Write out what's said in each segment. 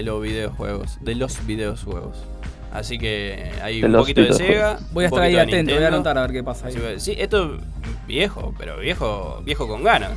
de los videojuegos, de los videojuegos. Así que hay De un poquito de. Sega. Voy a estar ahí atento, voy a anotar a ver qué pasa ahí. Sí, Sí, esto es viejo, pero viejo, viejo con ganas.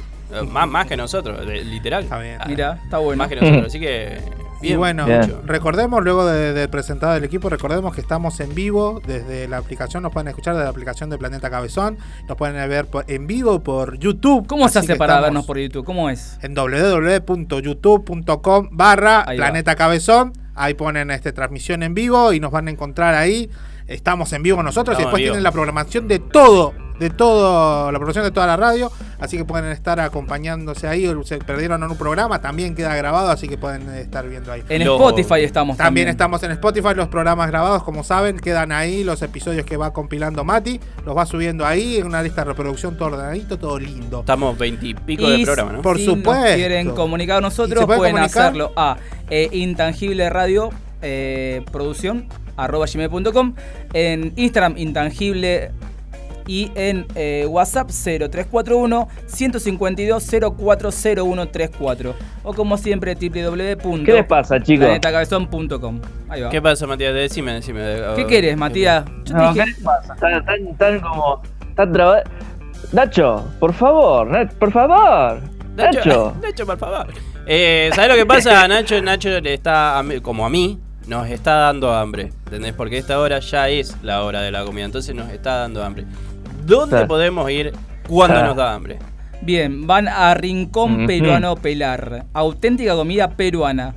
Más, más que nosotros, literal. Está bien. Mira, está bueno. Más que nosotros, así que. Bien, y bueno, Bien. recordemos, luego de, de presentar el equipo, recordemos que estamos en vivo desde la aplicación, nos pueden escuchar desde la aplicación de Planeta Cabezón, nos pueden ver por- en vivo por YouTube. ¿Cómo se hace para vernos por YouTube? ¿Cómo es? En www.youtube.com barra. Planeta Cabezón, ahí ponen este, transmisión en vivo y nos van a encontrar ahí. Estamos en vivo nosotros y después tienen la programación de todo, de todo, la programación de toda la radio, así que pueden estar acompañándose ahí, o se perdieron en un programa, también queda grabado, así que pueden estar viendo ahí. En Lo- Spotify estamos También también. estamos en Spotify, los programas grabados, como saben, quedan ahí los episodios que va compilando Mati, los va subiendo ahí en una lista de reproducción todo ordenadito, todo lindo. Estamos veintipico de programa, ¿no? por si supuesto. nos quieren comunicar a ¿Y nosotros, pueden comunicar? hacerlo a eh, Intangible Radio eh, Producción arroba gmail.com en Instagram Intangible y en eh, WhatsApp 0341 152 040134 o como siempre ¿Qué les pasa, chicos? www.planetacabezón.com Ahí va. ¿Qué pasa, Matías? Decime, decime. ¿Qué querés, Matías? Yo te No, ¿Qué les pasa? Están, están, están como. Están traba- Nacho, por favor, Nach- por favor. Nacho, Nacho. Nacho, por favor. Eh, ¿Sabes lo que pasa? Nacho, Nacho le está, a mí- como a mí, nos está dando hambre. ¿Entendés? Porque esta hora ya es la hora de la comida. Entonces nos está dando hambre. ¿Dónde podemos ir cuando nos da hambre? Bien, van a Rincón. Peruano Pelar. Auténtica comida peruana.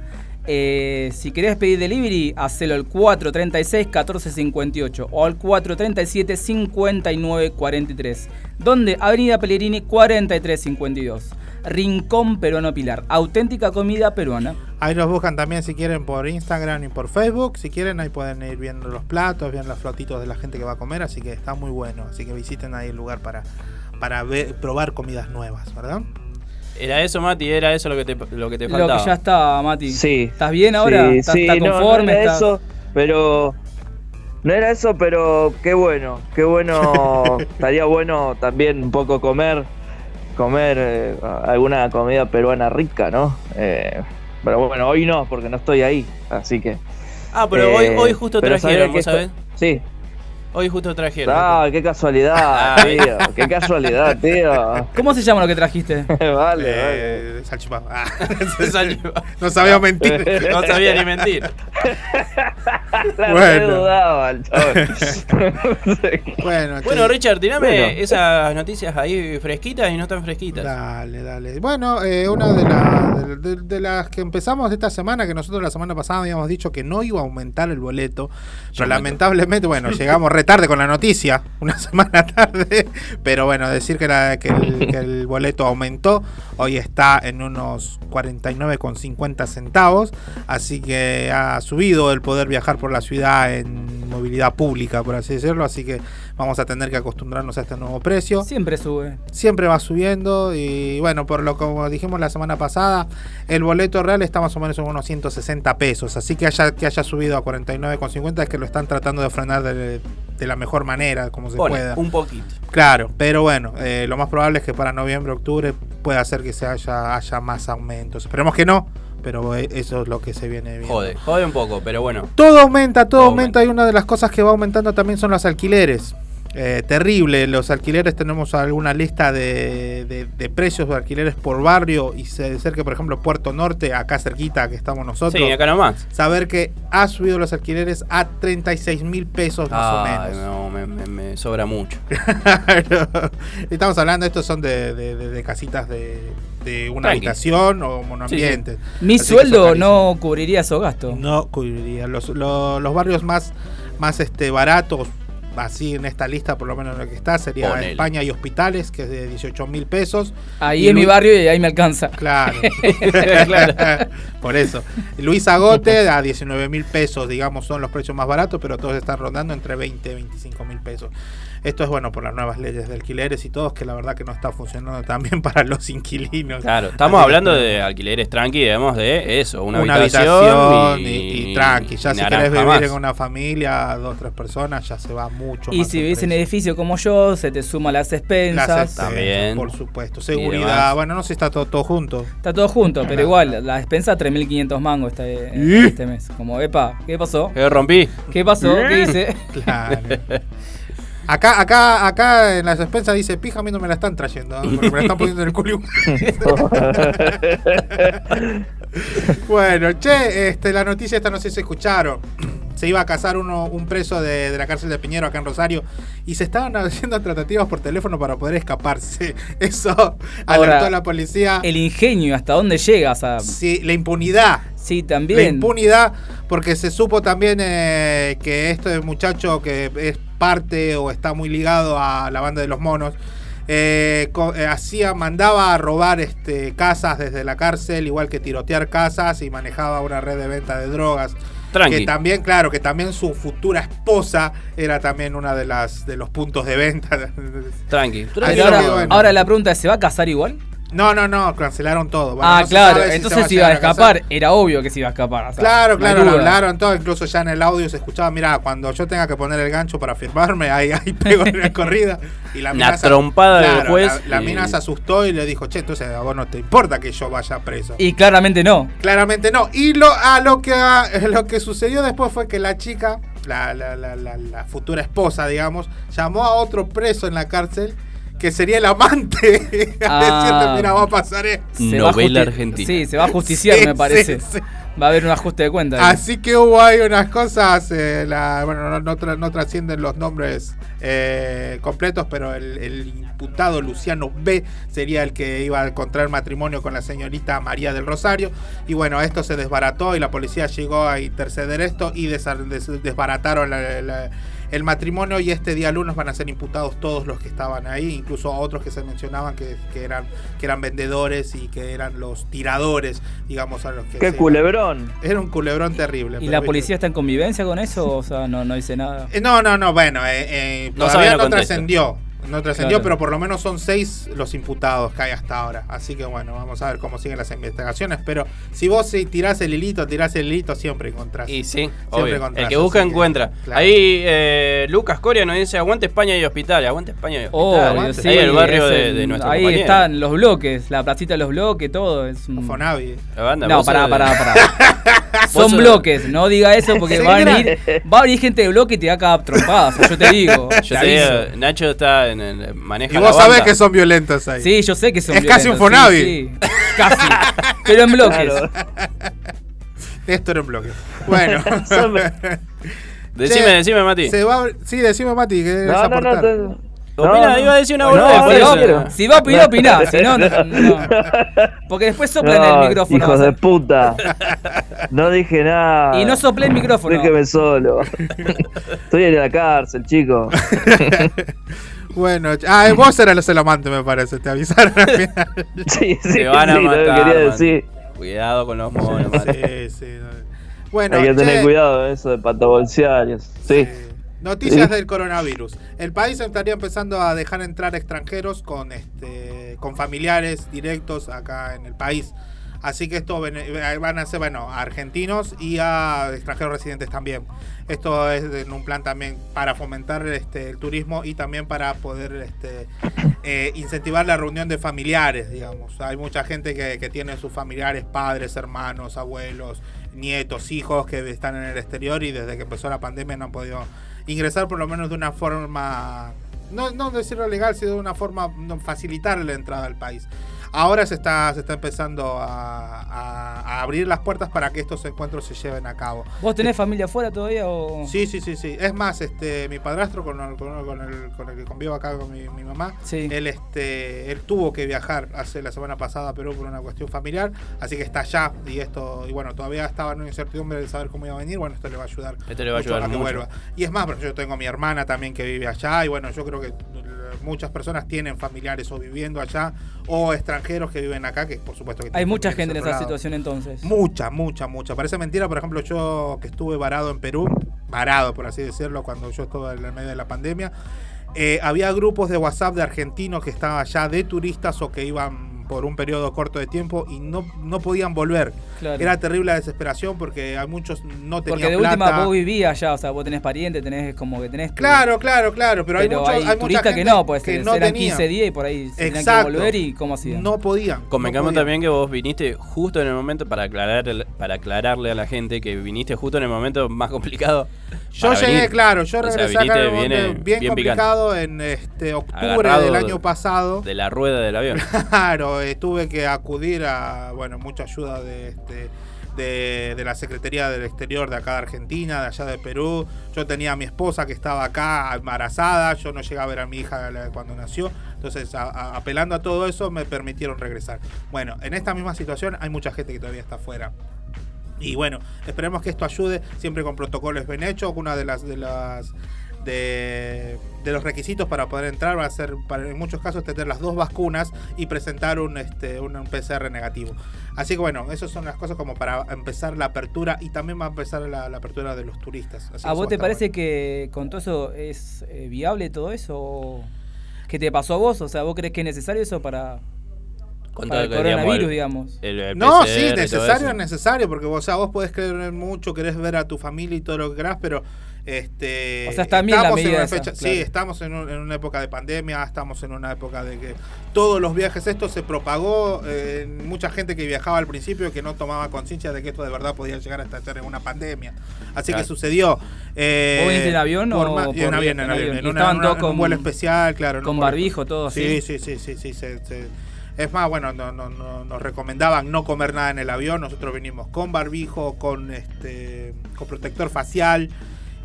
Eh, si querés pedir delivery, hacelo al 436-1458 o al 437-5943. Donde Avenida Pellegrini 4352. Rincón Peruano Pilar. Auténtica comida peruana. Ahí los buscan también si quieren por Instagram y por Facebook. Si quieren, ahí pueden ir viendo los platos, viendo los flotitos de la gente que va a comer. Así que está muy bueno. Así que visiten ahí el lugar para, para ver- probar comidas nuevas, ¿verdad? Era eso, Mati, era eso lo que te, lo que te Lo faltaba. que ya está, Mati. Sí. ¿Estás bien ahora? Sí, ¿Estás, sí, estás no, conforme? No, era ¿Estás- eso, pero. No era eso, pero qué bueno. Qué bueno. estaría bueno también un poco comer. Comer eh, alguna comida peruana rica, ¿no? Eh, pero bueno, hoy no, porque no estoy ahí. Así que. Ah, pero hoy, eh, hoy justo trajeron, esto- Sí. Hoy justo trajeron. Ah, qué casualidad, Ah. tío. Qué casualidad, tío. ¿Cómo se llama lo que trajiste? vale, vale. Eh, salchipapa. Ah, no sabía mentir. No sabía ni mentir. La Bueno. dudaba el bueno, Bueno, Richard, tirame Bueno. esas noticias ahí fresquitas y no tan fresquitas. Dale, dale. Bueno, eh, una de, la- de- de- de las que empezamos esta semana, que nosotros la semana pasada habíamos dicho que no iba a aumentar el boleto, pero lamentablemente, bueno, llegamos re tarde con la noticia, una semana tarde, pero bueno, decir que, la- que el, que el boleto aumentó, hoy está en unos 49,50 centavos, así que ha subido el poder viajar por la ciudad en movilidad pública, por así decirlo, así que vamos a tener que acostumbrarnos a este nuevo precio Siempre sube. siempre va subiendo y bueno, por lo como dijimos la semana pasada, el boleto real está más o menos en unos 160 pesos, así que haya, que haya subido a 49,50 es que lo están tratando de frenar de, de la mejor manera, como se Pone, pueda. un poquito. Claro, pero bueno, eh, lo más probable es que para noviembre, octubre pueda ser que se haya, haya más aumentos. Esperemos que no, pero eh, eso es lo que se viene viendo. Jode, jode un poco, pero bueno. Todo aumenta, todo Todo aumenta. Y una de las cosas que va aumentando también son los alquileres. Eh, terrible, los alquileres tenemos alguna lista de, de- de precios de alquileres por barrio y se cerca, por ejemplo, Puerto Norte, acá cerquita que estamos nosotros. Sí, acá nomás. Saber que ha subido los alquileres a 36 mil pesos más o menos. no, me, me- me sobra mucho. Claro. Estamos hablando, estos son de, de- de- de casitas de, de una Tranqui. habitación o monoambiente. Mi Así sueldo no cubriría esos gastos. No cubriría. Los, lo- los barrios más, más este, baratos, así en esta lista, por lo menos en lo que está, sería Ponele. España y Hospitales, que es de 18 mil pesos. Ahí Y en mi barrio y ahí me alcanza. Claro. por eso. Luis Agote a 19 mil pesos, digamos, son los precios más baratos, pero todos están rondando entre 20 y 25 mil pesos. Esto es bueno por las nuevas leyes de alquileres y todos, que la verdad que no está funcionando tan bien para los inquilinos. Claro, estamos Así hablando de alquileres tranqui, digamos, de eso, una, una, habitación, habitación, y, y tranqui. Ya si querés vivir más. en una familia, dos tres personas, ya se va mucho Y más si vivís en edificio como yo, se te suma las expensas. Las expensas, También. Por supuesto. Seguridad. Bueno, no sé si está todo, todo junto. Está todo junto, pero Claro. igual, la despensa 3.500 mangos este, este mes. Como, epa, ¿qué pasó? ¿Qué rompí? ¿Qué pasó? ¿Qué hice? Claro. Acá, acá, acá en las expensas dice, pija, a mí no me la están trayendo, ¿eh? porque me la están poniendo en el culo. bueno, che, este, la noticia esta no sé si escucharon. Se iba a casar uno, un preso de, de la cárcel de Piñero acá en Rosario y se estaban haciendo tratativas por teléfono para poder escaparse. Eso Ahora, alertó a la policía. El ingenio, ¿hasta dónde llegas? A... Sí, la impunidad. Sí, La también. impunidad, porque se supo también eh, que este muchacho que es parte o está muy ligado a la banda de los monos, eh, eh, hacía, mandaba a robar este, casas desde la cárcel, igual que tirotear casas y manejaba una red de venta de drogas. Tranqui. Que también, claro, que también su futura esposa era también una de las de los puntos de venta. Tranqui. Ahora, bueno. ahora la pregunta es, ¿se va a casar igual? No, no, no, cancelaron todo. Bueno, ah, no se claro, si se entonces si iba a escapar, era obvio que se iba a escapar. o sea, Claro, claro, lo hablaron todo, incluso ya en el audio se escuchaba, mira, cuando yo tenga que poner el gancho para firmarme, ahí, ahí pego en la corrida. Y la mina se- trompada del claro, juez La, la y- mina se asustó y le dijo, che, entonces a vos no te importa que yo vaya preso. Y claramente no. Claramente no. Y lo, a lo que a- lo que sucedió después fue que la chica, la, la- la- la- la futura esposa, digamos, llamó a otro preso en la cárcel que sería el amante a Ah. decirle, mira, va a pasar esto. Se va a Novela argentina. Sí, se va a justiciar, Sí, me parece. sí, sí. Va a haber un ajuste de cuenta. ahí. Así que hubo ahí unas cosas, eh, la- bueno, no, no tra- no trascienden los nombres eh, completos, pero el, el imputado Luciano B sería el que iba a contraer matrimonio con la señorita María del Rosario. Y bueno, esto se desbarató y la policía llegó a interceder esto y desa- des- desbarataron la- la- el matrimonio y este día lunes van a ser imputados todos los que estaban ahí, incluso otros que se mencionaban que, que eran, que eran vendedores y que eran los tiradores, digamos, a los que... Qué se- culebrón. era un culebrón terrible. ¿Y la viste. policía está en convivencia con eso? O sea, no, no dice nada. Eh, no, no, no, bueno, eh, eh, No todavía lo no contexto. trascendió. No trascendió, Claro. pero por lo menos son seis los imputados que hay hasta ahora. Así que bueno, vamos a ver cómo siguen las investigaciones. Pero si vos tirás el hilito, tirás el hilito, siempre encontrás. Y sí, Siempre obvio. encontrás, El que busca que, encuentra. claro. Ahí eh, Lucas Coria nos dice aguante España y hospital, aguante España y Oh, hospital. aguante. sí, ahí el barrio es de, el- de nuestro Ahí compañero. están los bloques, la placita de los bloques, todo. Es un- Fonavi. La banda, No, pará, pará, pará. Son sos- bloques, no diga eso porque va a venir, va a venir gente de bloque y te va a cagar trompadas. Yo te digo. Yo te digo, Nacho está en el maneja Y la vos sabés banda. que son violentos ahí. Sí, yo sé que son Es casi un violentos, Fonavi. sí, sí. Casi. Pero en bloques. Claro. Esto era un bloque. Bueno. Decime, Che, decime, Mati. Se va, sí, decime, Mati, que No, no, no. te- Opina, no, iba a decir una no, boludez, no, si, va, a opinar, opiná. Si no, no, no. Porque después sopla en No, el micrófono. Hijos de puta. No dije nada. Y no soplé el micrófono. Déjeme solo. Estoy en la cárcel, chico. Bueno, ah, vos eras el amante, me parece. Te avisaron al final. Sí, sí, Te van a sí, lo que matar, quería man. decir. Cuidado con los monos. Sí, sí. no. Bueno, Hay que tener che, cuidado de eso de patobolsiarios. Sí. Eh, Noticias Sí. del coronavirus. El país estaría empezando a dejar entrar extranjeros con este con familiares directos acá en el país. Así que esto eh, van a ser, bueno, a argentinos y a extranjeros residentes también. Esto es en un plan también para fomentar este, el turismo y también para poder este, eh, incentivar la reunión de familiares, digamos. Hay mucha gente que, tiene sus familiares, padres, hermanos, abuelos, nietos, hijos que están en el exterior y desde que empezó la pandemia no han podido ingresar por lo menos de una forma, no, no decirlo legal, sino de una forma, no, facilitar la entrada al país. Ahora se está, se está empezando a, a- a abrir las puertas para que estos encuentros se lleven a cabo. ¿Vos tenés familia afuera todavía o...? Sí, sí, sí, sí. Es más, este, mi padrastro con el, con el- con el- con el que convivo acá con mi, mi mamá, Sí. él, este, él tuvo que viajar hace la semana pasada a Perú por una cuestión familiar, así que está allá y esto, y bueno, todavía estaba en una incertidumbre de saber cómo iba a venir, bueno, esto le va a ayudar. Este le va a mucho ayudar que mucho. vuelva. Y es más, pero yo tengo a mi hermana también que vive allá y bueno, yo creo que muchas personas tienen familiares o viviendo allá o extranjeros que viven acá, que por supuesto que Hay mucha gente en esa lado. situación entonces. Mucha, mucha, mucha. Parece mentira, por ejemplo, yo que estuve varado en Perú, varado por así decirlo, cuando yo estuve en el medio de la pandemia, eh, había grupos de WhatsApp de argentinos que estaban allá de turistas o que iban por un periodo corto de tiempo y no, no podían volver. Claro. Era terrible la desesperación porque hay muchos no tenían Porque de plata. última vos vivías allá, o sea, vos tenés parientes, tenés como que tenés. tu- Claro, claro, claro, pero, hay, muchos, hay, hay mucha turistas que gente no, pues que eran no tenía. 15 días y por ahí se tenían que volver y cómo hacían. No podían. Convengamos no también que vos viniste justo en el momento para aclarar para aclararle a la gente que viniste justo en el momento más complicado. Yo llegué, venir. claro, yo O sea, regresé acá bien- complicado en este octubre Agarrado del año pasado. De la rueda del avión. Claro, eh, tuve que acudir a, bueno, mucha ayuda de, este, de, de la Secretaría del Exterior de acá de Argentina, de allá de Perú. Yo tenía a mi esposa que estaba acá embarazada, yo no llegué a ver a mi hija cuando nació. Entonces, apelando a todo eso, me permitieron regresar. Bueno, en esta misma situación hay mucha gente que todavía está afuera. Y bueno, esperemos que esto ayude siempre con protocolos bien hechos. Una de las de, de los requisitos para poder entrar va a ser para, en muchos casos tener las dos vacunas y presentar un este un, un PCR negativo. Así que bueno, esas son las cosas como para empezar la apertura y también va a empezar la, la apertura de los turistas. Así ¿A vos te parece bueno. que con todo eso es eh, viable todo eso? ¿Qué te pasó a vos? O sea, ¿vos crees que es necesario eso para, el coronavirus, digamos? el- el No, PCR sí, necesario es necesario, porque vos, o sea, vos podés creer mucho, querés ver a tu familia y todo lo que querás, pero este O sea, está bien la estamos en una esa, fecha, claro. sí, estamos en, un- en una época de pandemia, estamos en una época de que todos los viajes esto se propagó, eh, mucha gente que viajaba al principio que no tomaba conciencia de que esto de verdad podía llegar hasta ser una pandemia. Así Claro. que sucedió. Eh, ¿Vos viniste en avión o por en avión, en en avión, en estaban todos en un con- vuelo especial, claro. en con barbijo, todo así. Sí, sí, sí, sí, sí. se- se- es más, bueno, no, no, no- nos recomendaban no comer nada en el avión. Nosotros vinimos con barbijo, con este, con protector facial.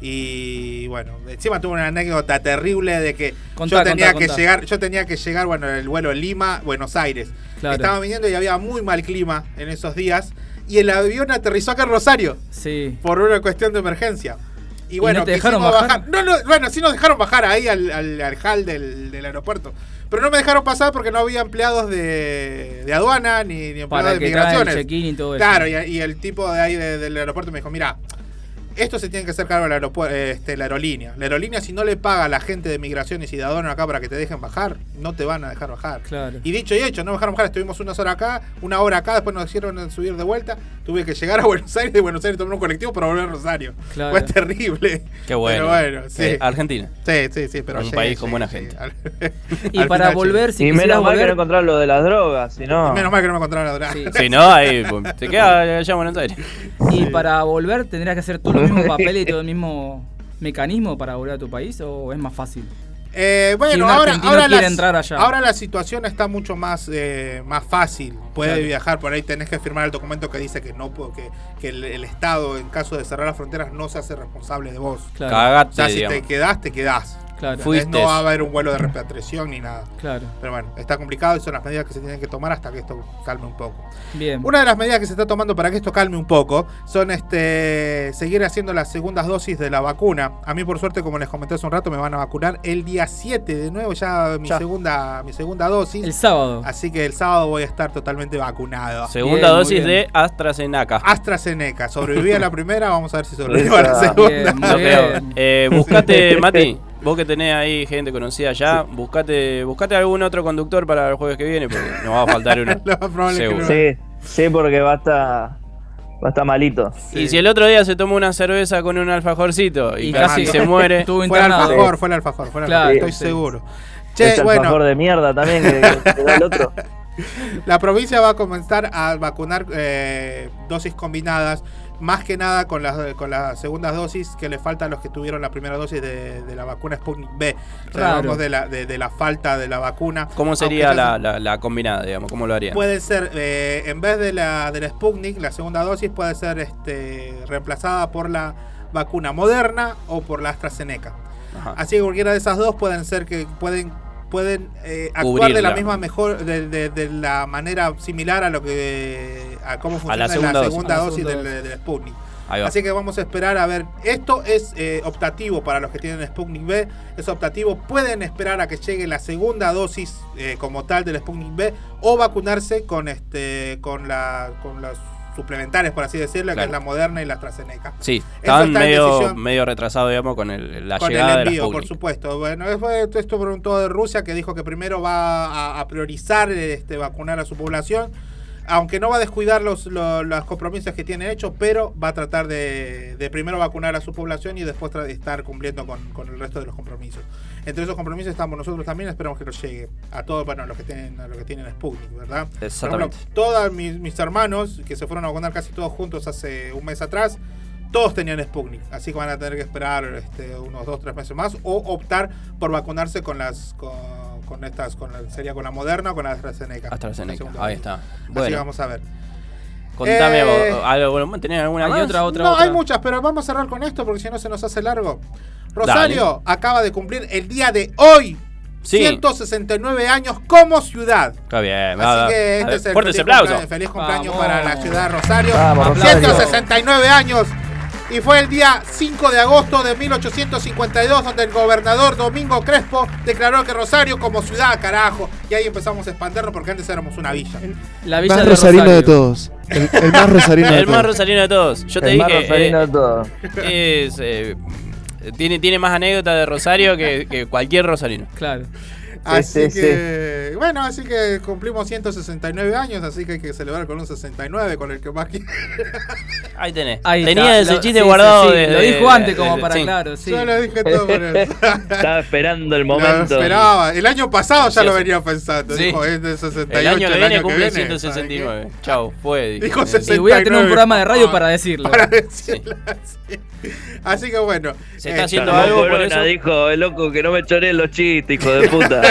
Y bueno, encima tuve una anécdota terrible de que Contá, yo tenía contá, que contá. llegar, yo tenía que llegar, bueno, el vuelo Lima, Buenos Aires. Claro. Estaba viniendo y había muy mal clima en esos días. Y el avión aterrizó acá en Rosario Sí. por una cuestión de emergencia. Y bueno, no te dejaron bajar? No, no, bueno, sí nos dejaron bajar ahí al, al, al hall del, del aeropuerto. Pero no me dejaron pasar porque no había empleados de, de aduana ni, ni empleados Para de el migraciones. check-in y todo eso. Claro, y, y el tipo de ahí de- del aeropuerto me dijo, mira, esto se tiene que hacer cargo la, este, la aerolínea. La aerolínea si no le paga a la gente de migraciones y de aduana acá para que te dejen bajar, no te van a dejar bajar. Claro. Y dicho y hecho, no me dejaron bajar, estuvimos unas horas acá, una hora acá, después nos hicieron subir de vuelta, tuve que llegar a Buenos Aires, de Buenos Aires tomar un colectivo para volver a Rosario. Claro. Fue terrible. Qué bueno. Pero bueno, sí. Eh, Argentina. Sí, sí, sí, pero Un llegué, país con buena gente. Al- Y al para final volver, si y menos mal que no encontraron lo de las drogas, si no. Menos mal que no me encontraron la droga. Sí. Si no, ahí pum, te queda allá en Buenos Aires. y para volver tendrías que hacer todos los mismos papeles y todo el mismo mecanismo para volver a tu país o es más fácil. Eh, bueno, Si ahora, ahora, la, entrar allá. ahora la situación está mucho más, eh, más fácil. Puede Claro. viajar por ahí, tenés que firmar el documento que dice que no puedo- que, que el, el Estado, en caso de cerrar las fronteras, no se hace responsable de vos. Claro. O Cagate, sea, si digamos. te quedás, te quedás. Claro. Fuiste. No va a haber un vuelo de repatriación ni nada. Claro. Pero bueno, está complicado y son las medidas que se tienen que tomar hasta que esto calme un poco. Bien. Una de las medidas que se está tomando para que esto calme un poco son este seguir haciendo las segundas dosis de la vacuna. A mí por suerte, como les comenté hace un rato, me van a vacunar el día 7 de nuevo ya mi Ya. segunda mi segunda dosis. El sábado. Así que el sábado voy a estar totalmente vacunado. Segunda Bien, dosis de AstraZeneca. AstraZeneca. Sobreviví a la primera, vamos a ver si sobrevivo a la segunda. Bien, No creo. Eh, buscate, Mati, vos que tenés ahí gente conocida ya, buscate, buscate algún otro conductor para el jueves que viene, porque nos va a faltar uno. Lo más probable es que Seguro. no. Sí, sí, porque va a estar, va a estar malito. Y si el otro día se tomó una cerveza con un alfajorcito y, Y casi se muere, Fue el alfajor, fue el alfajor, fue el Claro, alfajor, estoy sí. seguro. Che, bueno, alfajor de mierda también que, que- que da el otro. La provincia va a comenzar a vacunar eh, dosis combinadas, más que nada con las, con las segundas dosis que le falta a los que tuvieron la primera dosis de, de la vacuna Sputnik B. O sea, hablamos de la, de, de la falta de la vacuna. ¿cómo sería la, la, la combinada, digamos? ¿Cómo lo harían? Puede ser, eh, en vez de la, de la Sputnik, la segunda dosis puede ser este, reemplazada por la vacuna Moderna o por la AstraZeneca. Ajá. Así que cualquiera de esas dos pueden ser que pueden pueden eh, actuar de la misma mejor de, de- de la manera similar a lo que a cómo funciona la la segunda segunda, dosis. dosis, A la segunda del, del Sputnik. Así que vamos a esperar a ver. Esto es eh, optativo para los que tienen Sputnik B. Es optativo. Pueden esperar a que llegue la segunda dosis eh, como tal del Sputnik B o vacunarse con este con la con las suplementarias, por así decirlo, que es la Moderna y la AstraZeneca. Sí, estaban medio, medio retrasados, digamos, con el, la con llegada el de envío, las por supuesto. Bueno, fue esto preguntó de Rusia que dijo que primero va a, a priorizar este, vacunar a su población, aunque no va a descuidar los, lo- los compromisos que tiene hechos, pero va a tratar de, de primero vacunar a su población y después estar cumpliendo con, con el resto de los compromisos. Entre esos compromisos estamos nosotros también, esperamos que nos llegue a todos, bueno, a los que tienen, a los que tienen Sputnik, ¿verdad? Exactamente. ejemplo, todos mis, mis hermanos, que se fueron a vacunar casi todos juntos hace un mes atrás, todos tenían Sputnik, así que van a tener que esperar este, unos dos, tres meses más o optar por vacunarse con las con, con estas, con la, sería con la Moderna o con la AstraZeneca. AstraZeneca, ahí está. Así Bueno, vamos a ver. contame Eh, algo, bueno, ¿tenés alguna más? otra, otra, no, otra. hay muchas, pero vamos a cerrar con esto porque si no se nos hace largo. Rosario acaba de cumplir el día de hoy Sí. 169 años como ciudad. Está bien, va. Así que este es el fuerte feliz cumpleaños, feliz cumpleaños Vamos. para la ciudad de Rosario. Vamos, Rosario. 169 años. Y fue el día 5 de agosto de 1852 donde el gobernador Domingo Crespo declaró que Rosario como ciudad, carajo. Y ahí empezamos a expandirnos porque antes éramos una villa. La villa más de rosarino Rosario. de todos. El, el más rosarino de El más todos. rosarino de todos. Yo te el más rosarino eh, de todo. es, eh, tiene, tiene más anécdotas de Rosario que, que cualquier rosarino. Claro. Así sí, que, bueno, así que cumplimos 169 años, así que hay que celebrar con un 69, con el que más quiera. Ahí tenés. Ahí Tenía está. ese Lo- chiste sí, guardado sí, sí. desde- Lo dijo antes como desde- para sí. claro, sí. Yo lo dije todo por eso. Estaba esperando el Lo momento. esperaba. El año pasado ya Sí, lo sí. venía pensando. Sí. Dijo, es de 68. El año que viene cumple ¿sabe 169. Chau, fue. dijo. Dijo Eh, 69. Y voy a tener un programa de radio para decirlo. Para decirlo así. Así que bueno. Se está eh, haciendo algo por eso. dijo, el loco, que no me choreen los chistes, hijo de puta.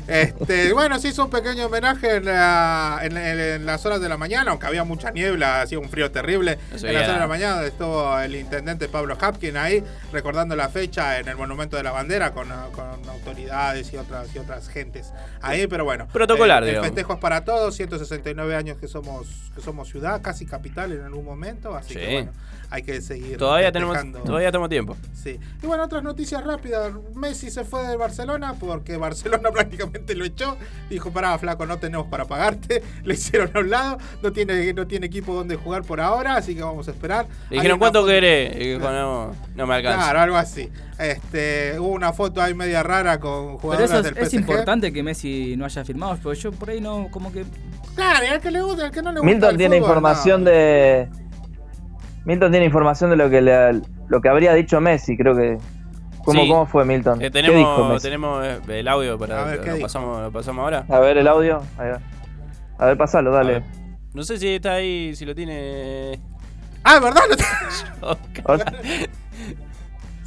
Este, bueno, se hizo un pequeño homenaje en, la- en- en- en las horas de la mañana, aunque había mucha niebla, hacía un frío terrible. Eso en las horas de la mañana estuvo el intendente Pablo Hapkin ahí, recordando la fecha en el Monumento de la Bandera con, con autoridades y otras, y otras gentes ahí, pero bueno. Protocolar, el, el digamos. festejo es para todos, 169 años que somos, que somos ciudad, casi capital en algún momento, así Sí. que bueno, hay que seguir. Todavía tenemos, todavía tenemos tiempo. Sí. Y bueno, otras noticias rápidas. Messi se fue de Barcelona porque Barcelona prácticamente lo echó. Dijo, pará, flaco, no tenemos para pagarte. Le hicieron a un lado. No tiene, no tiene equipo donde jugar por ahora, así que vamos a esperar. Le dijeron, ¿cuánto foto- querés? Y dijo, no, no me alcanza. Claro, algo así. Este, hubo una foto ahí media rara con Pero jugadores eso es, del es importante que Messi no haya firmado, porque yo por ahí no, como que. Claro, y al que le gusta, al que no le gusta. Milton el tiene fútbol, información no. de. Milton tiene información de lo que le, lo que habría dicho Messi, creo que. ¿Cómo, Sí. cómo fue Milton? Eh, ¿Qué dijo tenemos Messi? tenemos eh, el audio A para ver, ¿qué lo pasamos, lo pasamos ahora. A ver el audio. Ahí va. A ver, pasalo, A dale. ver. No sé si está ahí, si lo tiene. Ah, ¿verdad? Lo Oscar.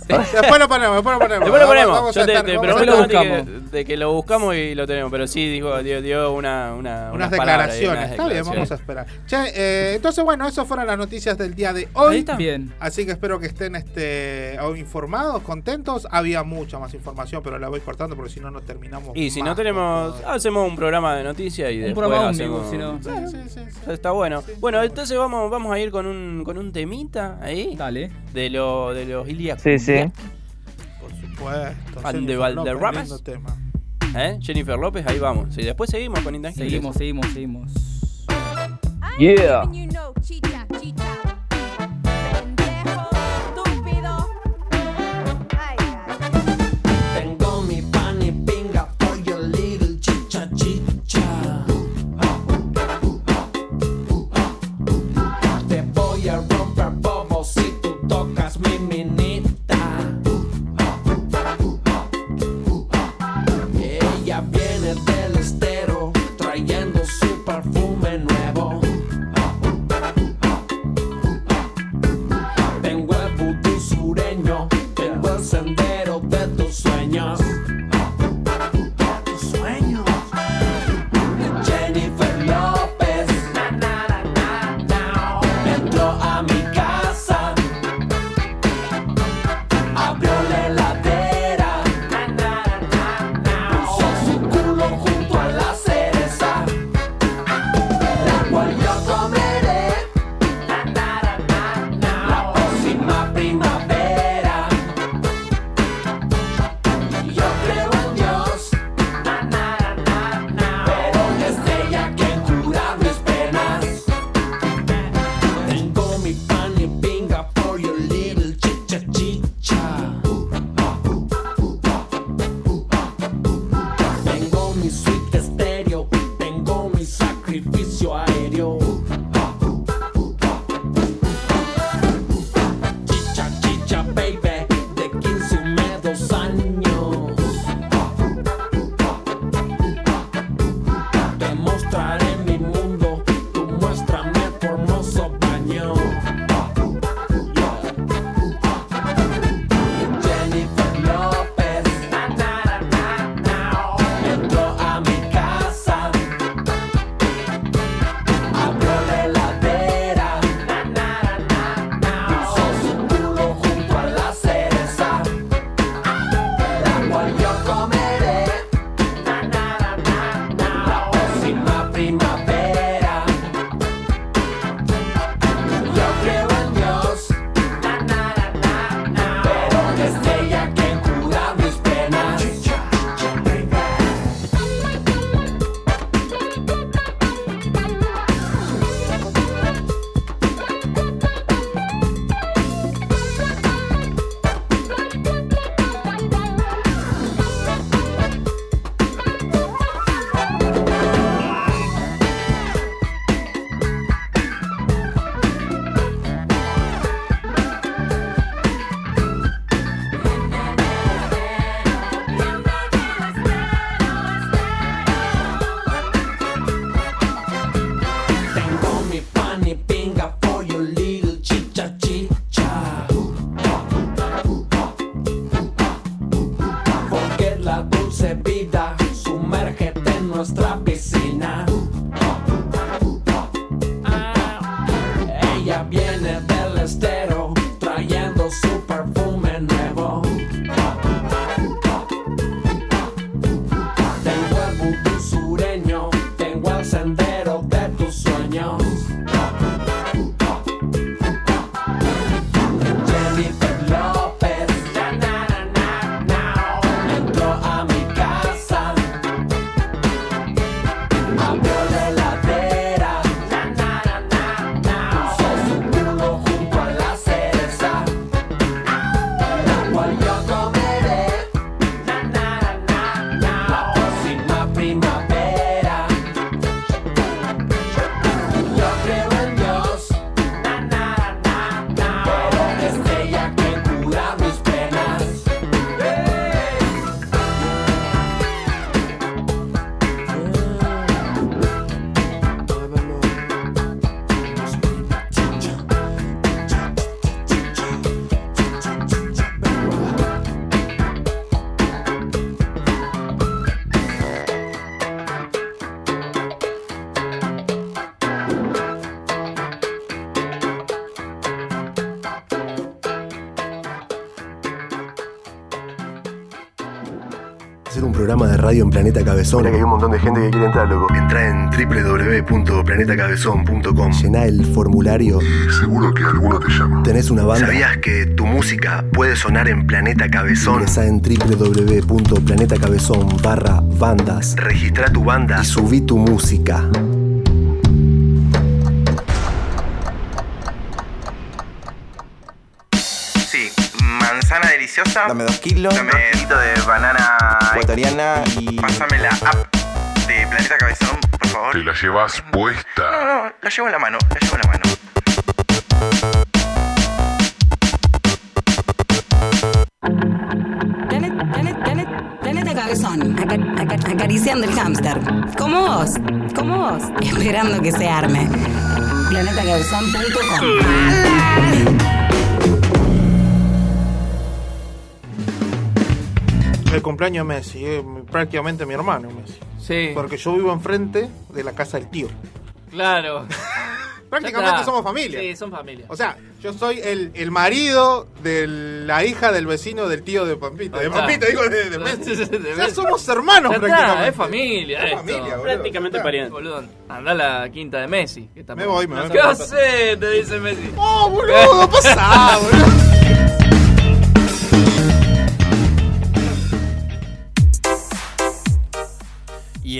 Después lo ponemos, después lo ponemos. Después lo ponemos. vamos Yo te, estar- te lo que- buscamos. de que lo buscamos y lo tenemos. Pero sí, dijo, dio, dio una, una, unas ahí, declaraciones. unas Está bien, vamos a esperar. Che, eh, entonces, bueno, esas fueron las noticias del día de Ahí hoy. está. Bien. Así que espero que estén este, informados, contentos. Había mucha más información, pero la voy cortando porque si no, no terminamos. Y si más no tenemos. todo. Hacemos un programa de noticias y Un después programa hacemos. ómnibus, si no. Sí, sí, sí, sí. Está bueno. Sí. Bueno, entonces vamos, vamos a ir con un, con un temita ahí. Dale. De, lo, de los Ilias. Sí, sí. Por supuesto. Fan Jennifer de López, Valderramas. ¿Eh? Jennifer López, ahí vamos. Y después seguimos con Intangibles. Seguimos, seguimos, seguimos. Yeah. Radio en Planeta Cabezón. Mira que hay un montón de gente que quiere entrar, loco. Entra en www.planetacabezón.com. Llená el formulario. Y seguro que alguno te llama. ¿Tenés una banda? ¿Sabías que tu música puede sonar en Planeta Cabezón? Ingresa en www.planetacabezón barra bandas. Registra tu banda y subí tu música. Dame dos kilos. Dame un poquito de banana Ecuatoriana y. Pásame la app de Planeta Cabezón, por favor. Te la llevas puesta. No, no, la llevo en la mano, la llevo en la mano. Planeta, planeta, planeta, planeta Cabezón, aca- aca- acariciando el hámster. Como vos, como vos, esperando que se arme. Planetacabezón.com El cumpleaños de Messi, es prácticamente mi hermano Messi. Sí. Porque yo vivo enfrente de la casa del tío. Claro. Prácticamente somos familia. Sí, son familia. O sea, yo soy el, el marido de la hija del vecino del tío de Pampita. De. Pampita, digo, de, de Messi. De O sea, Messi. somos hermanos Ya está, prácticamente. es familia. Es esto. familia, boludo. Prácticamente pariente. Boludo, anda a la quinta de Messi. que está Me voy, me voy. ¿Qué haces? Te dice Messi. ¡Oh, boludo! ¡Pasá, boludo!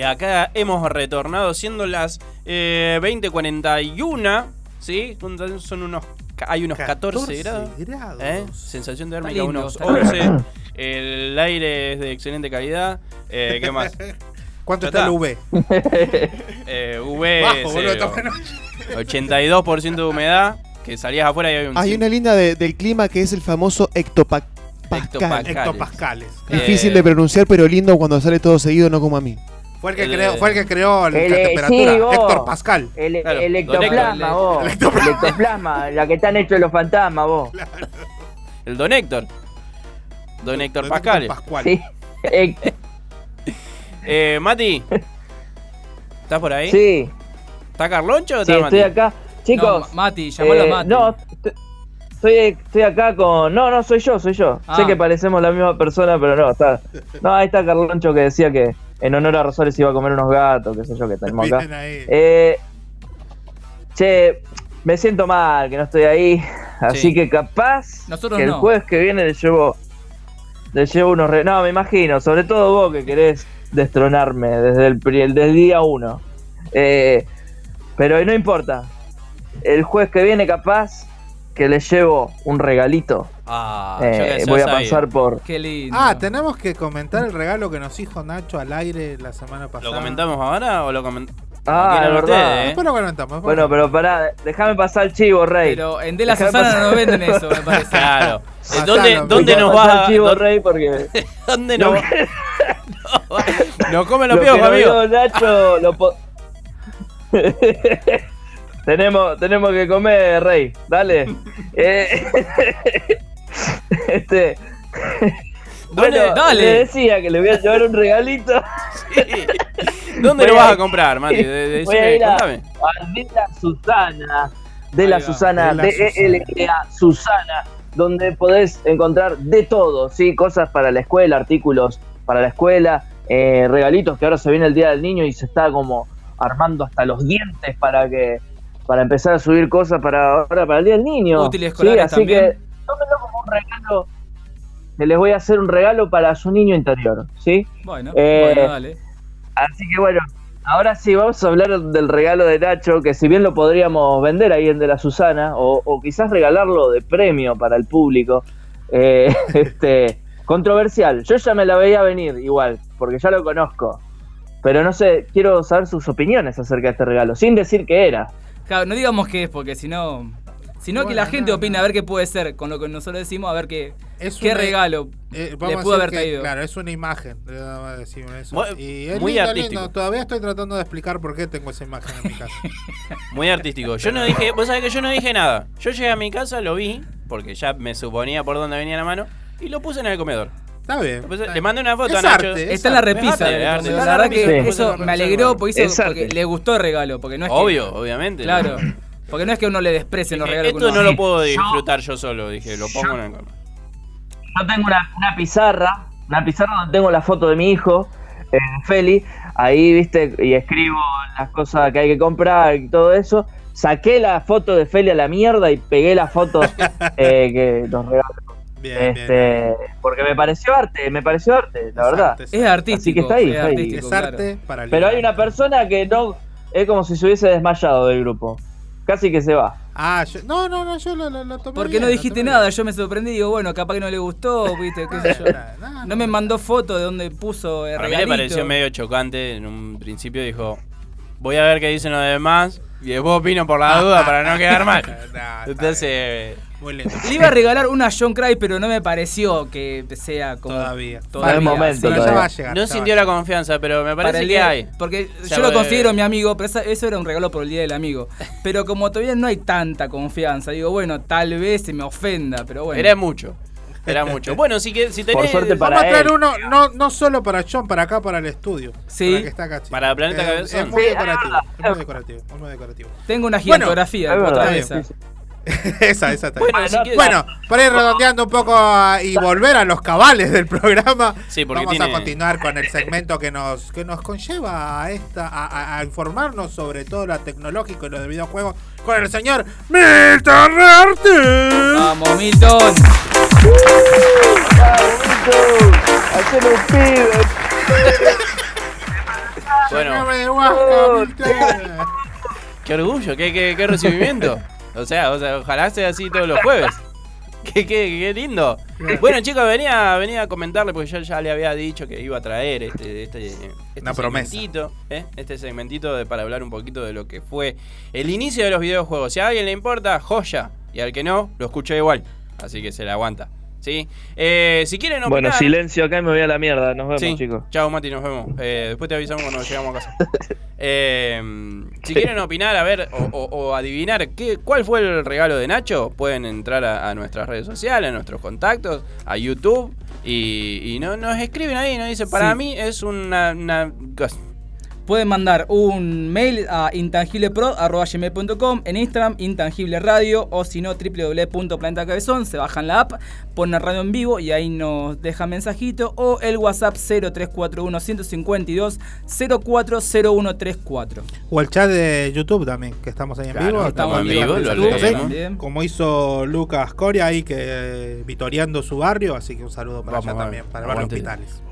Acá hemos retornado siendo las eh, 20.41. ¿Sí? Son unos. Hay unos 14, grados. grados. ¿eh? Sensación Está térmica lindo, unos está 11. El aire es de excelente calidad. Eh, ¿Qué más? ¿Cuánto Ya está el está. V? Eh, V, Bajo, sí, boludo, está o- bueno. 82% de humedad. Que salías afuera y había un. Hay una linda de- del clima que es el famoso hectopa- Hectopascal. Hectopascales. Difícil Eh, de pronunciar, pero lindo cuando sale todo seguido, no como a mí. Fue el que El- creó, fue el que creó la El, eh, temperatura. sí, vos. Héctor Pascal. El, Claro, el ectoplasma, Héctor. vos. El El ectoplasma. ectoplasma, la que están hechos los fantasmas, vos. El Don Héctor. Don Héctor Don Pascal. Pascual. Sí. Ec- Eh, Mati. ¿Estás por ahí? sí, ¿Está Carloncho o sí, está Mati? estoy acá. Chicos, No, Mati, llamalo a eh, Mati. no, estoy, estoy acá con. No, no, soy yo, soy yo. Ah. Sé que parecemos la misma persona, pero no, está. No, ahí está Carloncho que decía que en honor a Rosales iba a comer unos gatos, qué sé yo, que tenemos acá. Eh, che, me siento mal que no estoy ahí. Así Sí. que capaz Nosotros que el no. jueves que viene le llevo. Le llevo unos re... No, me imagino, sobre todo vos que querés destronarme desde el, pri- desde el día uno. Eh, pero no importa. El jueves que viene capaz que le llevo un regalito. Ah, Eh, voy a ahí. pasar por... Qué lindo. Ah, tenemos que comentar el regalo que nos hizo Nacho al aire la semana pasada. ¿Lo comentamos ahora o lo comentamos? Ah, es verdad. Después lo comentamos. después Bueno, pero pará, déjame pasar el chivo, Rey. Pero en De la Dejame Susana pasar. no nos venden eso, me parece. Claro. Eh, Pasalo, ¿Dónde, dónde nos vas el chivo, Rey, porque... ¿Dónde nos que- Nos come los lo piojos, amigo. Nacho lo po- tenemos, tenemos que comer, Rey. Dale. Eh, este. ¿Dónde? Bueno, Dale. le decía que le voy a llevar un regalito. ¿Dónde Voy lo vas a- a comprar, Mati? De- de- Voy a ir a contame. a Villa Susana. de la va, Susana, de la de ELA Susana, donde podés encontrar de todo, ¿sí? Cosas para la escuela, artículos para la escuela, eh, regalitos que ahora se viene el Día del Niño y se está como armando hasta los dientes para que para empezar a subir cosas para ahora para el Día del Niño. Útiles ¿sí? escolares Así también. que tómenlo como un regalo. Que les voy a hacer un regalo para su niño interior, ¿sí? Bueno, Eh, bueno, dale. Así que bueno, ahora sí vamos a hablar del regalo de Nacho, que si bien lo podríamos vender ahí en De la Susana, o, o quizás regalarlo de premio para el público, eh, este, controversial. Yo ya me la veía venir igual, porque ya lo conozco. Pero no sé, quiero saber sus opiniones acerca de este regalo, sin decir que era. Claro, no digamos qué es, porque si no. Sino que Bueno, la gente no, opina no. a ver qué puede ser con lo que nosotros decimos, a ver qué, Es qué una- regalo Eh, le pudo haber que, traído. Claro, es una imagen. eso. Muy- y es muy lindo, artístico. lindo. Todavía estoy tratando de explicar por qué tengo esa imagen en mi casa. Muy artístico. Yo no dije, vos sabés que yo no dije nada. Yo llegué a mi casa, lo vi, porque ya me suponía por dónde venía la mano, y lo puse en el comedor. Está bien. Está le mandé una foto Es a Nacho. arte, es Está en la repisa. arte, es La verdad que eso me alegró porque, hizo- le gustó el regalo. Porque no es que- Obvio, obviamente. Claro. Porque no es que uno le desprecie los regalos que Esto uno no hace. lo puedo disfrutar yo solo, dije, lo pongo en el. Yo tengo una, una pizarra, una pizarra donde tengo la foto de mi hijo, eh, Feli, ahí, viste, y escribo las cosas que hay que comprar y todo eso. Saqué la foto de Feli a la mierda y pegué la foto eh, que nos regaló. Bien, bien, Este, porque me pareció arte, me pareció arte, la Es verdad. arte, Es artístico. Así que está ahí, es está ahí. Es claro. arte para el Pero hay una persona que no, es como si se hubiese desmayado del grupo. Casi que se va. Ah, yo- no, no, no, yo lo, lo, lo tomé Porque bien, no dijiste nada, bien. yo me sorprendí digo, bueno, capaz que no le gustó, viste, qué sé yo. No, No me mandó foto de donde puso el Para mí le regalito. pareció medio chocante. En un principio dijo, voy a ver qué dicen los demás, y después opino por la duda para no quedar mal. Entonces, bien. Muy lindo. Le iba a regalar una John Cry, pero no me pareció que sea como. Todavía. Momento ya todavía. va a llegar. no sintió a la confianza, pero me para parece el que día- hay. Porque Ya yo lo considero mi amigo, pero eso era un regalo por el día del amigo. Pero como todavía no hay tanta confianza, digo, bueno, tal vez se me ofenda, pero bueno. Era mucho. Era mucho. Bueno, si, que, si tenés. Por suerte Vamos a para traer él. uno, no, no solo para John, para acá, para el estudio. Sí. Para que está acá, chico. Para Planeta Eh, Cabezón. Es muy Sí, decorativo. Es muy decorativo. es muy decorativo. Tengo una Bueno, gigantografía es de esa, esa está Bueno, si quieres- Bueno, para ir redondeando un poco ah, y volver a los cabales del programa, Sí, porque vamos tiene- a continuar con el segmento que nos, que nos conlleva a esta a, a- a informarnos sobre todo lo tecnológico y lo de videojuegos con el señor Milton Martín. Vamos, Milton. Hacelo un pibe. Bueno, Señor de Huasca, Milton. qué orgullo, qué, qué, qué recibimiento. O sea, o sea, ojalá sea así todos los jueves. Qué, qué, qué lindo. Bueno, chicos, venía, venía a comentarle porque yo ya le había dicho que iba a traer este, este, este Una segmentito, ¿eh? este segmentito de, para hablar un poquito de lo que fue el inicio de los videojuegos. Si a alguien le importa, joya. Y al que no, lo escucha igual. Así que se la aguanta. ¿Sí? Eh, si quieren Bueno, opinar- silencio acá y me voy a la mierda. Nos vemos, Sí. chicos. Chao, Mati, nos vemos. Eh, después te avisamos cuando llegamos a casa. Eh, si quieren opinar, a ver, o, o- o adivinar qué, cuál fue el regalo de Nacho, pueden entrar a, a nuestras redes sociales, a nuestros contactos, a YouTube. Y, y no, nos escriben ahí, nos dicen, para Sí. mí es una... una cosa". Pueden mandar un mail a intangiblepro.com, en Instagram intangible radio o si no www.planetacabezón, se bajan la app, ponen radio en vivo y ahí nos dejan mensajito o el WhatsApp 0341 152 040134. O el chat de YouTube también, que estamos ahí en Claro, vivo. estamos en vivo, lo leemos. Como hizo Lucas Coria ahí, que eh, vitoreando su barrio, así que un saludo para Vamos, allá también, para el barrio. Hospitales.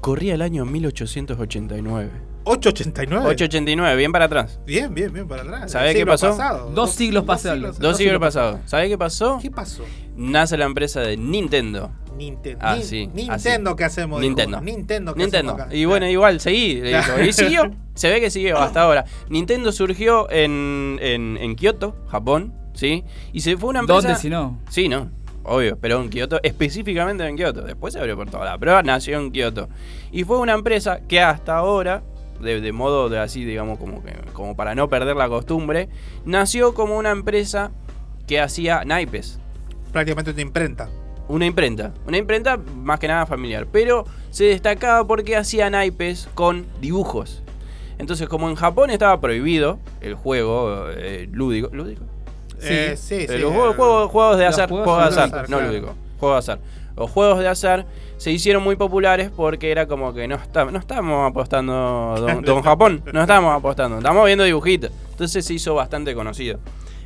Corría el año 1889. 889. 889, bien para atrás. Bien, bien, bien para atrás. ¿Sabe qué pasó? pasado. Dos siglos pasados. Dos siglos pasados. ¿Sabés qué pasó? ¿Qué pasó? Nace la empresa de Nintendo. Nintendo. Ah, sí, Nintendo, ¿qué hacemos? Nintendo. Dijo. Nintendo, ¿qué Nintendo. hacemos acá? Y bueno, igual, seguí. le dijo. Y siguió. Se ve que siguió hasta ahora. Nintendo surgió en, en, en Kioto, Japón, ¿sí? Y se fue una empresa... ¿Dónde si no? Sí, no. Obvio, pero en Kioto, específicamente en Kioto. Después se abrió por toda la prueba, nació en Kioto. Y fue una empresa que hasta ahora, de, de modo de así, digamos, como, que, como para no perder la costumbre, nació como una empresa que hacía naipes. Prácticamente una imprenta. Una imprenta, una imprenta más que nada familiar, pero se destacaba porque hacía naipes con dibujos. Entonces, como en Japón estaba prohibido el juego eh, lúdico. ¿Lúdico? Eh, sí, Eh, sí. los eh, juegos, juegos- juegos de azar, juegos juegos de azar, azar, no claro. lúdico, juegos de azar. Los juegos de azar se hicieron muy populares porque era como que no, está, no estábamos apostando don, don Japón, no estábamos apostando, estamos viendo dibujitos. Entonces se hizo bastante conocido.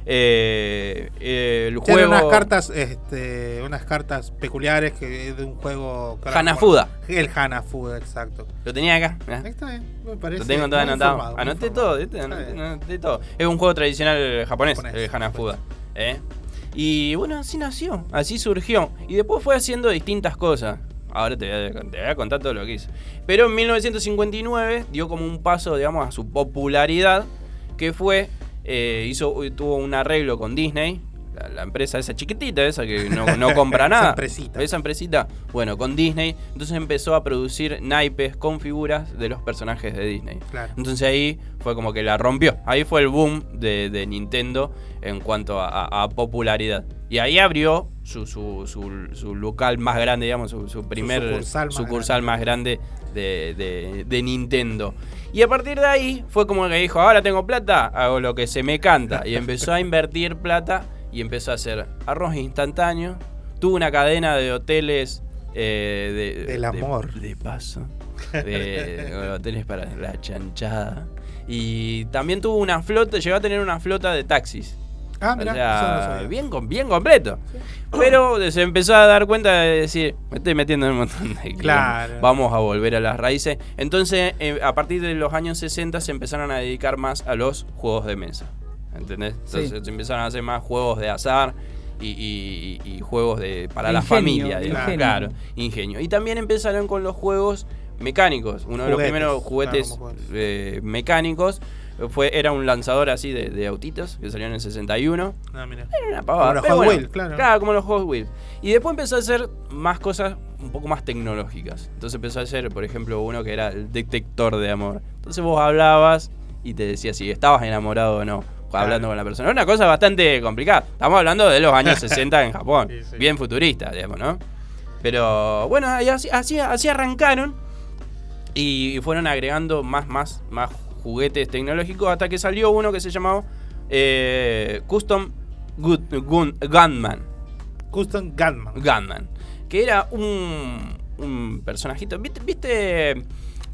Eh, eh, el Tiene unas cartas, este, unas cartas peculiares que es de un juego. Hanafuda. El Hanafuda, exacto. lo tenía acá. Está bien, me parece. Lo tengo todo anotado. Anoté todo, anoté todo. Es un juego tradicional japonés, Japonés, el Hanafuda. ¿eh? Y bueno, así nació, así surgió. Y después fue haciendo distintas cosas. Ahora te voy, a, te voy a contar todo lo que hizo. Pero en 1959 dio como un paso, digamos, a su popularidad, que fue, eh, hizo, tuvo un arreglo con Disney, la, la empresa esa chiquitita, esa que no, no compra Esa nada. empresita. Esa empresita, bueno, con Disney. Entonces empezó a producir naipes con figuras de los personajes de Disney. Claro. Entonces ahí fue como que la rompió. Ahí fue el boom de, de Nintendo en cuanto a, a- a popularidad. Y ahí abrió su, su, su- su local más grande, digamos, su, primer sucursal sucursal, más más grande de, de- de Nintendo. Y a partir de ahí fue como que dijo, ahora tengo plata, hago lo que se me canta. Y empezó a invertir plata y empezó a hacer arroz instantáneo. Tuvo una cadena de hoteles eh, de, Del de- amor. De, paso. De hoteles para la chanchada. Y también tuvo una flota, llegó a tener una flota de taxis. Ah, O mira, sea, bien, bien completo. Pero se empezó a dar cuenta de decir, me estoy metiendo en un montón de. Claro. Vamos a volver a las raíces. Entonces, eh, a partir de los años 60 se empezaron a dedicar más a los juegos de mesa. ¿Entendés? Entonces Sí. se empezaron a hacer más juegos de azar y, y- y- y juegos de para la familia. digamos. ingenio. Claro, ingenio. Y también empezaron con los juegos mecánicos. Uno de los primeros juguetes claro, como juguetes. eh, mecánicos fue, era un lanzador así de, de autitos que salió en el 61. Ah, mira. Era una pavada. Como los pero Hot bueno, Wheels, claro. como los Hot Wheels. Y después empezó a hacer más cosas un poco más tecnológicas. Entonces empezó a hacer, por ejemplo, uno que era el detector de amor. Entonces vos hablabas y te decía si estabas enamorado o no. Hablando con la persona. Era una cosa bastante complicada. Estamos hablando de los años 60 en Japón. Sí, sí. Bien futurista, digamos, ¿no? Pero bueno, así, así, así arrancaron. Y fueron agregando más, más, más juguetes tecnológicos hasta que salió uno que se llamaba eh, Custom Good- Gun- Gunman. Custom Gunman. Gunman. Que era un, un personajito. ¿Viste, ¿Viste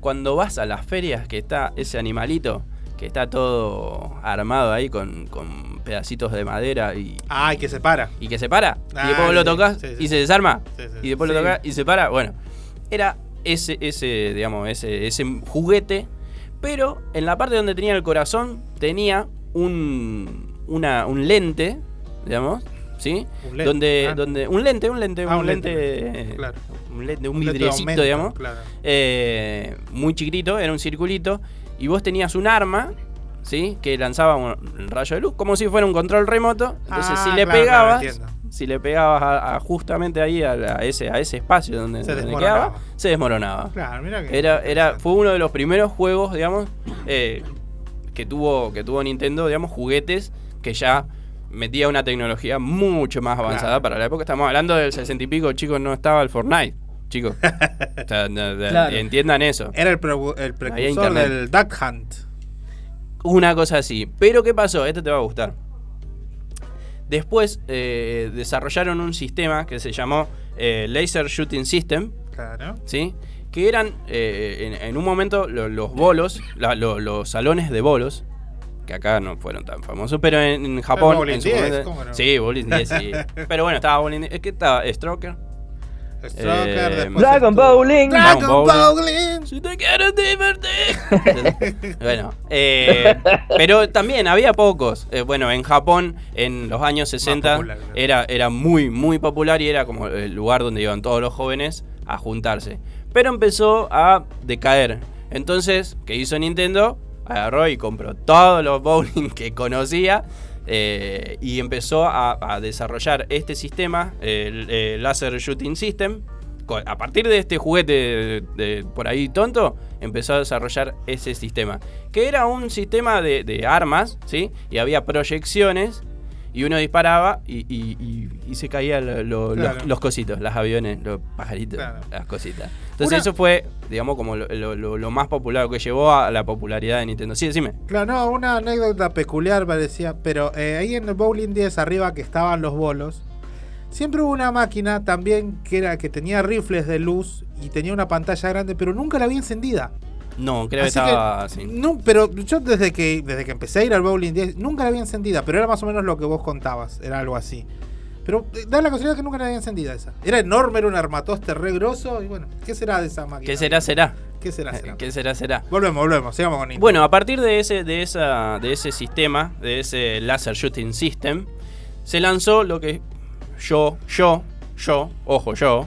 cuando vas a las ferias que está ese animalito? Que está todo armado ahí con, con pedacitos de madera y, Ay, que se para. y que se para. Ah, y después vos lo tocas sí, sí. y se desarma. Y después lo tocas y se para. Bueno, era ese, ese, digamos, ese, ese juguete. Pero en la parte donde tenía el corazón tenía un, una, un lente, digamos, ¿sí? Un lente, Donde, ah. donde, un lente, un lente, Ah, un, un lente, lente, eh, claro. un lente, un Un vidriecito, aumento, digamos, claro. eh, muy chiquitito, era un circulito, y vos tenías un arma, ¿sí? Que lanzaba un rayo de luz, como si fuera un control remoto. Entonces, Ah, si le claro, claro, pegabas. Si le pegabas a, a justamente ahí a, la- a ese, a ese espacio donde, Se donde desmoronaba. quedaba, se desmoronaba. Claro, mira que. Era, era, fue uno de los primeros juegos, digamos, eh, que tuvo, que tuvo Nintendo, digamos, juguetes que ya metía una tecnología mucho más avanzada Claro. para la época. Estamos hablando del 60 y pico, chicos, no estaba el Fortnite, chicos. O sea, no- no- Claro. Entiendan eso. Era el, pre- el precursor del Duck Hunt. Una cosa así. Pero ¿qué pasó? Este te va a gustar. Después eh, desarrollaron un sistema que se llamó eh, Laser Shooting System, Claro. ¿sí? Que eran eh, en, en un momento lo- los bolos, la- lo- los salones de bolos, que acá no fueron tan famosos, pero en, en Japón. En su 10, momento- ¿cómo no? Sí, Bowling 10, sí. pero bueno, estaba Bowling 10. Es que estaba Stroker. Stroker, Eh, Dragon estuvo- Bowling. Dragon Bowling. Bowling. Si te quieres divertir. bueno, eh, pero también había pocos. Eh, bueno, en Japón, en los años 60, popular, claro. era, era muy, muy popular y era como el lugar donde iban todos los jóvenes a juntarse. Pero empezó a decaer. Entonces, ¿qué hizo Nintendo? Agarró y compró todos los bowling que conocía. Eh, y empezó a, desarrollar este sistema, el, el Laser Shooting System, a partir de este juguete por ahí tonto, empezó a desarrollar ese sistema. Que era un sistema de, de armas, ¿sí? Y había proyecciones. Y uno disparaba y, y- y- y se caían lo- lo- Claro. los, los cositos, las aviones, los pajaritos, Claro. las cositas. Entonces Una- eso fue, digamos, como lo, lo- más popular, lo que llevó a la popularidad de Nintendo. Sí, decime. Claro, no, una anécdota peculiar parecía, pero eh, ahí en el Bowling 10 arriba que estaban los bolos, siempre hubo una máquina también que era que tenía rifles de luz y tenía una pantalla grande, pero nunca la había encendida. No, creo que estaba así. No, pero yo desde que desde que empecé a ir al Bowling 10 nunca la había encendida, pero era más o menos lo que vos contabas, era algo así. Pero eh, da la casualidad que nunca la había encendida esa. Era enorme, era un armatoste re grosso y bueno, ¿qué será de esa máquina? ¿Qué será, será? ¿Qué será, será? ¿Qué será, será? Volvemos, volvemos, sigamos con Nintendo. Bueno, a partir de ese, de, esa, de ese sistema, de ese Laser Shooting System, se lanzó lo que yo, yo, yo, ojo, yo,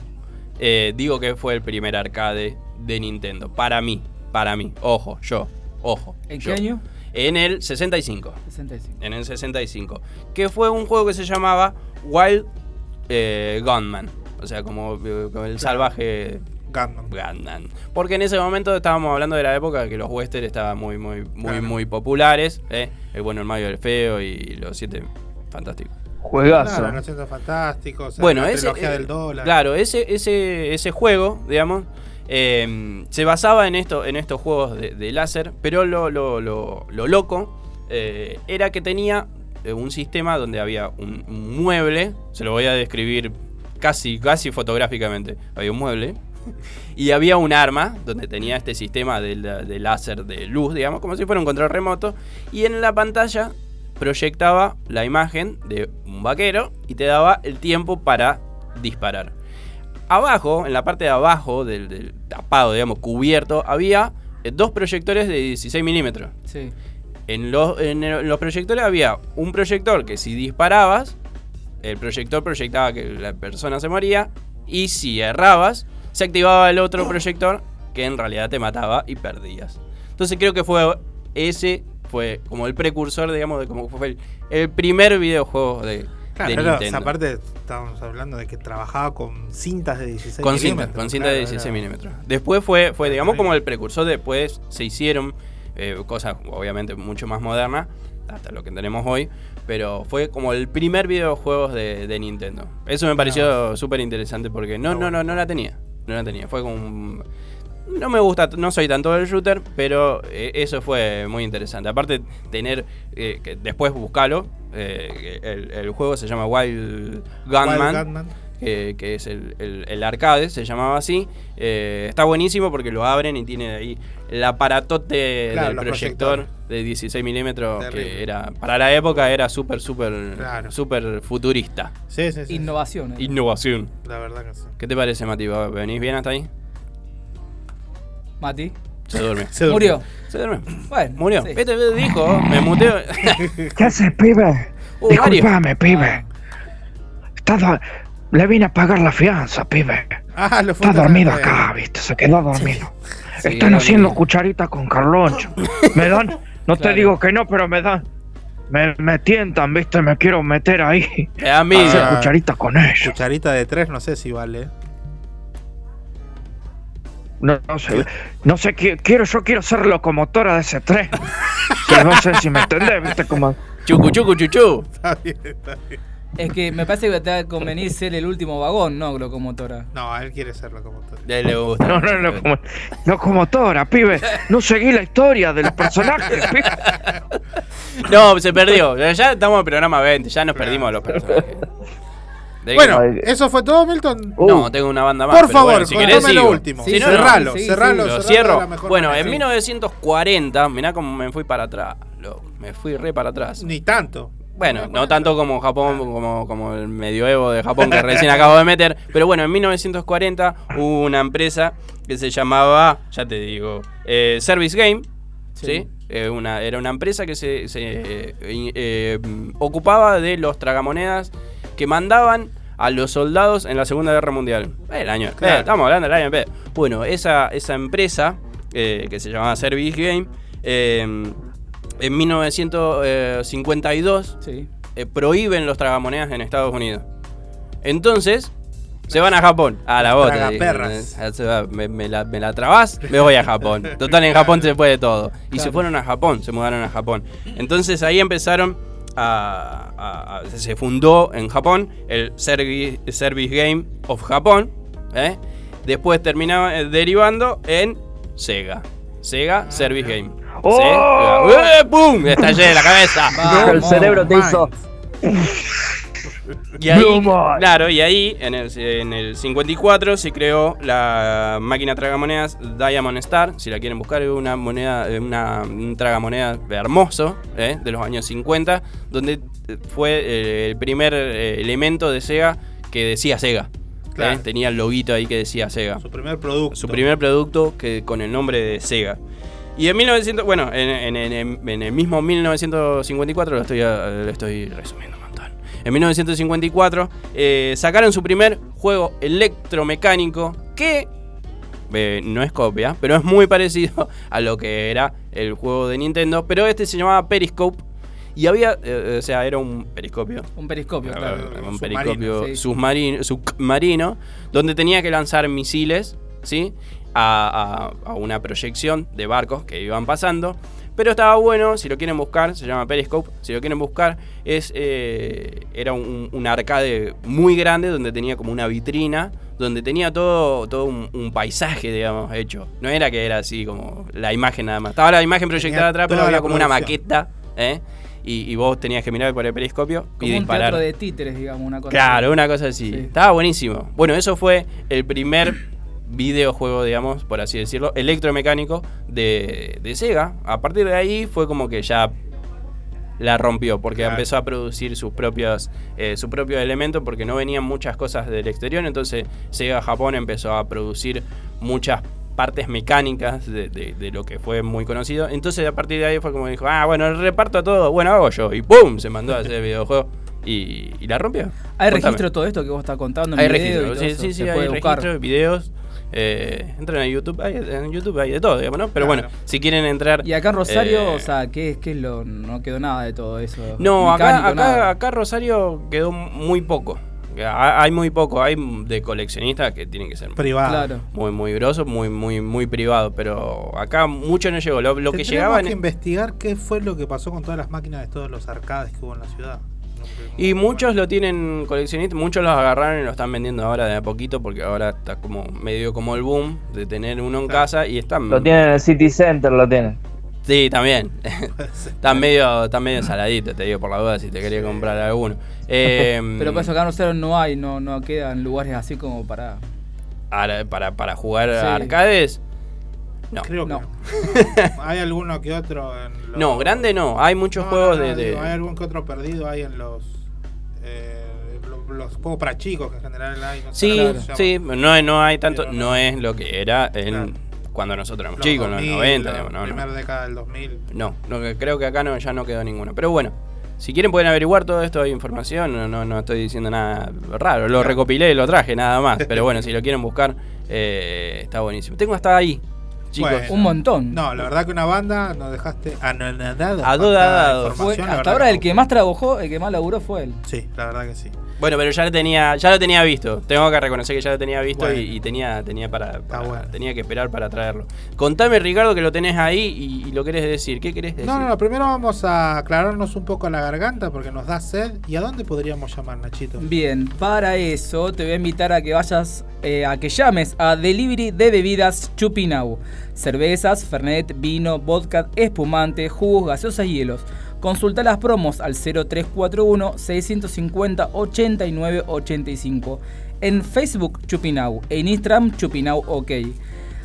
eh, digo que fue el primer arcade de Nintendo. Para mí, para mí, ojo, yo, ojo. ¿En yo. qué año? En el 65. 65. En el 65. Que fue un juego que se llamaba Wild eh, Gunman. O sea, como, eh, como el salvaje Gunman. Gunman. Porque en ese momento estábamos hablando de la época que los westerns estaban muy, muy, muy, muy populares. ¿eh? El bueno, el mayo, el feo y los siete fantásticos. Juegazo. Claro, los Centros Fantásticos, Bueno, la ese, trilogía eh, del dólar. Claro, ese, ese, ese juego, digamos, eh, se basaba en, esto, en estos juegos de, láser, pero lo, lo, lo- lo loco eh, era que tenía eh, un sistema donde había un, mueble, se lo voy a describir casi, casi fotográficamente, había un mueble. Y había un arma donde tenía este sistema de, de láser de luz, digamos, como si fuera un control remoto. Y en la pantalla proyectaba la imagen de un vaquero y te daba el tiempo para disparar. Abajo, en la parte de abajo del, del tapado, digamos, cubierto, había eh, dos proyectores de 16 milímetros. Sí. En los, en el- los proyectores había un proyector que si disparabas, el proyector proyectaba que la persona se moría. Y si errabas, se activaba el otro proyector que en realidad te mataba y perdías. Entonces creo que fue ese, fue como el precursor, digamos, de como fue el, el primer videojuego de, Claro, Nintendo. o sea, aparte estábamos hablando de que trabajaba con cintas de 16 Con cinta, milímetros. con cinta de claro, 16 era- milímetros. Después fue, fue digamos, como el precursor. Después se hicieron eh, cosas, obviamente, mucho más modernas, hasta lo que tenemos hoy. Pero fue como el primer videojuego de, de Nintendo. Eso me pareció súper interesante porque no, no, no, no la tenía. No la tenía. Fue como un- No me gusta, no soy tanto del shooter, pero eh, eso fue muy interesante. Aparte, tener, eh, que después buscarlo, el, el juego se llama Wild Gunman Wild Gunman. que, que es el, el- el arcade, se llamaba así. Eh, está buenísimo porque lo abren y tiene ahí el aparatote Claro, del proyector de 16 milímetros que era para la época era súper, súper, Claro. súper futurista. Sí, sí, sí. Innovación. eh. Innovación. La verdad que sí. ¿Qué te parece, Mati? ¿Va- ¿Venís bien hasta ahí? Mati. Se duerme. Se durmió. Murió. Se duerme. Bueno. Murió. sí. Este dijo, me muteo. ¿Qué haces, pibe? Uh, Disculpame, pibe. Está do- Le vine a pagar la fianza, pibe. Ah, lo Está dormido acá, viste, se quedó dormido. Sí, Están haciendo dormido. cucharitas con Carloncho. Me dan, no te digo que no, pero me dan. Me, me tientan, viste, me quiero meter ahí. Da a hacer Ah. cucharitas con ellos. Cucharita de tres, no sé si vale. No, no sé, no sé, qui- quiero, yo quiero ser locomotora de ese tren. Que no sé si me entendés, viste, como. Chucu, chucu, chuchu. Está bien, está bien. Es que me parece que te va a convenir ser el último vagón, no locomotora. No, él quiere ser locomotora. Le, le gusta. No, no, no, como, locomotora, pibe. No seguí la historia del personaje, pibe. No, se perdió. Ya estamos en el programa 20, ya nos perdimos los personajes. Bueno, eso fue todo, Milton. No, tengo una banda más. Por favor, bueno, si contame querés lo sigo. último. Sí, Si no, no. cerralo, sí, sí. cerralo, Lo cerralo cierro. mejor Bueno, en manera. 1940, mirá cómo me fui para atrás. me fui re para atrás. Ni tanto. Bueno, no tanto como Japón, como, como el medioevo de Japón que recién acabo de meter. Pero bueno, en 1940 hubo una empresa que se llamaba, ya te digo, eh, Service Game. ¿sí? Sí. Eh, una, era una empresa que se, se, eh, eh, ocupaba de los tragamonedas que mandaban a los soldados en la Segunda Guerra Mundial. El año, Claro. eh, estamos hablando del año. eh. Bueno, esa, esa empresa eh, que se llamaba Service Game, eh, en 1952 Sí. eh, prohíben los tragamonedas en Estados Unidos. Entonces, se van a Japón. A la bota. Me, me la, me la trabas, me voy a Japón. Total, en Japón se puede todo. Y se fueron a Japón, se mudaron a Japón. Entonces ahí empezaron a, a- a- se fundó en Japón el Servi- Service Game of Japón. ¿eh? Después terminaba eh, derivando en Sega. Sega Service Game. ¡Oh! Sega. ¡Eh, ¡Pum! Estallé de la cabeza. el cerebro te hizo. Y ahí, claro, y ahí en el, en el 54 se creó la máquina tragamonedas Diamond Star. Si la quieren buscar, es una moneda, una, un tragamonedas hermoso eh, de los años 50, donde eh, fue eh, el primer eh, elemento de Sega que decía Sega. Claro. tenía el loguito ahí que decía Sega. Su primer producto. Su primer producto que, con el nombre de Sega. Y en 1900, bueno, en, en- en- el mismo 1954, lo estoy, lo estoy resumiendo. En 1954 eh, sacaron su primer juego electromecánico que eh, no es copia, pero es muy parecido a lo que era el juego de Nintendo. Pero este se llamaba Periscope y había, eh, o sea, era un periscopio. Un periscopio, claro. Un Submarino, periscopio sí. submarino, submarino, donde tenía que lanzar misiles, ¿sí? A, a- a una proyección de barcos que iban pasando. Pero estaba bueno, si lo quieren buscar, se llama Periscope, si lo quieren buscar, es eh, era un, un arcade muy grande donde tenía como una vitrina, donde tenía todo, todo un, un paisaje, digamos, hecho. No era que era así como la imagen nada más. Estaba la imagen proyectada atrás, pero había como una maqueta, ¿eh? Y, y vos tenías que mirar por el periscopio y Como un disparar. teatro de títeres, digamos, una cosa Claro, así. una cosa así. Sí. Estaba buenísimo. Bueno, eso fue el primer videojuego, digamos, por así decirlo, electromecánico de, de Sega. A partir de ahí fue como que ya la rompió, porque Claro. empezó a producir sus propios, eh, su propio elemento, porque no venían muchas cosas del exterior. Entonces Sega Japón empezó a producir muchas partes mecánicas de, de- de lo que fue muy conocido. Entonces a partir de ahí fue como dijo, ah, bueno, reparto todo, bueno, hago yo. Y ¡pum! Se mandó a hacer el videojuego y, y la rompió. ¿Hay Contame. registro de todo esto que vos estás contando en Hay video y registro, todo sí, eso? sí, hay registro, videos. Eh, entran a YouTube, hay, en YouTube hay de todo, digamos, ¿no? Pero Claro. bueno, si quieren entrar. Y acá en Rosario, eh, o sea, ¿qué es, qué es lo.? No quedó nada de todo eso. No, acá, mecánico, acá, acá Rosario quedó muy poco. Ha- Hay muy poco, hay de coleccionistas que tienen que ser Privado. Claro. muy, muy grosos, muy, muy, muy privado. Pero acá mucho no llegó. Lo, lo que llegaba. que investigar qué fue lo que pasó con todas las máquinas de todos los arcades que hubo en la ciudad. Y muchos lo tienen coleccionistas, muchos los agarraron y lo están vendiendo ahora de a poquito porque ahora está como medio como el boom de tener uno en casa y están... Lo tienen en el City Center, lo tienen. Sí, también. están medio, están medio saladitos, te digo por la duda si te quería comprar alguno. Eh, Pero por eso acá en Rosario no hay, no, no quedan lugares así como para. ahora, para, para jugar Sí. arcades, no. Creo que No. hay alguno que otro en los... No, grande no. Hay muchos No, juegos de... de- digo, Hay algún que otro perdido ahí en los... eh, lo- los juegos para chicos que en general hay. No Sí, sí, no, no hay tanto, no, es lo que era en, Claro. cuando nosotros éramos Los chicos, en 2000, los 90, la digamos, no, primera década del 2000. No, no, creo que acá no, ya no quedó ninguno. Pero bueno, si quieren pueden averiguar todo esto, hay información, no, no, no estoy diciendo nada raro, lo recopilé y lo traje, nada más. Pero bueno, si lo quieren buscar, eh, está buenísimo. Tengo hasta ahí, chicos. Bueno. Un montón. No, la verdad que una banda nos dejaste anonadado. Anonadado. hasta ahora el que más trabajó, el que más laburó fue él. Sí, la verdad que sí. Bueno, pero ya lo tenía, ya lo tenía visto. Tengo que reconocer que ya lo tenía visto Bueno. y, y tenía, tenía para, para- bueno. tenía que esperar para traerlo. Contame, Ricardo, que lo tenés ahí y, y lo querés decir. ¿Qué querés decir? No, no, no, primero vamos a aclararnos un poco la garganta porque nos da sed. ¿Y a dónde podríamos llamar, Nachito? Bien, para eso te voy a invitar a que vayas, eh, a que llames a Delivery de Bebidas Chupinau. Cervezas, fernet, vino, vodka, espumante, jugos, gaseosas y hielos. Consulta las promos al 0341-650-8985. En Facebook Chupinau, en Instagram Chupinau OK.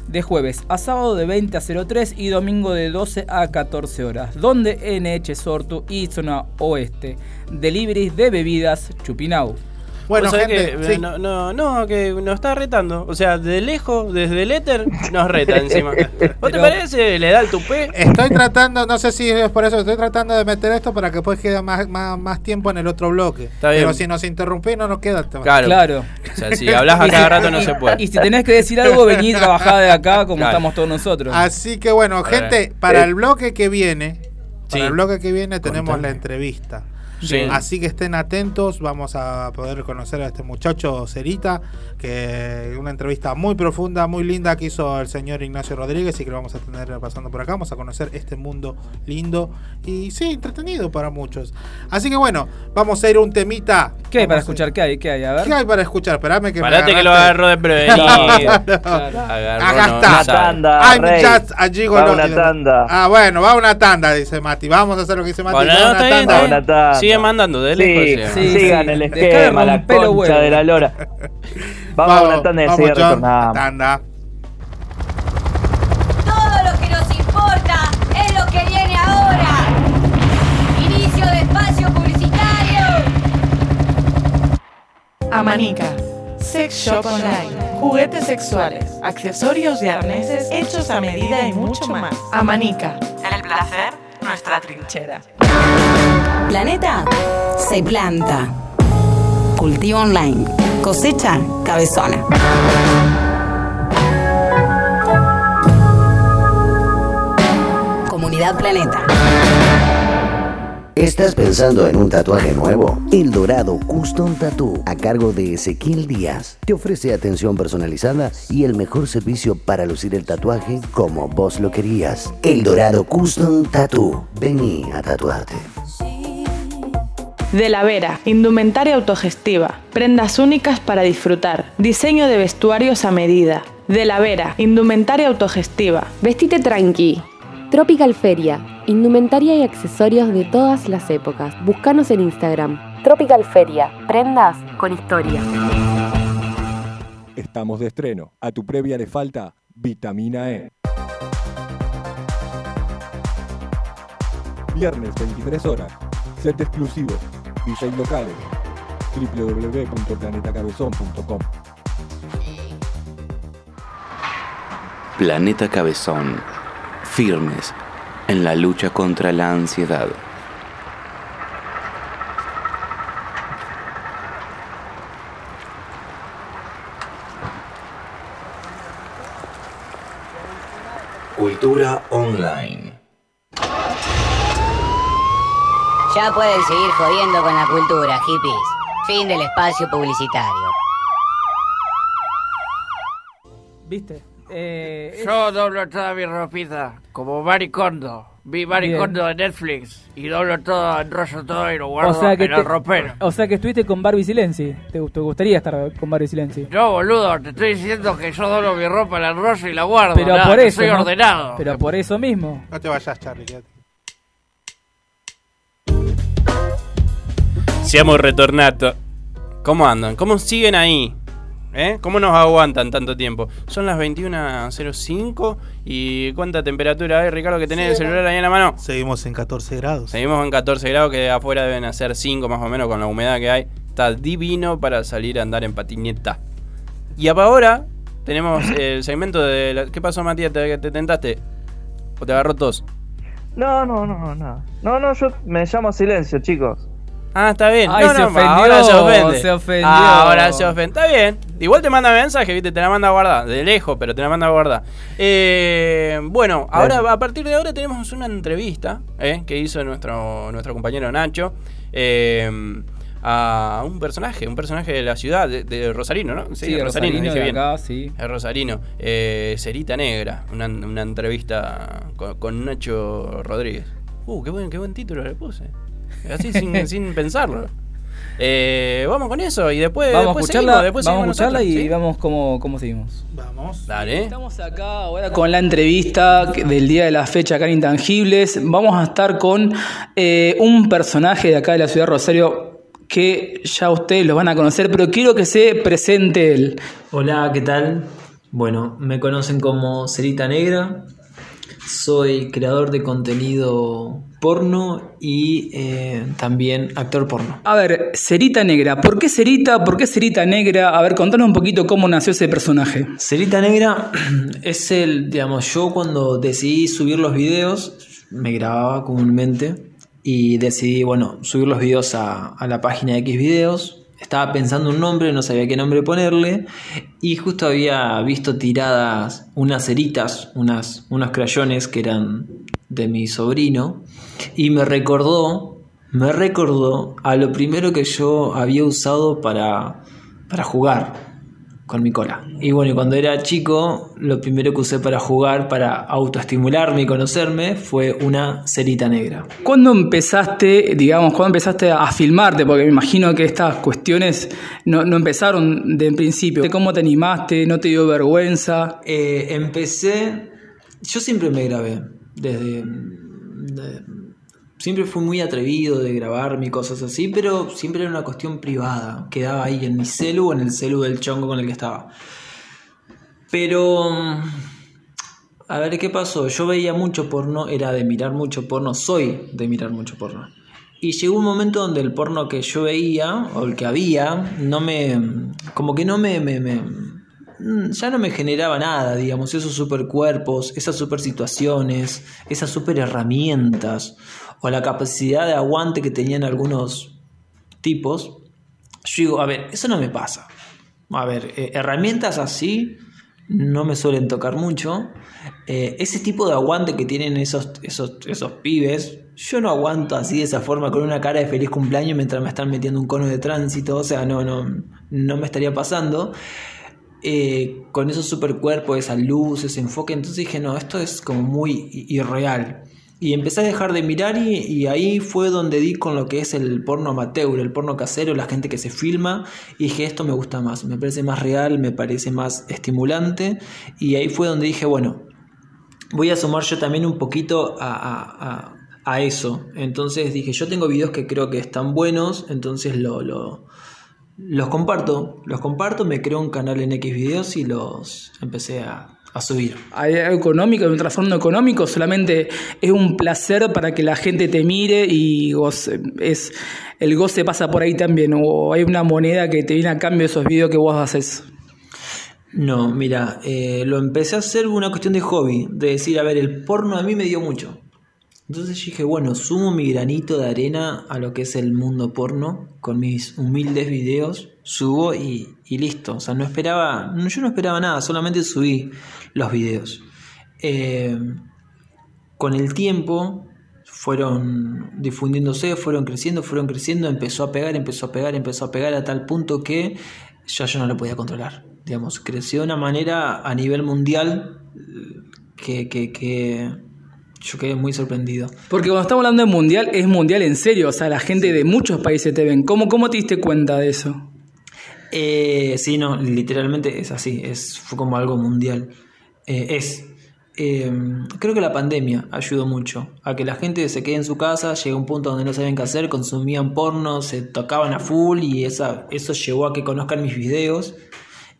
De jueves a sábado de 20 a 03 y domingo de 12 a 14 horas. Donde NH Sortu y zona oeste. Deliveries de bebidas Chupinau. Bueno, gente, que, sí. eh, no, no, no, que nos está retando. O sea, de lejos, desde el éter, nos reta encima. ¿Vos te parece? Le da el tupé. Estoy tratando, no sé si es por eso, estoy tratando de meter esto para que después quede más, más, más tiempo en el otro bloque. Está bien. Pero si nos interrumpís no nos queda tema. Claro. Claro. O sea, si hablas a cada rato no se puede. Y si tenés que decir algo, vení y trabajá de acá como Claro. estamos todos nosotros. Así que bueno, gente, para el bloque que viene, Sí. para el bloque que viene tenemos Contame. la entrevista. Sí. Así que estén atentos, vamos a poder conocer a este muchacho Cerita, que una entrevista muy profunda, muy linda que hizo el señor Ignacio Rodríguez y que lo vamos a tener pasando por acá. Vamos a conocer este mundo lindo y sí, entretenido para muchos. Así que bueno, vamos a ir a un temita. ¿Qué hay para escuchar? ¿Qué hay? ¿Qué hay? A ver. ¿Qué hay para escuchar? Esperame que me Parate que lo agarraste. agarró de prevenido. Claro. Agarró, Acá no, está. no Una tanda, I'm Rey. just. Va una tanda. Ah, bueno, va una tanda, dice Mati. Vamos a hacer lo que dice Mati. Bueno, va no, una está bien, tanda. está Va una tanda. Sigue mandando, de Sí, lejos. sí. sí. sigan el Dejá de esquema, la concha de la lora. Vamos a una tanda y vamos, retornamos. tanda. Todo lo que nos importa es lo que viene ahora. Inicio de espacio publicitario. Amanica. Sex Shop Online. Juguetes sexuales, accesorios y arneses hechos a medida y mucho más. Amanica. El placer, nuestra trinchera. Planeta se planta. Cultivo online. Cosecha cabezona. Comunidad Planeta. ¿Estás pensando en un tatuaje nuevo? El Dorado Custom Tattoo, a cargo de Ezequiel Díaz, te ofrece atención personalizada y el mejor servicio para lucir el tatuaje como vos lo querías. El Dorado Custom Tattoo. Vení a tatuarte. De la Vera, indumentaria autogestiva, prendas únicas para disfrutar, diseño de vestuarios a medida. De la Vera, indumentaria autogestiva. Vestite tranqui. Tropical Feria, indumentaria y accesorios de todas las épocas. Búscanos en Instagram. Tropical Feria, prendas con historia. Estamos de estreno. A tu previa le falta vitamina E. Viernes 23 horas. Set exclusivo. DJ locales. www.planetacabezón.com Planeta Cabezón. Firmes en la lucha contra la ansiedad. Cultura online. Ya pueden seguir jodiendo con la cultura, hippies. Fin del espacio publicitario. ¿Viste? Eh, Yo doblo toda mi ropita, como Maricondo. Vi Maricondo de Netflix y doblo todo, enrollo todo y lo guardo o sea que en te- el ropero. O sea que estuviste con Barbie Silenzi. ¿Te, te gustaría estar con Barbie Silenzi? No, boludo, te estoy diciendo que yo doblo mi ropa, la enrollo y la guardo. Pero nada, por eso. Soy ¿no? ordenado. Pero por eso mismo. No te vayas, Charlie. Siamo retornato. ¿Cómo andan? ¿Cómo siguen ahí? ¿Eh? ¿Cómo nos aguantan tanto tiempo? Son las 21.05 y ¿cuánta temperatura hay, Ricardo, que tenés el celular ahí en la mano? Seguimos en 14 grados. Seguimos en 14 grados, que afuera deben hacer 5 más o menos con la humedad que hay. Está divino para salir a andar en patineta. Y ahora tenemos el segmento de... la- ¿Qué pasó, Matías? ¿Te, te tentaste? ¿O te agarró tos? No, no, no, no. No, no, yo me llamo Silencio, chicos. Ah, está bien. Ay, no, se no, ofendió, ahora se ofende. se ofendió. Ah, ahora se ofende. Está bien. Igual te manda mensaje, viste, te la manda a guardar. De lejos, pero te la manda a guardar. Eh, bueno, ahora a partir de ahora tenemos una entrevista eh, que hizo nuestro, nuestro compañero Nacho. eh, a un personaje, un personaje de la ciudad, de, de Rosarino, ¿no? Sí, de Rosarino, bien. acá, sí. Rosarino. Eh, Cerita Negra, una, una entrevista con, con Nacho Rodríguez. Uh, qué buen, qué buen título le puse. Así sin, sin pensarlo. Eh, vamos con eso y después, Vamos a escucharla, seguimos, después vamos a escucharla nosotros, y ¿sí? vamos cómo, cómo seguimos. Vamos. Dale. Estamos acá ahora con la entrevista del día de la fecha acá en Intangibles. Vamos a estar con eh, un personaje de acá de la ciudad de Rosario que ya ustedes lo van a conocer, pero quiero que se presente él. Hola, ¿qué tal? Bueno, me conocen como Cerita Negra. Soy creador de contenido porno y eh, también actor porno. A ver, Cerita Negra, ¿por qué Cerita? ¿Por qué Cerita Negra? A ver, contanos un poquito cómo nació ese personaje. Cerita Negra es el, digamos, yo cuando decidí subir los videos, me grababa comúnmente y decidí, bueno, subir los videos a, a la página de X videos. Estaba pensando un nombre, no sabía qué nombre ponerle y justo había visto tiradas unas ceritas, unas, unos crayones que eran de mi sobrino y me recordó me recordó a lo primero que yo había usado para, para jugar con mi cola. Y bueno, cuando era chico, lo primero que usé para jugar, para autoestimularme y conocerme, fue una cerita negra. ¿Cuándo empezaste, digamos, cuándo empezaste a filmarte? Porque me imagino que estas cuestiones no, no empezaron de en principio. ¿Cómo te animaste? ¿No te dio vergüenza? Eh, empecé, yo siempre me grabé, desde... de- siempre fui muy atrevido de grabarme y cosas así, pero siempre era una cuestión privada. Quedaba ahí en mi celu o en el celu del chongo con el que estaba. Pero... mm, A ver, ¿qué pasó? Yo veía mucho porno, era de mirar mucho porno, soy de mirar mucho porno. Y llegó un momento donde el porno que yo veía, o el que había, no me... como que no me... me- mm, ya no me generaba nada, digamos, esos super cuerpos, esas super situaciones, esas super herramientas, o la capacidad de aguante que tenían algunos tipos. Yo digo, a ver, eso no me pasa. A ver, eh, herramientas así no me suelen tocar mucho. Eh, ese tipo de aguante que tienen esos, esos, esos pibes, yo no aguanto así de esa forma con una cara de feliz cumpleaños mientras me están metiendo un cono de tránsito. O sea, no, no, no me estaría pasando. Eh, con esos super cuerpos, esa luz, ese enfoque. Entonces dije, no, esto es como muy irreal. Y empecé a dejar de mirar y, ahí fue donde di con lo que es el porno amateur, el porno casero, la gente que se filma. Y dije, esto me gusta más, me parece más real, me parece más estimulante. Y ahí fue donde dije, bueno, voy a sumar yo también un poquito a, a- a- eso. Entonces dije, yo tengo videos que creo que están buenos, entonces lo- los comparto. Los comparto, me creo un canal en X videos y los empecé a, a subir. ¿Hay algo económico, hay un trasfondo económico? ¿Solamente es un placer para que la gente te mire y goce- es, el goce pasa por ahí también? ¿O hay una moneda que te viene a cambio de esos videos que vos haces? No, mira, eh, lo empecé a hacer una cuestión de hobby, de decir, a ver, el porno a mí me dio mucho. Entonces dije, bueno, sumo mi granito de arena a lo que es el mundo porno, con mis humildes videos, subo y, y listo. O sea, no esperaba, no, yo no esperaba nada, solamente subí los videos. Eh, con el tiempo fueron difundiéndose, fueron creciendo, fueron creciendo, empezó a pegar, empezó a pegar, empezó a pegar a tal punto que ya yo no lo podía controlar. Digamos, creció de una manera a nivel mundial que, que, que yo quedé muy sorprendido. Porque cuando estamos hablando de mundial, es mundial en serio. O sea, la gente de muchos países te ven. ¿Cómo, cómo te diste cuenta de eso? Eh, sí, no, literalmente es así, es, fue como algo mundial. Eh, es. eh, creo que la pandemia ayudó mucho a que la gente se quede en su casa, llegó a un punto donde no sabían qué hacer, consumían porno, se tocaban a full y esa, eso llevó a que conozcan mis videos,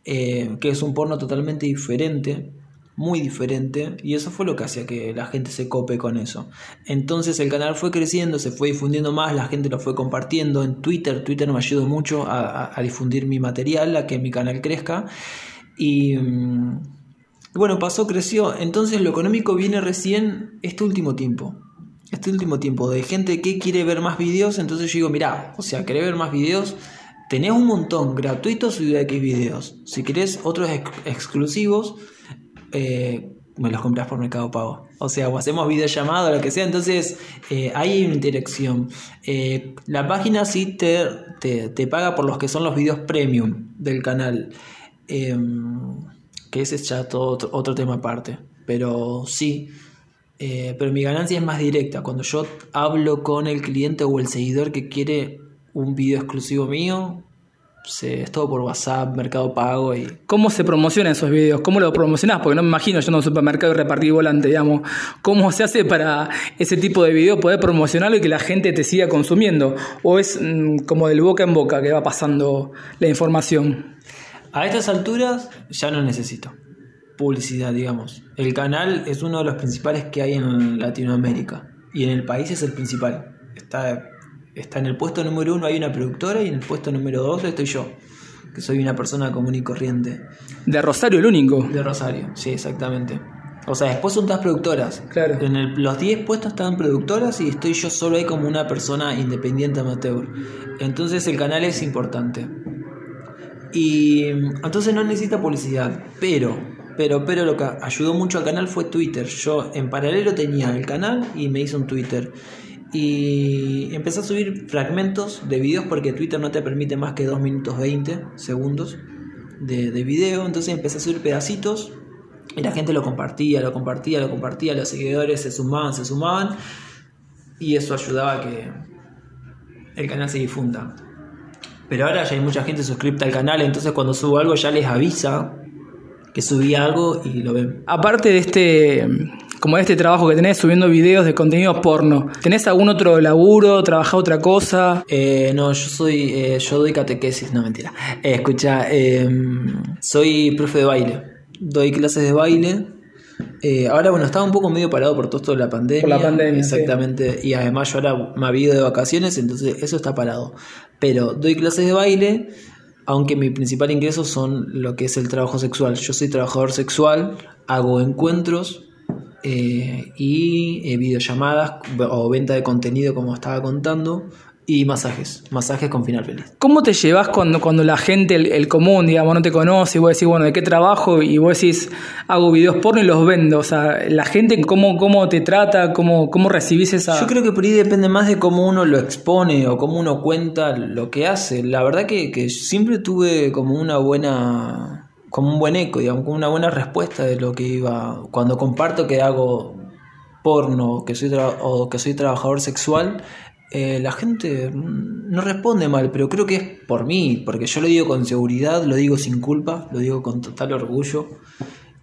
eh, que es un porno totalmente diferente, muy diferente, y eso fue lo que hacía que la gente se cope con eso. Entonces el canal fue creciendo, se fue difundiendo más, la gente lo fue compartiendo en Twitter, Twitter me ayudó mucho a, difundir mi material, a que mi canal crezca, y... mm, bueno, pasó, creció. Entonces lo económico viene recién este último tiempo. Este último tiempo de gente que quiere ver más videos. Entonces yo digo, mirá, o sea, querés ver más videos. Tenés un montón gratuitos y de X videos. Si querés otros ex- exclusivos, eh, me los compras por Mercado Pago. O sea, o hacemos videollamada o lo que sea. Entonces, eh, hay una interacción. Eh, la página sí te, te, te paga por los que son los videos premium del canal. Em, que ese es ya todo otro, otro tema aparte. Pero sí. Eh, pero mi ganancia es más directa. Cuando yo hablo con el cliente o el seguidor que quiere un video exclusivo mío, se, es todo por WhatsApp, Mercado Pago y ¿Cómo se promocionan esos videos? ¿Cómo lo promocionás? Porque no me imagino yendo a un supermercado y repartir volante, digamos. ¿Cómo se hace para ese tipo de video poder promocionarlo y que la gente te siga consumiendo? ¿O es mm, como del boca en boca que va pasando la información? A estas alturas ya no necesito publicidad, digamos. El canal es uno de los principales que hay en Latinoamérica. Y en el país es el principal. Está, está en el puesto número uno hay una productora y en el puesto número dos estoy yo. Que soy una persona común y corriente. De Rosario el único. De Rosario, sí, exactamente. O sea, después son todas productoras. Claro. En el- los 10 puestos están productoras y estoy yo solo ahí como una persona independiente amateur. Entonces el canal es importante. Y entonces no necesita publicidad. Pero, pero, pero lo que ayudó mucho al canal fue Twitter. Yo en paralelo tenía el canal y me hice un Twitter. Y empecé a subir fragmentos de videos porque Twitter no te permite más que 2 minutos 20 segundos de, de video. Entonces empecé a subir pedacitos y la gente lo compartía, lo compartía, lo compartía. Los seguidores se sumaban, se sumaban. Y eso ayudaba a que el canal se difunda. Pero ahora ya hay mucha gente suscripta al canal, entonces cuando subo algo ya les avisa que subí algo y lo ven. Aparte de este, como este trabajo que tenés subiendo videos de contenido porno, ¿tenés algún otro laburo, trabajás otra cosa? Eh, no, yo soy, eh, yo doy catequesis, no mentira. Eh, escucha, eh, soy profe de baile, doy clases de baile. Ahora, bueno, estaba un poco medio parado por todo esto de la pandemia. Por la pandemia, Exactamente. Y además yo ahora me había ido de vacaciones, entonces eso está parado. Pero doy clases de baile, aunque mi principal ingreso son lo que es el trabajo sexual. Yo soy trabajador sexual, hago encuentros eh, y eh, videollamadas o venta de contenido, como estaba contando, y masajes. Masajes con final feliz. ¿Cómo te llevas cuando, cuando la gente, el, el común, digamos, no te conoce y vos decís, bueno, ¿de qué trabajo? Y vos decís, hago videos porno y los vendo. O sea, la gente, ¿cómo, cómo te trata? ¿Cómo, ¿Cómo recibís esa...? Yo creo que por ahí depende más de cómo uno lo expone o cómo uno cuenta lo que hace. La verdad que, que siempre tuve como una buena como un buen eco, digamos, como una buena respuesta de lo que iba. Cuando comparto que hago porno que soy o que soy trabajador sexual, eh, la gente no responde mal, pero creo que es por mí, porque yo lo digo con seguridad, lo digo sin culpa, lo digo con total orgullo.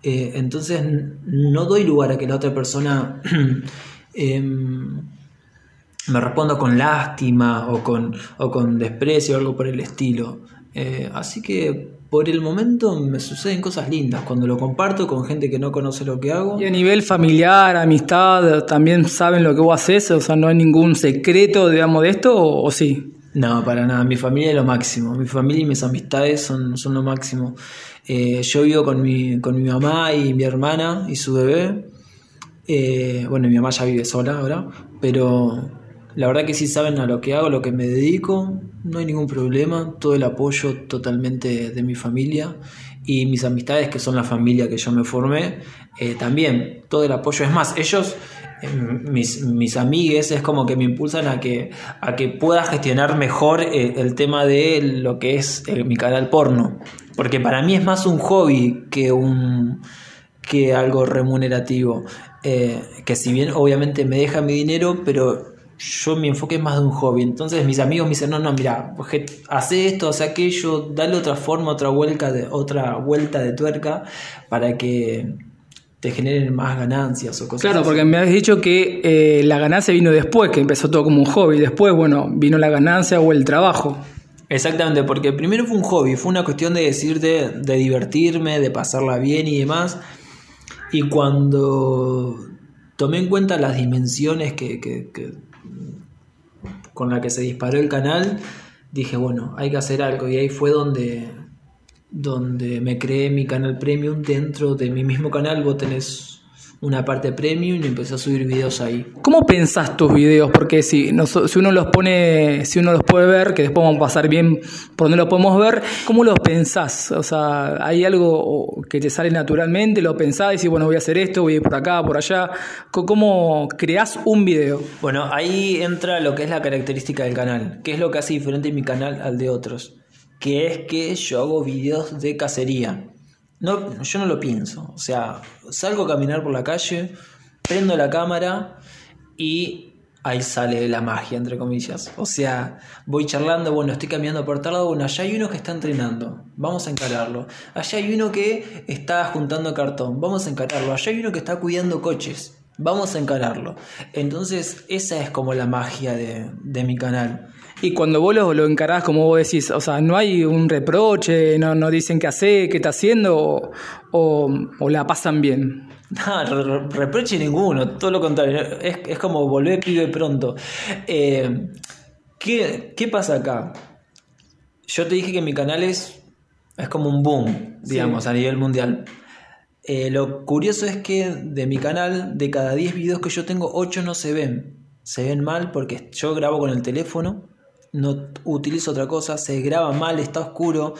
Eh, entonces no doy lugar a que la otra persona em, me responda con lástima o con, o con desprecio o algo por el estilo. Eh, así que por el momento me suceden cosas lindas cuando lo comparto con gente que no conoce lo que hago. Y a nivel familiar, amistad, ¿también saben lo que vos haces? O sea, ¿no hay ningún secreto, digamos, de esto o, o sí? No, para nada. Mi familia es lo máximo. Mi familia y mis amistades son, son lo máximo. Eh, yo vivo con mi, con mi mamá y mi hermana y su bebé. Eh, bueno, mi mamá ya vive sola ahora, pero la verdad que sí saben a lo que hago, a lo que me dedico. No hay ningún problema. Todo el apoyo totalmente de mi familia y mis amistades, que son la familia que yo me formé, eh, también. Todo el apoyo. Es más, ellos eh, mis, mis amigues es como que me impulsan a que, a que pueda gestionar mejor eh, el tema de lo que es mi canal porno. Porque para mí es más un hobby que un que algo remunerativo. Que si bien obviamente me deja mi dinero, pero yo mi enfoque es más de un hobby. Entonces mis amigos me dicen, no, no, mira, hace esto, hace aquello, dale otra forma, otra vuelta de, otra vuelta de tuerca para que te generen más ganancias o cosas Claro, así. porque me habías dicho que eh, la ganancia vino después, que empezó todo como un hobby. Después, bueno, vino la ganancia o el trabajo. Exactamente, porque primero fue un hobby, fue una cuestión de decirte, de divertirme, de pasarla bien y demás. Y cuando tomé en cuenta las dimensiones que, que- que- con la que se disparó el canal, dije, bueno, hay que hacer algo. Y ahí fue donde, donde me creé mi canal premium dentro de mi mismo canal. Vos tenés una parte premium y empecé a subir videos ahí. ¿Cómo pensás tus videos? Porque si, noso- si uno los pone, si uno los puede ver, que después vamos a pasar bien por donde lo podemos ver, ¿cómo los pensás? O sea, ¿hay algo que te sale naturalmente? ¿Lo pensás y decís, bueno, voy a hacer esto, voy a ir por acá, por allá? ¿Cómo creás un video? Bueno, ahí entra lo que es la característica del canal, que es lo que hace diferente mi canal al de otros, que es que yo hago videos de cacería. No, yo no lo pienso, o sea, salgo a caminar por la calle, prendo la cámara y ahí sale la magia, entre comillas. O sea, voy charlando, bueno, estoy caminando por tal lado, bueno, allá hay uno que está entrenando, vamos a encararlo. Allá hay uno que está juntando cartón, vamos a encararlo. Allá hay uno que está cuidando coches, vamos a encararlo. Entonces, esa es como la magia de, de mi canal. Y cuando vos lo, lo encarás, como vos decís, o sea, no hay un reproche, no, no dicen qué hace, qué está haciendo, o, o- o la pasan bien. No, re- re- reproche ninguno, todo lo contrario. Es, es como volver pibe pronto. Eh, ¿qué, qué pasa acá? Yo te dije que mi canal es, es como un boom, digamos, Sí. a nivel mundial. Eh, lo curioso es que de mi canal, de cada 10 videos que yo tengo, 8 no se ven. Se ven mal porque yo grabo con el teléfono, no utilizo otra cosa, se graba mal, está oscuro,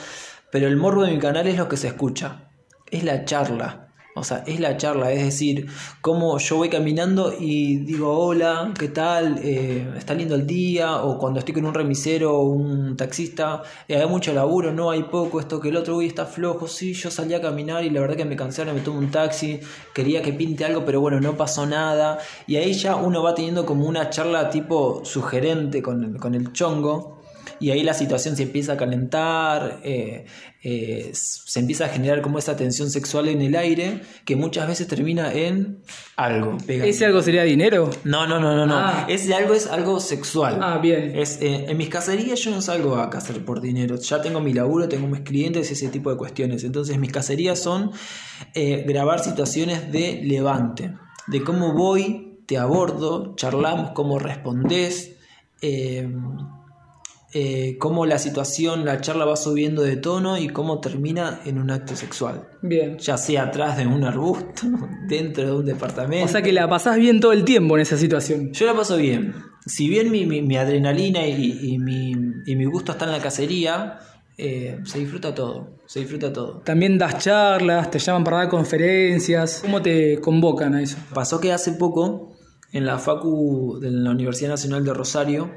pero el morbo de mi canal es lo que se escucha, es la charla. O sea, es la charla, es decir, cómo yo voy caminando y digo, hola, ¿qué tal? Eh, ¿Está lindo el día? O cuando estoy con un remisero o un taxista, eh, hay mucho laburo, no hay poco, esto que el otro, uy, está flojo, sí, yo salí a caminar y la verdad que me cansé, ahora me tomo un taxi, quería que pinte algo, pero bueno, no pasó nada. Y ahí ya uno va teniendo como una charla tipo sugerente con, con el chongo. Y ahí la situación se empieza a calentar, eh, eh, se empieza a generar como esa tensión sexual en el aire que muchas veces termina en algo. pegando. ¿Ese algo sería dinero? No, no, no, no, no. Ah. Ese algo es algo sexual. Ah, bien. Es, eh, en mis cacerías yo no salgo a cazar por dinero. Ya tengo mi laburo, tengo mis clientes y ese tipo de cuestiones. Entonces mis cacerías son grabar situaciones de levante. De cómo voy, te abordo, charlamos, cómo respondes. eh, eh, cómo la situación, la charla va subiendo de tono y cómo termina en un acto sexual. Bien. Ya sea atrás de un arbusto, dentro de un departamento. O sea que la pasás bien todo el tiempo en esa situación. Yo la paso bien. Si bien mi, mi- mi adrenalina y, y mi, y mi gusto está en la cacería, eh, se disfruta todo. Se disfruta todo. También das charlas, te llaman para dar conferencias. ¿Cómo te convocan a eso? Pasó que hace poco, en la Facu de la Universidad Nacional de Rosario,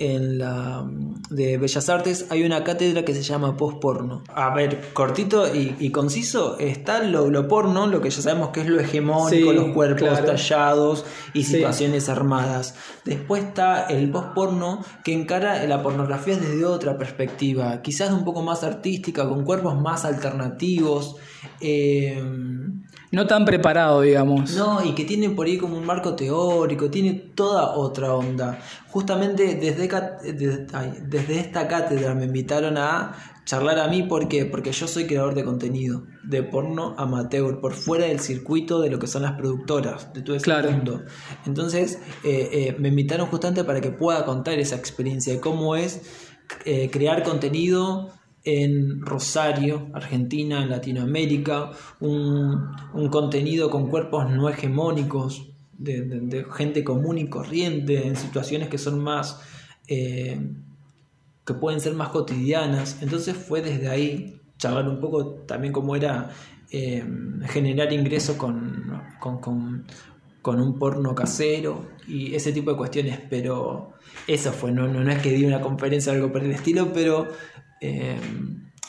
en la de Bellas Artes, hay una cátedra que se llama post-porno. A ver, cortito y, y conciso, está lo, lo porno, lo que ya sabemos que es lo hegemónico, Sí, los cuerpos claro. tallados y Sí. situaciones armadas. Después está el post-porno que encara la pornografía desde otra perspectiva, quizás un poco más artística, con cuerpos más alternativos. eh, No tan preparado, digamos. no, y que tiene por ahí como un marco teórico, tiene toda otra onda. Justamente desde, desde, desde esta cátedra me invitaron a charlar a mí, ¿por qué? Porque yo soy creador de contenido, de porno amateur, por fuera del circuito de lo que son las productoras, de todo ese Claro. mundo. Entonces eh, eh, me invitaron justamente para que pueda contar esa experiencia de cómo es eh, crear contenido en Rosario, Argentina, en Latinoamérica, un, un contenido con cuerpos no hegemónicos, de, de- gente común y corriente, en situaciones que son más, eh, que pueden ser más cotidianas. Entonces fue desde ahí charlar un poco también cómo era eh, generar ingresos con, con, con- con un porno casero y ese tipo de cuestiones, pero eso fue, no, no, no es que di una conferencia o algo por el estilo, pero eh,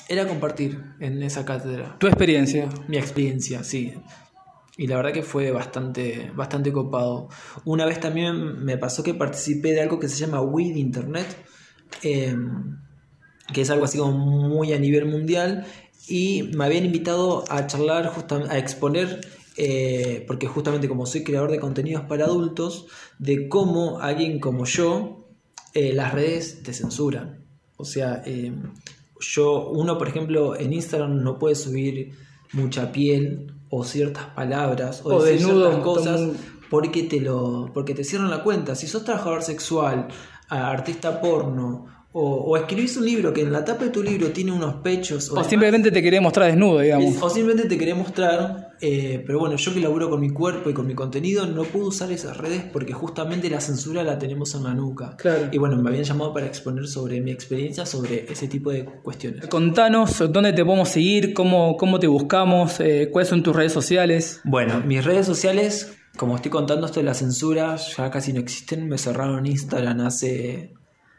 era compartir en esa cátedra. Tu experiencia. Mi experiencia, sí. Y la verdad que fue bastante, bastante copado. Una vez también me pasó que participé de algo que se llama WID Internet, eh, que es algo así como muy a nivel mundial, y me habían invitado a charlar, a exponer, eh, porque justamente como soy creador de contenidos para adultos, de cómo alguien como yo, eh, las redes te censuran. O sea, eh, yo, uno por ejemplo en Instagram no puede subir mucha piel o ciertas palabras o, O decir desnudo, ciertas cosas como- porque te lo porque te cierran la cuenta. Si sos trabajador sexual, artista porno o, o escribís un libro que en la tapa de tu libro tiene unos pechos O demás, simplemente te querés mostrar desnudo, digamos. o simplemente te querés mostrar, eh, pero bueno, yo que laburo con mi cuerpo y con mi contenido no puedo usar esas redes porque justamente la censura la tenemos en la nuca. Claro. Y bueno, me habían llamado para exponer sobre mi experiencia sobre ese tipo de cuestiones. Contanos dónde te podemos seguir, cómo, cómo te buscamos, eh, cuáles son tus redes sociales. Bueno, mis redes sociales, como estoy contando esto de la censura, ya casi no existen. Me cerraron Instagram hace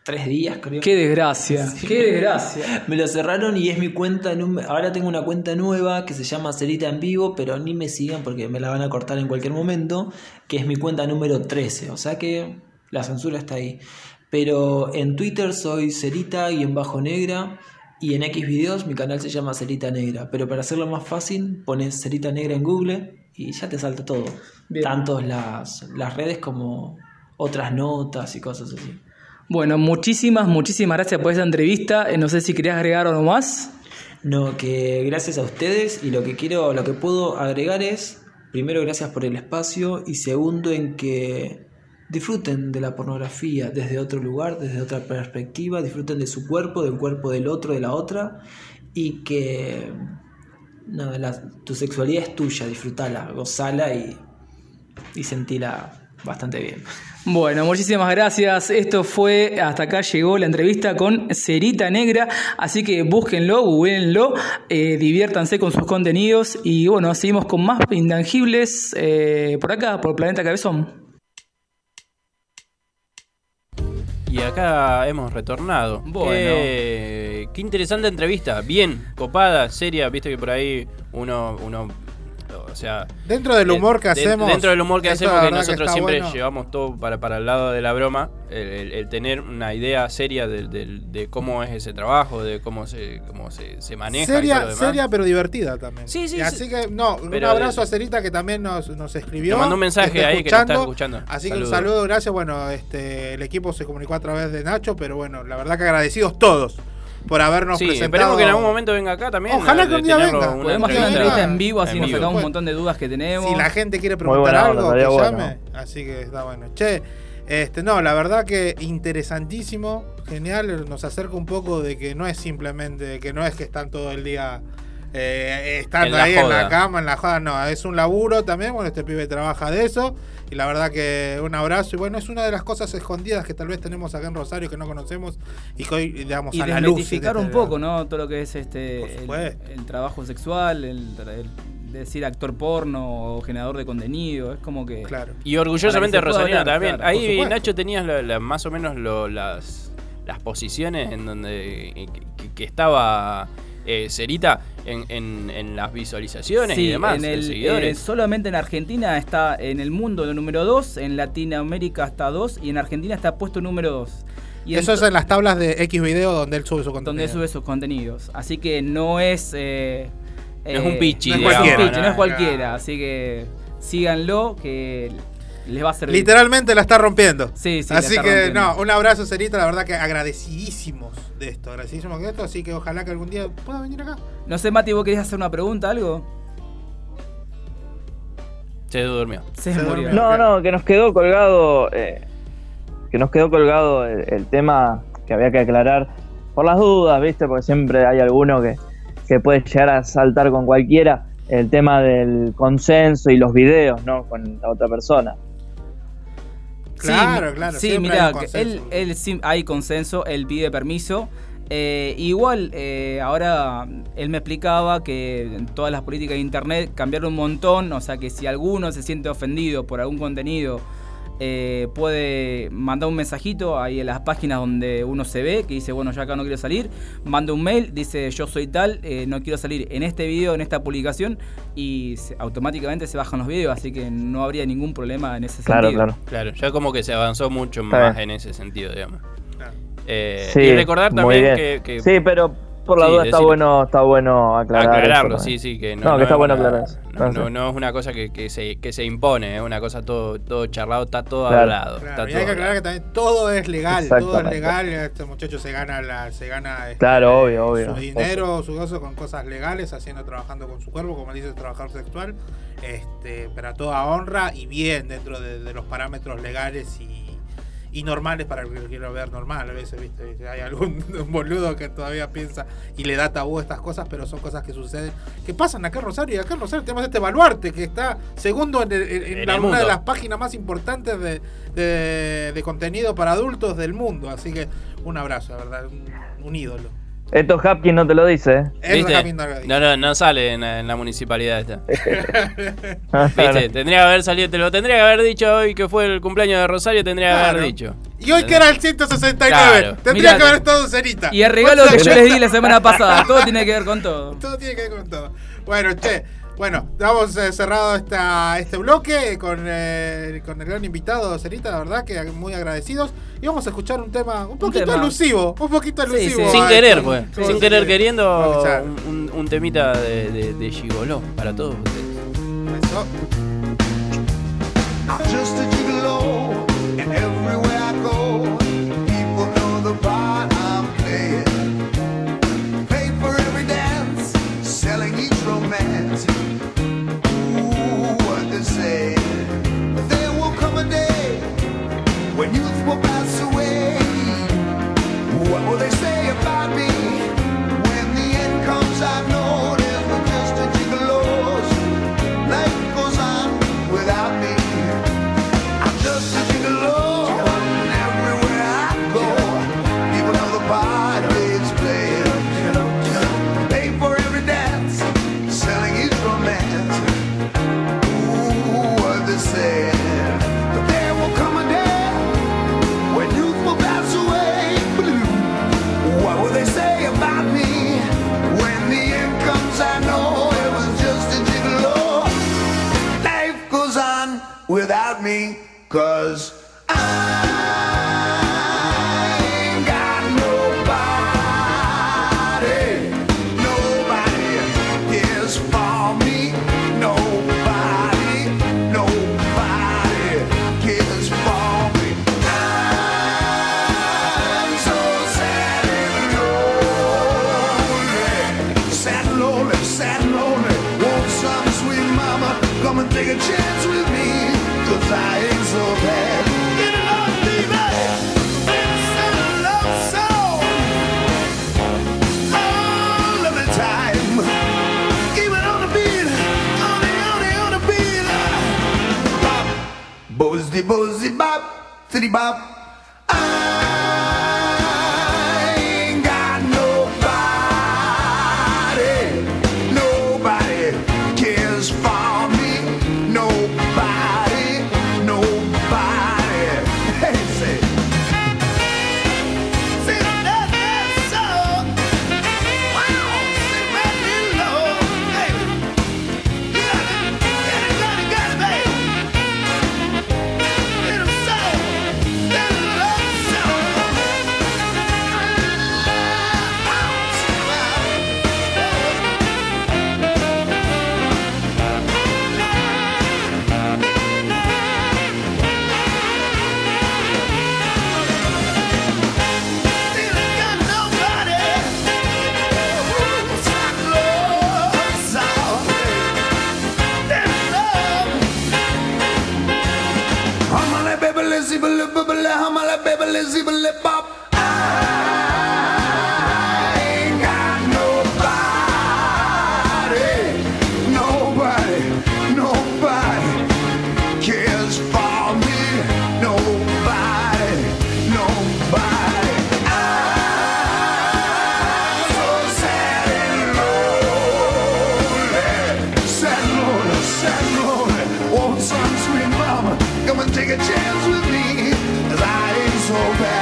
tres días, creo. Qué desgracia, qué desgracia. Me lo cerraron y es mi cuenta. Ahora tengo una cuenta nueva que se llama Cerita en Vivo, pero ni me sigan porque me la van a cortar en cualquier momento. Que es mi cuenta número 13. O sea que la censura está ahí. Pero en Twitter soy Cerita y en bajo negra. Y en X videos mi canal se llama Cerita Negra. Pero para hacerlo más fácil, pones Cerita Negra en Google y ya te salta todo. Bien. Tanto las, las redes como otras notas y cosas así. Bueno, muchísimas, muchísimas gracias por esta entrevista. Eh, No sé si querías agregar algo más. No, que gracias a ustedes y lo que quiero, lo que puedo agregar es, primero gracias por el espacio y segundo en que disfruten de la pornografía desde otro lugar, desde otra perspectiva, disfruten de su cuerpo, del cuerpo del otro, de la otra y que nada, la- tu sexualidad es tuya, disfrutala, gozala y, y sentila bastante bien. Bueno, muchísimas gracias. Esto fue, hasta acá llegó la entrevista con Cerita Negra, así que búsquenlo, googleenlo, eh, diviértanse con sus contenidos y bueno, seguimos con más intangibles eh, por acá, por Planeta Cabezón. Y acá hemos retornado. Bueno. Qué, qué interesante entrevista. Bien, copada, seria. Viste que por ahí uno, uno o sea... Dentro del humor que de- hacemos, Dentro del humor que hacemos, que nosotros siempre bueno. llevamos todo para, para el lado de la broma, el, el- el tener una idea seria de, de- de cómo es ese trabajo, de cómo se, cómo se, se maneja y todo Seria, lo demás. seria pero divertida también. Sí, sí, Y así sí. que, no, un abrazo a Cerita que también nos, nos escribió. Nos mandó un mensaje ahí que nos está escuchando. Así que un saludo, gracias. Bueno, este, el equipo se comunicó a través de Nacho, pero bueno, la verdad que agradecidos todos por habernos Sí, presentado. esperemos que en algún momento venga acá también. Ojalá que un día venga. Podemos hacer una entrevista en vivo, así en nos vivo. sacamos un montón de dudas que tenemos. Si la gente quiere preguntar buena algo, onda, que estaría llame. Así que está bueno. Che, este, no, la verdad que interesantísimo, genial. Nos acerca un poco de que no es simplemente, que no es que están todo el día eh, estando En ahí en la cama, en la joda, no, es un laburo también. Bueno, este pibe trabaja de eso. Y la verdad que un abrazo. Y bueno, es una de las cosas escondidas que tal vez tenemos acá en Rosario que no conocemos y que hoy, digamos, y a la luz. un este- poco, ¿no? Todo lo que es este el, el trabajo sexual, el, el decir actor porno o generador de contenido, es como que Claro. Y orgullosamente hablar, también. claro, Ahí. Nacho tenías la- la- más o menos lo- las, las posiciones en donde eh, que, que estaba eh, Cerita en, en- en las visualizaciones y demás, en en el, seguidores. eh, solamente en Argentina está en el mundo el número 2, en Latinoamérica está 2 y en Argentina está puesto número 2. Y Eso es en las tablas de X video donde él sube su contenido. donde sube sus contenidos. Así que no es. eh, No es un pichi, No es digamos, cualquiera. no, no es no. cualquiera. Así que síganlo, que les va a servir. Literalmente la está rompiendo. Sí, sí, la Así está que, rompiendo. no, un abrazo, Cerita. La verdad que agradecidísimos de esto. De esto. Así que ojalá que algún día pueda venir acá. No sé, Mati, ¿vos querés hacer una pregunta, algo? Se durmió. Se, murió. No, no, que nos quedó colgado, eh, que nos quedó colgado el, el tema que había que aclarar por las dudas, ¿viste? Porque siempre hay alguno que, que puede llegar a saltar con cualquiera, el tema del consenso y los videos, ¿no? Con la otra persona. Claro, mi- claro, Sí, mira, hay un consenso. él, él sí- hay consenso, él pide permiso. Eh, igual, eh, ahora él me explicaba que todas las políticas de internet cambiaron un montón, o sea que si alguno se siente ofendido por algún contenido, eh, puede mandar un mensajito ahí en las páginas donde uno se ve, que dice, bueno, yo acá no quiero salir, manda un mail, dice, yo soy tal, eh, no quiero salir en este video, en esta publicación, y se- automáticamente se bajan los videos, así que no habría ningún problema en ese Claro, sentido. claro. Claro, ya como que se avanzó mucho más en ese sentido, digamos. Eh, Sí, y recordar muy también bien. que, que- Sí, pero por la Sí, duda está bueno, está bueno aclarar aclararlo, eso sí, sí, que no, No, que está es bueno una- aclarar. No, no- no es una cosa que, que se, que se impone, es una cosa todo, todo charlado, está todo Claro. hablado. Claro, está y todo hay que aclarar hablado. que también todo es legal, todo es legal. Este muchacho se gana, la, se gana este, Claro, obvio, obvio. su dinero, su gozo con cosas legales, haciendo, trabajando con su cuerpo, como dice, trabajador sexual, este, pero a toda honra y bien dentro de, de los parámetros legales y, y normales para el que lo quiera ver normal. A veces, viste, Viste, hay algún boludo que todavía piensa y le da tabú a estas cosas, pero son cosas que suceden, que pasan acá en Rosario. Y acá en Rosario tenemos este baluarte que está segundo en, el- en- en la- una de las páginas más importantes de, de- de contenido para adultos del mundo. Así que un abrazo, la verdad, un, un ídolo. Esto Hapkin no te lo dice, ¿eh? ¿Viste? No lo dice. No, no, no sale en, en la municipalidad esta. Ah, ¿Viste? Tendría que haber salido, te lo tendría que haber dicho hoy que fue el cumpleaños de Rosario, tendría que haber dicho. Y hoy que era el 169, Claro. tendría Mirá, que haber estado Cerita. Y el regalo que yo les di la semana pasada, todo tiene que ver con todo. Todo tiene que ver con todo. Bueno, che, bueno, damos eh, cerrado esta, este bloque con, eh, con el gran invitado Cerita, la verdad que muy agradecidos. Y vamos a escuchar un tema un poquito tema. alusivo, un poquito alusivo. sí. Sin querer, pues. Sí, Sin sí, querer sí. queriendo, un, temita de, de, de Gigoló para todos ustedes. Eso. I'm just a gigolo, and everywhere I go, City take a chance with I ain't so bad.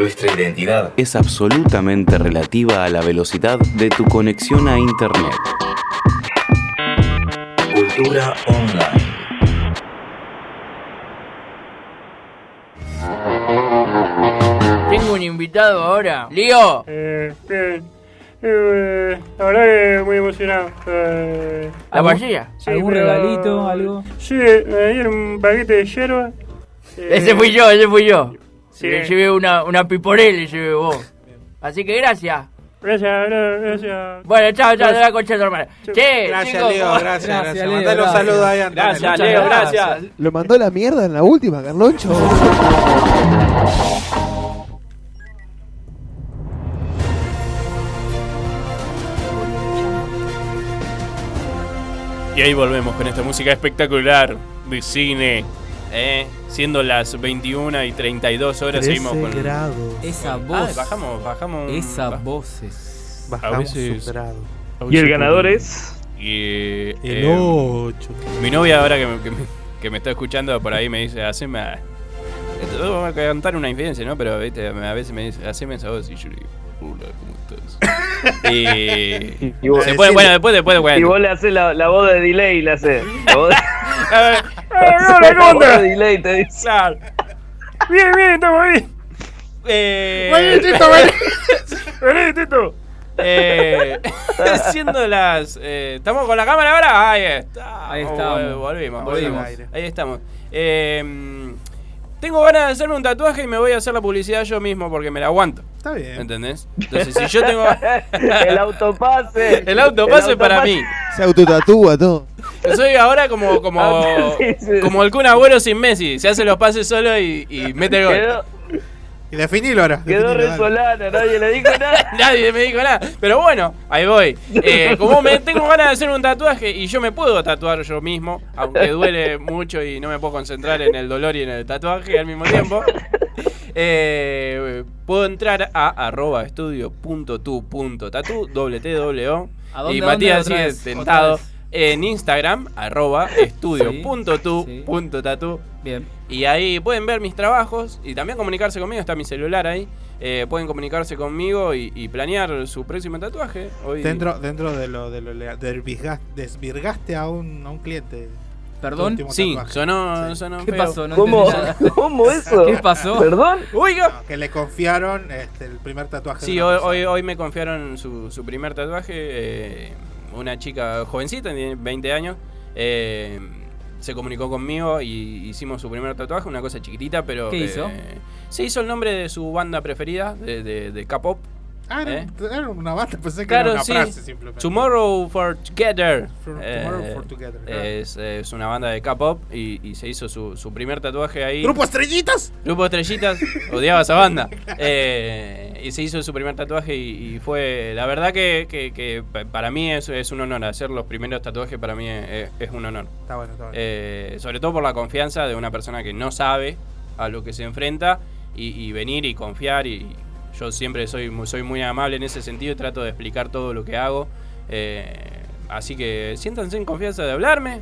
Nuestra identidad Es absolutamente relativa a la velocidad de tu conexión a Internet. Cultura online. Tengo un invitado ahora. ¡Lío! Eh, bien. Eh, la verdad que muy emocionado. Eh, ¿La sí, ¿Algún pero- regalito, algo? Sí, me dieron un paquete de hierba. Eh, Ese fui yo, ese fui yo. Sí. Le llevé una, una piporel, le llevé vos. Así que gracias. Gracias, gra- gracias. Bueno, chao, chao, de la concha de tu hermana. Che, Gracias, chicos, Leo, ¿cómo- gracias, gracias. Leo, Mandale un gracias. saludo ahí a. Gracias, Leo, gracias. gracias. Lo mandó a la mierda en la última, Carloncho. Y ahí volvemos con esta música espectacular de cine. ¿eh? Siendo las 21 y 32 horas, seguimos con. grados. Esa Ah, voz. bajamos, bajamos. un- Esas ba- voces. a Bajamos veces- un grado. a Y veces el con- ganador es. Y, El eh, 8. Mi novia ahora que me, que, me, que me está escuchando por ahí me dice, haceme... a-". Esto Vamos a cantar una infidencia, ¿no? Pero ¿viste? a veces me dice, haceme esa voz y yo le digo, y... Y vos- puede, bueno, después, después, Y bueno. vos le haces la, la voz de delay, le haces. La voz de, la ¿cómo voz de delay te dice. Claro. Bien, bien, estamos bien. Eh... Vení, Tito, vení. Vení, Tito. Eh, siendo las. eh, ¿Estamos con la cámara ahora? Ahí está. Ahí estamos. Vol- Volvimos, Volvimos. volvimos. Ahí estamos. Eh, tengo ganas de hacerme un tatuaje y me voy a hacer la publicidad yo mismo porque me la aguanto. Está bien. ¿Entendés? Entonces, si yo tengo. el autopase. El autopase para mí. Se autotatúa todo. Yo soy ahora como como, Ah, sí, sí. como el Kun Agüero sin Messi. Se hace los pases solo y, y mete el gol. Quedó, Y definilo ahora. quedó resolana, nadie le dijo nada. Nadie me dijo nada. Pero bueno, ahí voy. Eh, como me tengo ganas de hacer un tatuaje y yo me puedo tatuar yo mismo, aunque duele mucho y no me puedo concentrar en el dolor y en el tatuaje al mismo tiempo. eh, puedo entrar a arroba estudio.tu.tatu, doble T, doble O. ¿A dónde, Y? Matías sigue tentado otra vez. En Instagram, arroba estudio.tu.tatu. Bien. Y ahí pueden ver mis trabajos y también comunicarse conmigo, está mi celular ahí. Eh, pueden comunicarse conmigo y, y planear su próximo tatuaje. Hoy, Dentro, dentro de lo, de lo legal, desvirgas- desvirgaste a un, a un cliente. ¿Perdón? Tu último Sí, sonó, sonó ¿Qué feo. pasó? No ¿Cómo? ¿Cómo eso? ¿Qué pasó? ¿Perdón? Oiga. No, que le confiaron este, el primer tatuaje. Sí, hoy, hoy, hoy me confiaron su, su primer tatuaje. eh, una chica jovencita, tiene 20 años. eh, se comunicó conmigo y hicimos su primer tatuaje, una cosa chiquitita, pero. ¿Qué hizo? eh, se hizo el nombre de su banda preferida, de, de, de K-pop. Ah, era, ¿Eh? era una banda, pensé que Claro, era una sí. frase simplemente. Tomorrow for Together. For- Eh, Tomorrow for Together, claro. Es, es una banda de K-pop y, y se hizo su, su primer tatuaje ahí. ¿Grupo Estrellitas? Grupo Estrellitas. Odiaba esa banda. Eh, y se hizo su primer tatuaje y, y fue. La verdad que, que- que pa- para mí es, es un honor. Hacer los primeros tatuajes para mí es, es un honor. Está bueno, está bueno. Sobre todo por la confianza de una persona que no sabe a lo que se enfrenta y, y venir y confiar y yo siempre soy, soy muy amable en ese sentido y trato de explicar todo lo que hago. Eh, así que siéntanse en confianza de hablarme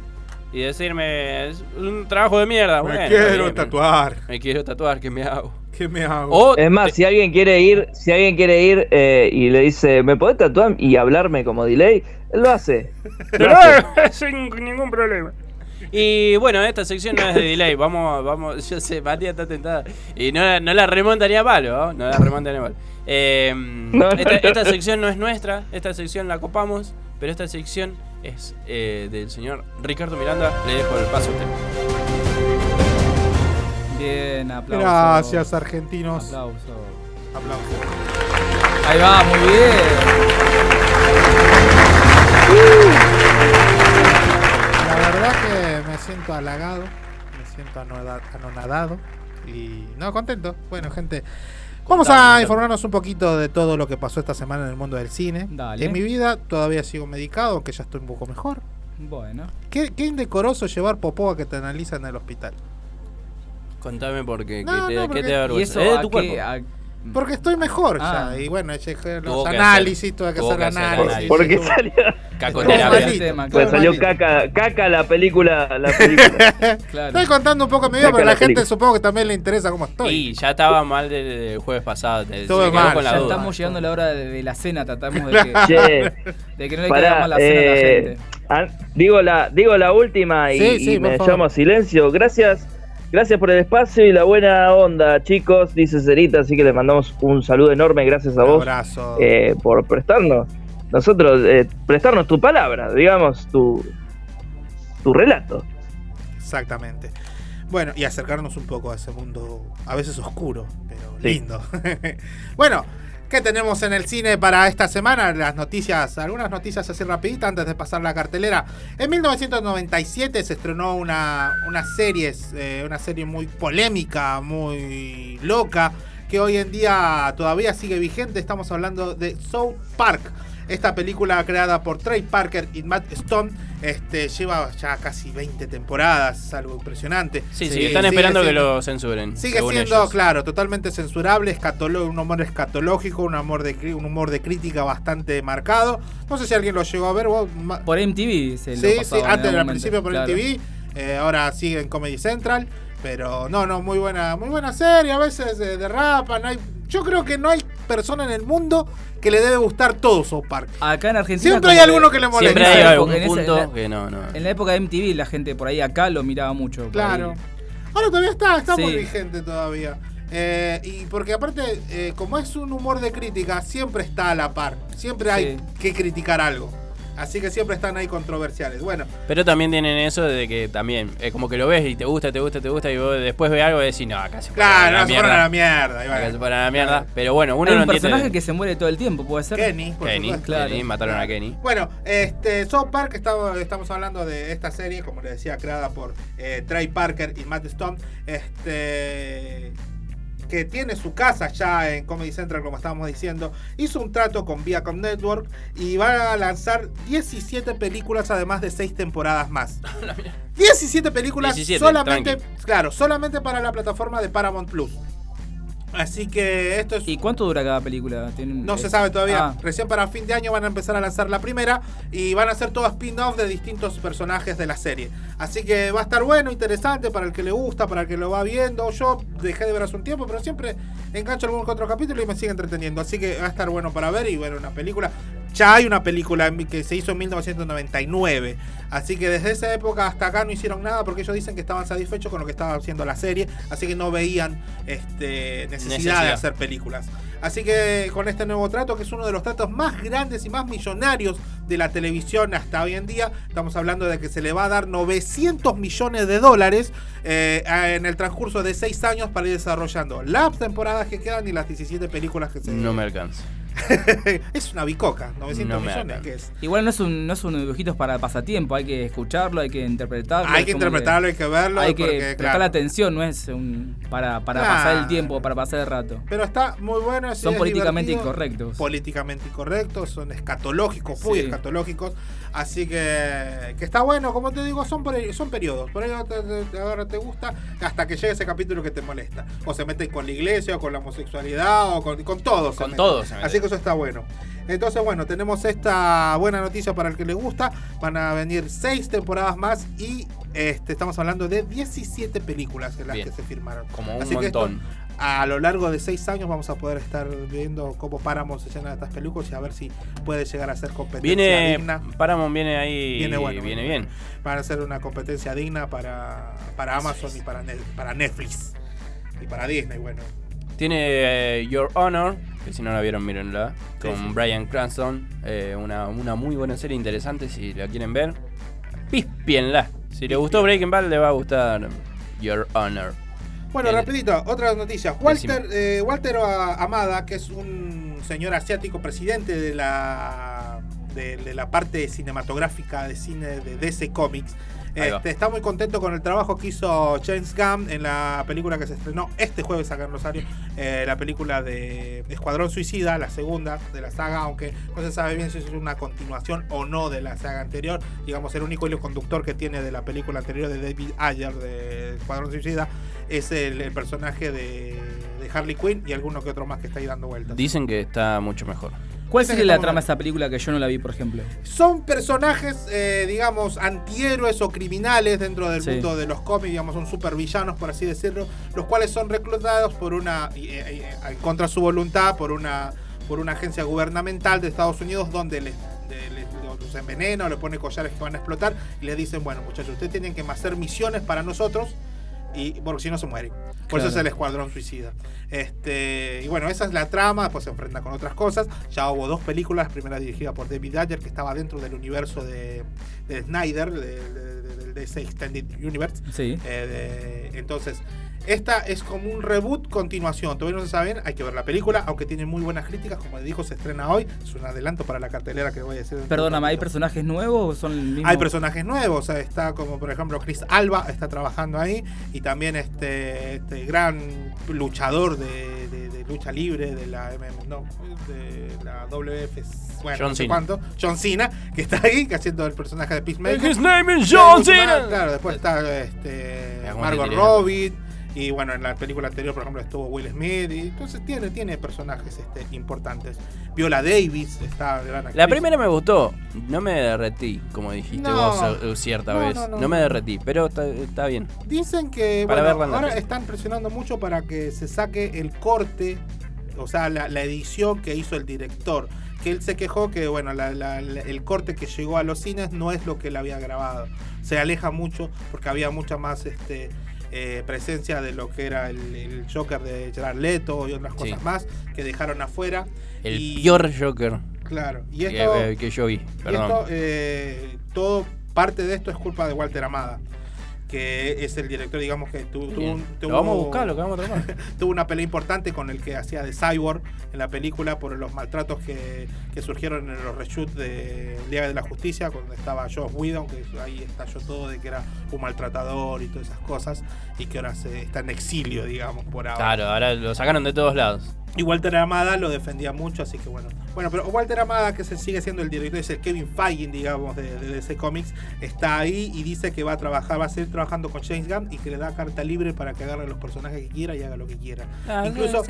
y decirme, es un trabajo de mierda. Me Bueno, quiero bien, tatuar. Me quiero tatuar, ¿qué me hago? ¿Qué me hago? O Es más, si alguien quiere ir, si alguien quiere ir eh, y le dice, ¿me podés tatuar y hablarme como delay? Él lo hace. Lo hace. sin ningún problema. Y bueno, esta sección no es de delay. Vamos, vamos, yo sé, Matías está tentada. Y no, no la remontaría a palo, ¿no? No la remontaría a palo. Eh, no, esta, no. esta sección no es nuestra, esta sección la copamos, pero esta sección es eh, del señor Ricardo Miranda. Le dejo el paso a usted. Bien, aplausos. Gracias, argentinos. Aplausos. Aplausos. Ahí va, muy La verdad que me siento halagado, me siento anonadado y no contento. Bueno, gente, vamos Contame, a informarnos un poquito de todo lo que pasó esta semana en el mundo del cine. Dale. En mi vida todavía sigo medicado, aunque ya estoy un poco mejor. Bueno. Qué, qué indecoroso llevar popó a que te analizan en el hospital. Contame porque No, ¿qué te, no, qué porque- te da ¿Y vergüenza? eso ¿Es de a tu qué? cuerpo? a- Porque estoy mejor Ah. ya. Y bueno, los análisis, tuve que hacer análisis. Porque salió, malito, Tema, pues salió caca, caca la película, la película. Claro. Estoy contando un poco mi vida, pero la la gente película. supongo que también le interesa cómo estoy. Y ya estaba mal del jueves pasado. Estuve mal, con la Ya duda. estamos llegando a la hora de, de la cena, tratamos de que, Che, de que no le pará, mal la cena a la eh, gente. ah, digo la, digo la última y, Sí, sí, y me favor. llamo a silencio. Gracias, gracias por el espacio y la buena onda, chicos, dice Cerita, así que le mandamos un saludo enorme, gracias a Un vos abrazo. eh, por prestarnos, nosotros, eh, prestarnos tu palabra, digamos, tu, tu relato. Exactamente. Bueno, y acercarnos un poco a ese mundo a veces oscuro, pero Sí. lindo. bueno, ¿qué tenemos en el cine para esta semana? Las noticias, algunas noticias así rapiditas antes de pasar la cartelera. En 1997 se estrenó una, una serie, eh, una serie muy polémica, muy loca, que hoy en día todavía sigue vigente. Estamos hablando de South Park. Esta película creada por Trey Parker y Matt Stone este, lleva ya casi 20 temporadas, es algo impresionante. Sí, sí, están esperando que lo censuren. Sigue según siendo, ellos. claro, totalmente censurable, escatolo- un humor escatológico, un humor, de, un humor de crítica bastante marcado. No sé si alguien lo llegó a ver. vos, Por MTV se lo Sí, sí, antes al principio por claro. el TV, eh, ahora sigue en Comedy Central, pero no, no, muy buena, muy buena serie, a veces eh, derrapan, hay, yo creo que no hay persona en el mundo que le debe gustar todo South Park. Acá en Argentina. Siempre hay alguno que- le molesta. Siempre hay En algún esa- la- que no, no. En la época de MTV la gente por ahí acá lo miraba mucho. Claro. Ahora todavía está, está muy vigente todavía. Eh, y porque aparte, eh, como es un humor de crítica, siempre está a la par. Siempre hay Sí. que criticar algo. Así que siempre están ahí controversiales. Bueno, Pero también tienen eso de que también, como que lo ves y te gusta, te gusta, te gusta, y vos después ves algo y decís, no, acá se claro, a la no se fueron mierda. a la mierda. Acá bueno. se fueron a la mierda. Pero bueno, uno Hay no un personaje entiende. que se muere todo el tiempo, puede ser. Kenny, por Kenny, supuesto. Kenny, mataron a Kenny. Bueno, este, South Park, estamos, estamos hablando de esta serie, como les decía, creada por eh, Trey Parker y Matt Stone, este, que tiene su casa ya en Comedy Central, como estábamos diciendo, hizo un trato con Viacom Network y va a lanzar 17 películas, además de 6 temporadas más. 17 películas 17, solamente, tranqui. claro, solamente para la plataforma de Paramount Plus. Así que esto es ¿Y cuánto dura cada película? ¿Tiene un- no se sabe todavía. Ah, Recién para fin de año van a empezar a lanzar la primera y van a hacer todos spin-off de distintos personajes de la serie. Así que va a estar bueno, interesante para el que le gusta, para el que lo va viendo. Yo dejé de ver hace un tiempo, pero siempre engancho algún otro capítulo y me sigue entreteniendo. Así que va a estar bueno para ver y ver una película. Ya hay una película que se hizo en 1999. Así que desde esa época hasta acá no hicieron nada porque ellos dicen que estaban satisfechos con lo que estaba haciendo la serie. Así que no veían este, necesidad, de hacer películas. Así que con este nuevo trato, que es uno de los tratos más grandes y más millonarios de la televisión hasta hoy en día, estamos hablando de que se le va a dar 900 millones de dólares eh, en el transcurso de 6 años para ir desarrollando las temporadas que quedan y las 17 películas que se... No me alcanza. es una bicoca, 900 No me millones, que es... Igual no es un no es un dibujitos para pasatiempo, hay que escucharlo, hay que interpretarlo. Hay que interpretarlo, hay que verlo, Hay que porque, prestar claro. la atención, no es un para, para Claro. pasar el tiempo, para pasar el rato. Pero está muy bueno. Son es políticamente divertido. incorrectos. Políticamente incorrectos, son escatológicos, muy Sí. escatológicos. Así que, que está bueno, como te digo, son, por- son periodos. Por ahí te- te- te- ahora te gusta hasta que llegue ese capítulo que te molesta. O se meten con la iglesia, o con la homosexualidad, o con, con todo. Con todo. Así que eso está bueno. Entonces, bueno, tenemos esta buena noticia para el que le gusta. Van a venir seis temporadas más y este, estamos hablando de 17 películas en las Bien. que se firmaron. Como un Así que esto, montón. a lo largo de seis años vamos a poder estar viendo cómo Paramount se llena de estas películas y a ver si puede llegar a ser competencia Viene, digna. Paramount viene ahí. Viene bueno, Viene bien. Para hacer una competencia digna para, para Amazon y para Netflix. Y para Disney, bueno. Tiene eh, Your Honor, que si no la vieron, mírenla. Con Sí, sí. Brian Cranston. eh, una, una muy buena serie interesante si la quieren ver. Pispienla. Si le gustó Breaking Bad, le va a gustar Your Honor. Bueno, El- rapidito, otras noticias. Walter, eh, Walter Amada, que es un señor asiático, presidente de la de, de la parte cinematográfica de cine de DC Comics. Este, está muy contento con el trabajo que hizo James Gunn en la película que se estrenó este jueves acá en Rosario, eh, la película de Escuadrón Suicida, la segunda de la saga, aunque no se sabe bien si es una continuación o no de la saga anterior. Digamos, el único hilo conductor que tiene de la película anterior de David Ayer de Escuadrón Suicida es el, el personaje de, de Harley Quinn y alguno que otro más que está ahí dando vueltas. Dicen que está mucho mejor. ¿Cuál sería la trama de esa película que yo no la vi, por ejemplo? Son personajes, eh, digamos, antihéroes o criminales dentro del Sí. mundo de los cómics, digamos, son supervillanos, por así decirlo, los cuales son reclutados por una, y, eh, eh, contra su voluntad, por una, por una agencia gubernamental de Estados Unidos donde les, de- les- los envenena o le pone collares que van a explotar y les dicen, bueno, muchachos, ustedes tienen que hacer misiones para nosotros y porque si no se mueren. Por eso es el escuadrón suicida. Este, y bueno, esa es la trama, después se enfrenta con otras cosas. Ya hubo dos películas, la primera dirigida por David Ayer, que estaba dentro del universo de, de Snyder, de- de- de- del DC Extended Universe. Sí. Eh, de- entonces, Esta es como un reboot continuación. Todavía no se sabe bien, hay que ver la película, aunque tiene muy buenas críticas, como dijo, se estrena hoy. Es un adelanto para la cartelera que voy a un Perdóname, ¿hay personajes nuevos o son el mismo? Hay personajes nuevos, o sea, está como por ejemplo Chris Alba, está trabajando ahí, y también este, este gran luchador de, de- de lucha libre de la MM, no, de la WF, bueno, John no sé Cena. cuánto, John Cena, que está ahí que haciendo el personaje de Peacemaker. His name is John Cena. Claro, después está este, Margot. Robbie. Y bueno, en la película anterior, por ejemplo, estuvo Will Smith. Y entonces tiene, tiene personajes este, importantes. Viola Davis está gran actriz. La primera me gustó, no me derretí, como dijiste No. vos eh, cierta No, vez. no, me derretí, pero está, está bien. Dicen que Para bueno, ahora están presionando mucho para que se saque el corte, o sea, la, la edición que hizo el director. Que él se quejó que bueno, la- la- la- el corte que llegó a los cines no es lo que él había grabado. Se aleja mucho porque había mucha más este, eh, presencia de lo que era el, el Joker de Gerard Leto y otras Sí. cosas más que dejaron afuera. El Y- peor Joker Claro, y que, esto, eh, que yo vi, y esto, eh, todo parte de esto es culpa de Walter Amada, que es el director, digamos, que tu- tuvo, un- tuvo- vamos a buscar, lo que vamos a tratar. tuvo una pelea importante con el que hacía de Cyborg en la película por los maltratos que, que surgieron en los reshoots de Liga de la Justicia, cuando estaba Josh Whedon, que ahí estalló todo de que era un maltratador y todas esas cosas, y que ahora se, está en exilio, digamos, por ahora. Claro, ahora lo sacaron de todos lados. Y Walter Amada lo defendía mucho, así que bueno. Bueno, pero Walter Amada, que se sigue siendo el director, es el Kevin Feige, digamos, de, de DC Comics, está ahí y dice que va a trabajar, va a seguir trabajando con James Gunn y que le da carta libre para que agarre los personajes que quiera y haga lo que quiera. Ah, incluso,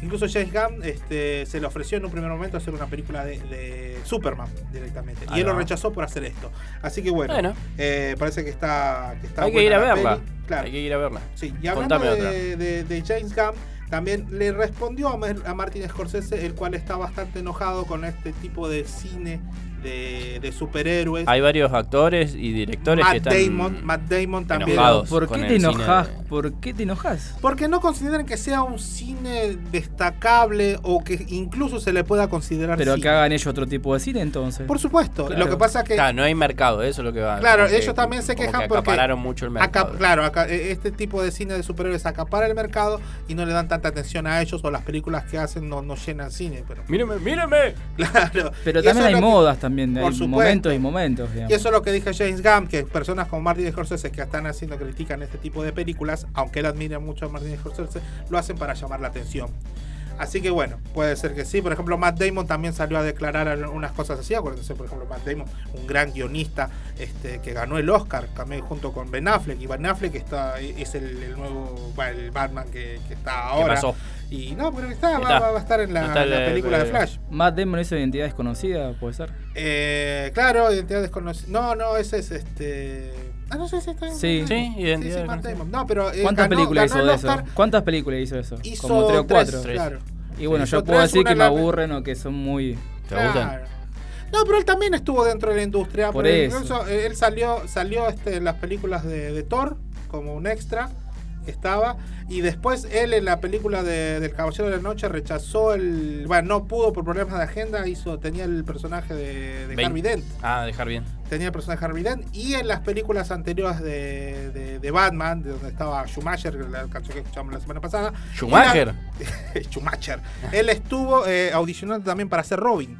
incluso James Gunn este, se le ofreció en un primer momento hacer una película de, de Superman directamente. Y él lo rechazó por hacer esto. Así que bueno, Bueno. eh, parece que está, que está Hay que ir a la verla. Claro. Hay que ir a verla. Sí, y hablando de James Gunn, también le respondió a, Martin Scorsese, el cual está bastante enojado con este tipo de cine de, de superhéroes. Hay varios actores y directores Matt que están Damon, Matt Damon también. enojados ¿Por con qué el te cine enojas? de- ¿Por qué te enojas? Porque no consideran que sea un cine destacable o que incluso se le pueda considerar Pero cine. que hagan ellos otro tipo de cine entonces. Por supuesto. Claro. Lo que pasa es que Claro, no hay mercado, eso es lo que va. Claro, ellos también se quejan que porque acapararon mucho el mercado. Acá, claro, acá, eh, este tipo de cine de superhéroes acapara el mercado y no le dan tanta atención a ellos o las películas que hacen no, no llenan cine. Pero, Míreme, míreme. claro. Pero Y también hay modas también, Por hay supuesto. momentos y momentos. digamos. Y eso es lo que dije James Gunn, que personas como Martin Scorsese que están haciendo, critican este tipo de películas, aunque él admira mucho a Martin Scorsese, lo hacen para llamar la atención. Así que bueno, puede ser que sí. Por ejemplo, Matt Damon también salió a declarar unas cosas así. Acuérdense, por ejemplo, Matt Damon, un gran guionista este, que ganó el Oscar también junto con Ben Affleck. Y Ben Affleck está, es el, el nuevo el Batman que, que está ahora. pasó? Y no, pero está, va, Está. va- va a estar en la, Está en la el- película de el- Flash. Matt Damon es identidad desconocida, puede ser. Eh, claro, identidad desconocida. No, no, ese es este. Ah, no sé si está Sí. Sí, identidad sí, Matt desconocida. Damon. No, pero. eh, ¿Cuántas ganó- películas ganó hizo de Oscar. eso? ¿Cuántas películas hizo eso? Hizo Como tres o tres, cuatro. claro. Y bueno, Sí, yo puedo tres, decir una que me la- aburren o que son muy. ¿Te gustan? Claro. No, pero él también estuvo dentro de la industria. Por porque eso. incluso, eh, él salió, salió este, en las películas de, de Thor como un extra estaba. Y después él en la película de- del Caballero de la Noche rechazó el. Bueno, no pudo por problemas de agenda. Hizo, tenía el personaje de, de Vein- Harvey Dent. Ah, dejar bien. Tenía el personaje Harvey Dent. Y en las películas anteriores de, de- de Batman, de donde estaba Schumacher, la canción que escuchamos la semana pasada. ¿Schumacher? La- Schumacher. Él estuvo eh, audicionando también para ser Robin.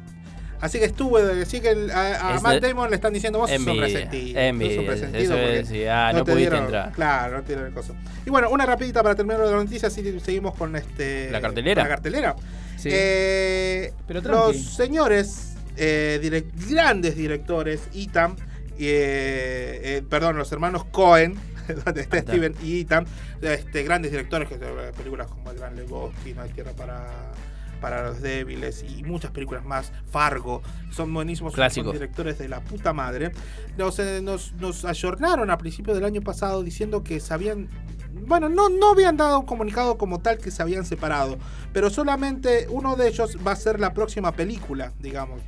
Así que estuvo, así que a, Matt Damon le están diciendo vos sos un Envidia, resentido. sos un envidia, resentido eso porque es, sí, ah, no te pudiste dieron- entrar. Claro, no te dieron el coso. Y bueno, una rapidita para terminar de la noticia, así seguimos con este ¿La cartelera? La cartelera. Sí. Eh, Pero tranqui. los señores eh, grandes directores, Ethan, eh, eh, perdón, los hermanos Cohen, donde está. Steven y Ethan, este, grandes directores que eh, películas como El Gran Lebowski, No hay tierra para para los débiles y muchas películas más, Fargo, son buenísimos, son directores de la puta madre. Nos, eh, nos, nos ayornaron a principios del año pasado diciendo que se habían, bueno, no, no habían dado un comunicado como tal que se habían separado, pero solamente uno de ellos va a ser la próxima película, digamos,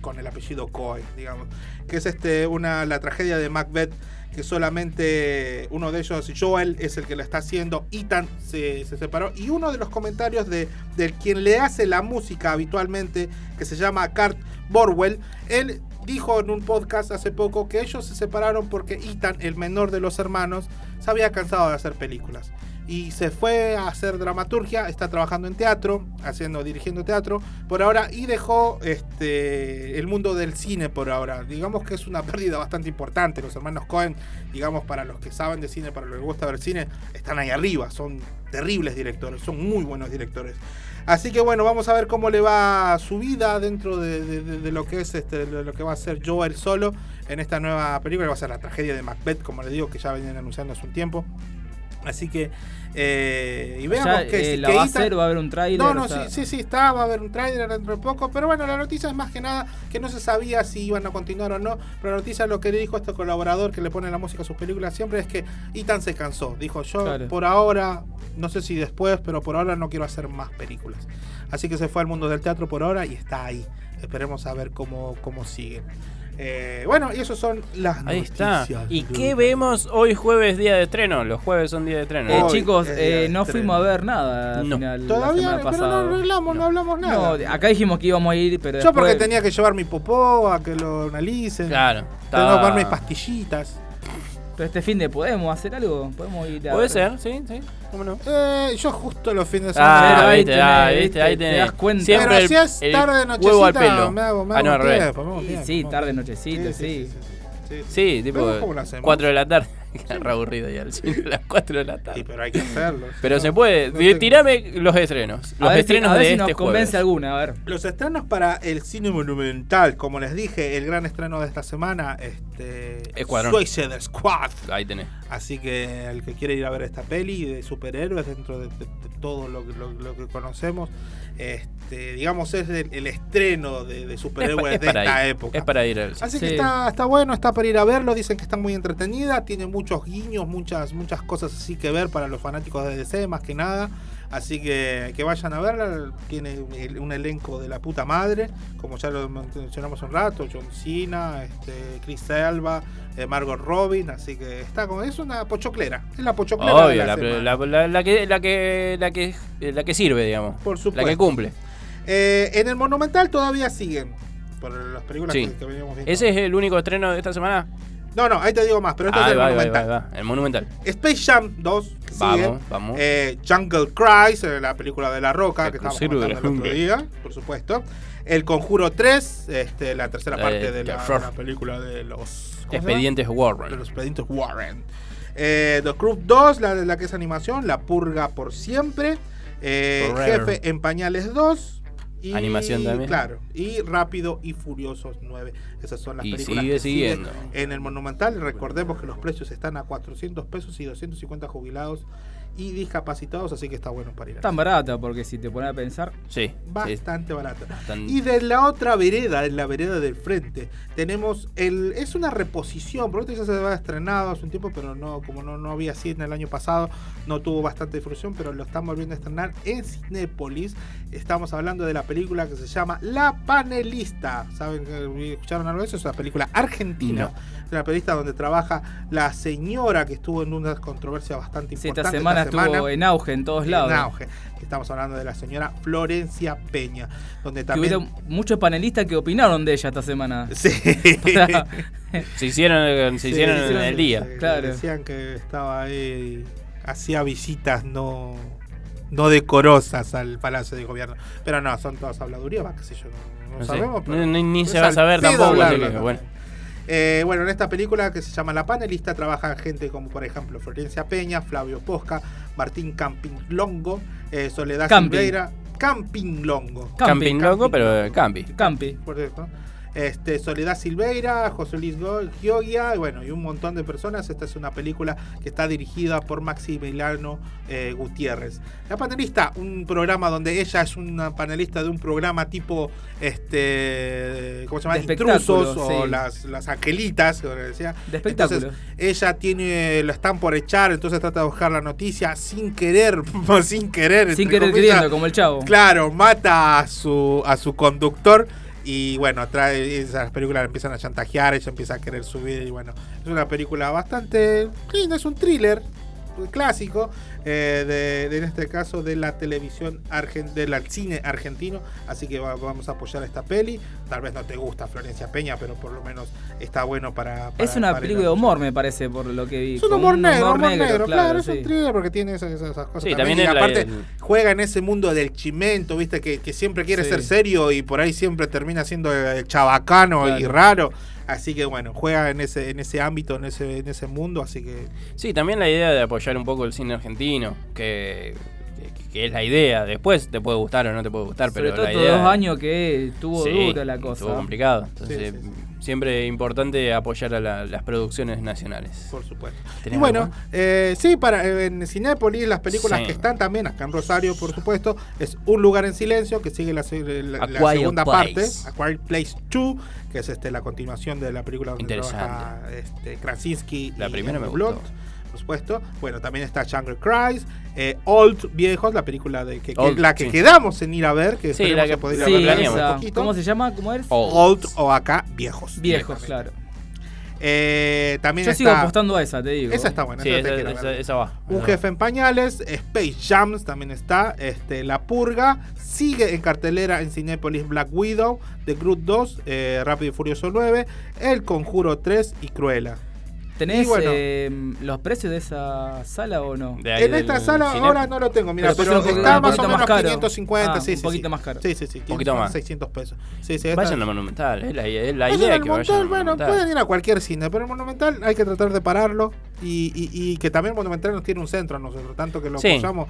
con el apellido Cohen, digamos, que es este una la tragedia de Macbeth que solamente uno de ellos, Joel, es el que la está haciendo, Ethan se, se separó, y uno de los comentarios de, de quien le hace la música habitualmente, que se llama Kurt Borwell, él dijo en un podcast hace poco que ellos se separaron porque Ethan, el menor de los hermanos, se había cansado de hacer películas. Y se fue a hacer dramaturgia, está trabajando en teatro, haciendo, dirigiendo teatro por ahora y dejó este el mundo del cine por ahora. Digamos que es una pérdida bastante importante. Los hermanos Cohen, digamos, para los que saben de cine, para los que les gusta ver cine, están ahí arriba, son terribles directores, son muy buenos directores. Así que bueno, vamos a ver cómo le va su vida dentro de, de- lo que es este, de lo que va a ser Joel solo en esta nueva película, va a ser la tragedia de Macbeth, como le digo, que ya venían anunciando hace un tiempo. Así que, eh, y veamos que, eh, la que va a Ethan- hacer, va a haber un tráiler, No, no, o sea- sí, sí, sí, está, va a haber un tráiler dentro de poco, pero bueno, la noticia es más que nada que no se sabía si iban a continuar o no, pero la noticia lo que le dijo este colaborador que le pone la música a sus películas siempre es que Ethan se cansó, dijo yo Claro. por ahora, no sé si después, pero por ahora no quiero hacer más películas. Así que se fue al mundo del teatro por ahora y está ahí. Esperemos a ver cómo, cómo sigue. Eh, bueno, y eso son las Ahí está. noticias. ¿Y qué vemos hoy jueves, día de estreno? Los jueves son día de estreno. Eh, ¿no? chicos, es eh, de no estreno. fuimos a ver nada al No. final, la Todavía, semana pero pasada. no arreglamos, no, hablamos nada. No, acá dijimos que íbamos a ir, pero Yo porque después- tenía que llevar mi popó a que lo analicen. Claro, Tengo que estaba- tomar mis pastillitas. Pero este fin de podemos hacer algo, podemos ir a Puede ser, sí, sí. ¿Cómo no? Eh, yo justo los fines de semana. Ah, ahí viste, tenés, ah, viste, ahí te tenés. das cuenta. Siempre Pero el- si es el tarde huevo al nochecita, pelo. me hago- me ah, hago no, al revés. tiempo, me hago Sí, tiempo, sí, tarde, nochecita, Sí, sí. sí, sí, sí. Sí, tipo Pero ¿cómo lo hacemos? 4 de la tarde. Re aburrido ya el cine a las 4 de la Sí, tarde. pero hay que hacerlo. Pero No, se puede. no tengo- Tirame los estrenos. A Los ver si- estrenos a ver de si nos este convence jueves. alguna, a ver. Los estrenos para el cine monumental, como les dije, el gran estreno de esta semana, este Escuadrón. Suicide Squad. Ahí tenés. Así que el que quiere ir a ver esta peli de superhéroes dentro de, de- de todo lo, que- lo- lo que conocemos, este, digamos es el, el estreno de, de superhéroes Es de esta ir, época. es para ir al. Así que está, está bueno, está para ir a verlo, dicen que está muy entretenida, tiene muchos guiños, muchas, muchas cosas así que ver para los fanáticos de DC más que nada. Así que que vayan a verla, tiene un- elenco de la puta madre, como ya lo mencionamos un rato, John Cena, este, Chris Elba, eh, Margot Robin, así que está como, es una pochoclera, es la pochoclera de Obvio, la la, la- la- la que, la, que, la, que, la que sirve, digamos. Por La supuesto. que cumple. Eh, en el Monumental todavía siguen, por las películas Sí. que, que veníamos viendo. ¿Ese es el único estreno de esta semana? No, no, ahí te digo más, pero esto Ah, es el va, va, Monumental. va, va, El Monumental. Space Jam 2 que Vamos, sigue. vamos. Eh, Jungle Cries, eh, la película de La Roca, El que estábamos de comentando el otro día, por supuesto. El Conjuro 3, este, la tercera La parte de de la, de la película de los... Expedientes De Warren. los expedientes Warren. Eh, The Crew 2, la, la que es animación, La Purga por siempre. Eh. Jefe en Pañales 2. Y, Animación también. Claro. Y Rápido y Furiosos 9. Esas son las Y películas sigue que siguiendo. en el Monumental. Recordemos que los precios están a 400 pesos y 250 jubilados y discapacitados, así que está bueno para ir. Tan barata, porque si te pones a pensar. Sí. sí. Bastante barato. Bastante. Y de la otra vereda, en la vereda del frente, tenemos el. Es una reposición, porque esto ya se había estrenado hace un tiempo, pero no, como no, no había cine el año pasado, no tuvo bastante difusión, pero lo estamos volviendo a estrenar en Cinépolis. Estamos hablando de la película que se llama La Panelista. ¿Saben que escucharon algo de eso? Es una película argentina. No. Es una película donde trabaja la señora que estuvo en una controversia bastante Sí, importante. esta semana estuvo en auge en todos lados. En auge. Estamos hablando de la señora Florencia Peña, donde Que también hubo muchos panelistas que opinaron de ella esta semana. Sí. Para- Se hicieron, se Sí, hicieron en el día. eh, Claro. Decían que estaba ahí, hacía visitas no, no decorosas al Palacio de Gobierno. Pero no, son todas habladurías, va, qué sé yo, no, no No sé. sabemos. pero Ni- se va a saber tampoco, hablarlo que, bueno. Eh, bueno, en esta película que se llama La Panelista trabajan gente como por ejemplo Florencia Peña, Flavio Posca, Martín Camping Longo, eh, Soledad Campi. Silveira, Camping Longo. Camping pero eh, campi. Campi. Por eso. Este, Soledad Silveira, José Luis Gioia, y bueno, y un montón de personas. Esta es una película que está dirigida por Maximiliano eh, Gutiérrez. La panelista, un programa donde ella es una panelista de un programa tipo, este, ¿cómo se llama? Intrusos o las, las angelitas, como decía. De espectáculo. Entonces, ella tiene, lo están por echar, entonces trata de buscar la noticia sin querer, sin querer. Sin querer queriendo, como el chavo. Claro, mata a su, a su conductor y bueno, trae esas películas empiezan a chantajear, ella empieza a querer subir y bueno, es una película bastante linda, es un thriller clásico, eh, de, de, en este caso de la televisión argen, del cine argentino. Así que va- vamos a apoyar esta peli. Tal vez no te gusta Florencia Peña, pero por lo menos está bueno para. para- Es una para película de humor, me parece, por lo que vi. es un humor negro, humor negro, claro, es sí. un thriller porque tiene esas, cosas. Sí, también, también y la- aparte juega en ese mundo del chimento, viste, que, que siempre quiere Sí. ser serio y por ahí siempre termina siendo eh, chabacano y raro. Así que bueno, juega en ese, en ese ámbito, en ese, en ese mundo, así que. Sí, también la idea de apoyar un poco el cine argentino, que, que- que es la idea. Después te puede gustar o no te puede gustar, Sobre pero todo la estos idea... dos años que estuvo Sí, dura la cosa. Estuvo complicado. Entonces, Sí, siempre importante apoyar a la- las producciones nacionales. Por supuesto. Y ¿Tenés bueno, eh, sí, para eh, en Cinépolis, las películas Sí. que están también acá en Rosario, por supuesto, es Un lugar en silencio, que sigue la, segunda Place. parte, A Quiet Place 2, que es este, la continuación de la película donde Interesante. trabaja este, Krasinski La y primera me gustó. Por supuesto. Bueno, también está Jungle Cries, eh, Old Viejos, la película de que, que- Old, la que sí. quedamos en ir a ver, que Sí, esperemos la que- sí, ver poquito. ¿Cómo se llama? ¿Cómo es? Old o acá Viejos. Viejos, claro. Eh, también Yo está, sigo apostando a esa, te digo. Esa está buena. Sí, esa te esa- quiero esa- ver. esa va, Un jefe en pañales, Space Jams también está, este, La Purga, sigue en cartelera en Cinépolis Black Widow, The Groot 2, eh, Rápido y Furioso 9, El Conjuro 3 y Cruella. ¿Tenés bueno. eh, los precios de esa sala o no? En esta sala ahora no lo tengo, mira, Pero pero, un está más o menos más caro. 550, Ah, sí, un sí, poquito sí. más caro. Sí, sí, sí, Un poquito más. 600 pesos. Sí, sí, Vayan al Monumental, es la, es la idea que Monumental, vayan al bueno, Monumental. pueden ir a cualquier cine, pero el Monumental hay que tratar de pararlo y, y- y que también Monumental nos tiene un centro a nosotros, tanto que lo Sí. apoyamos.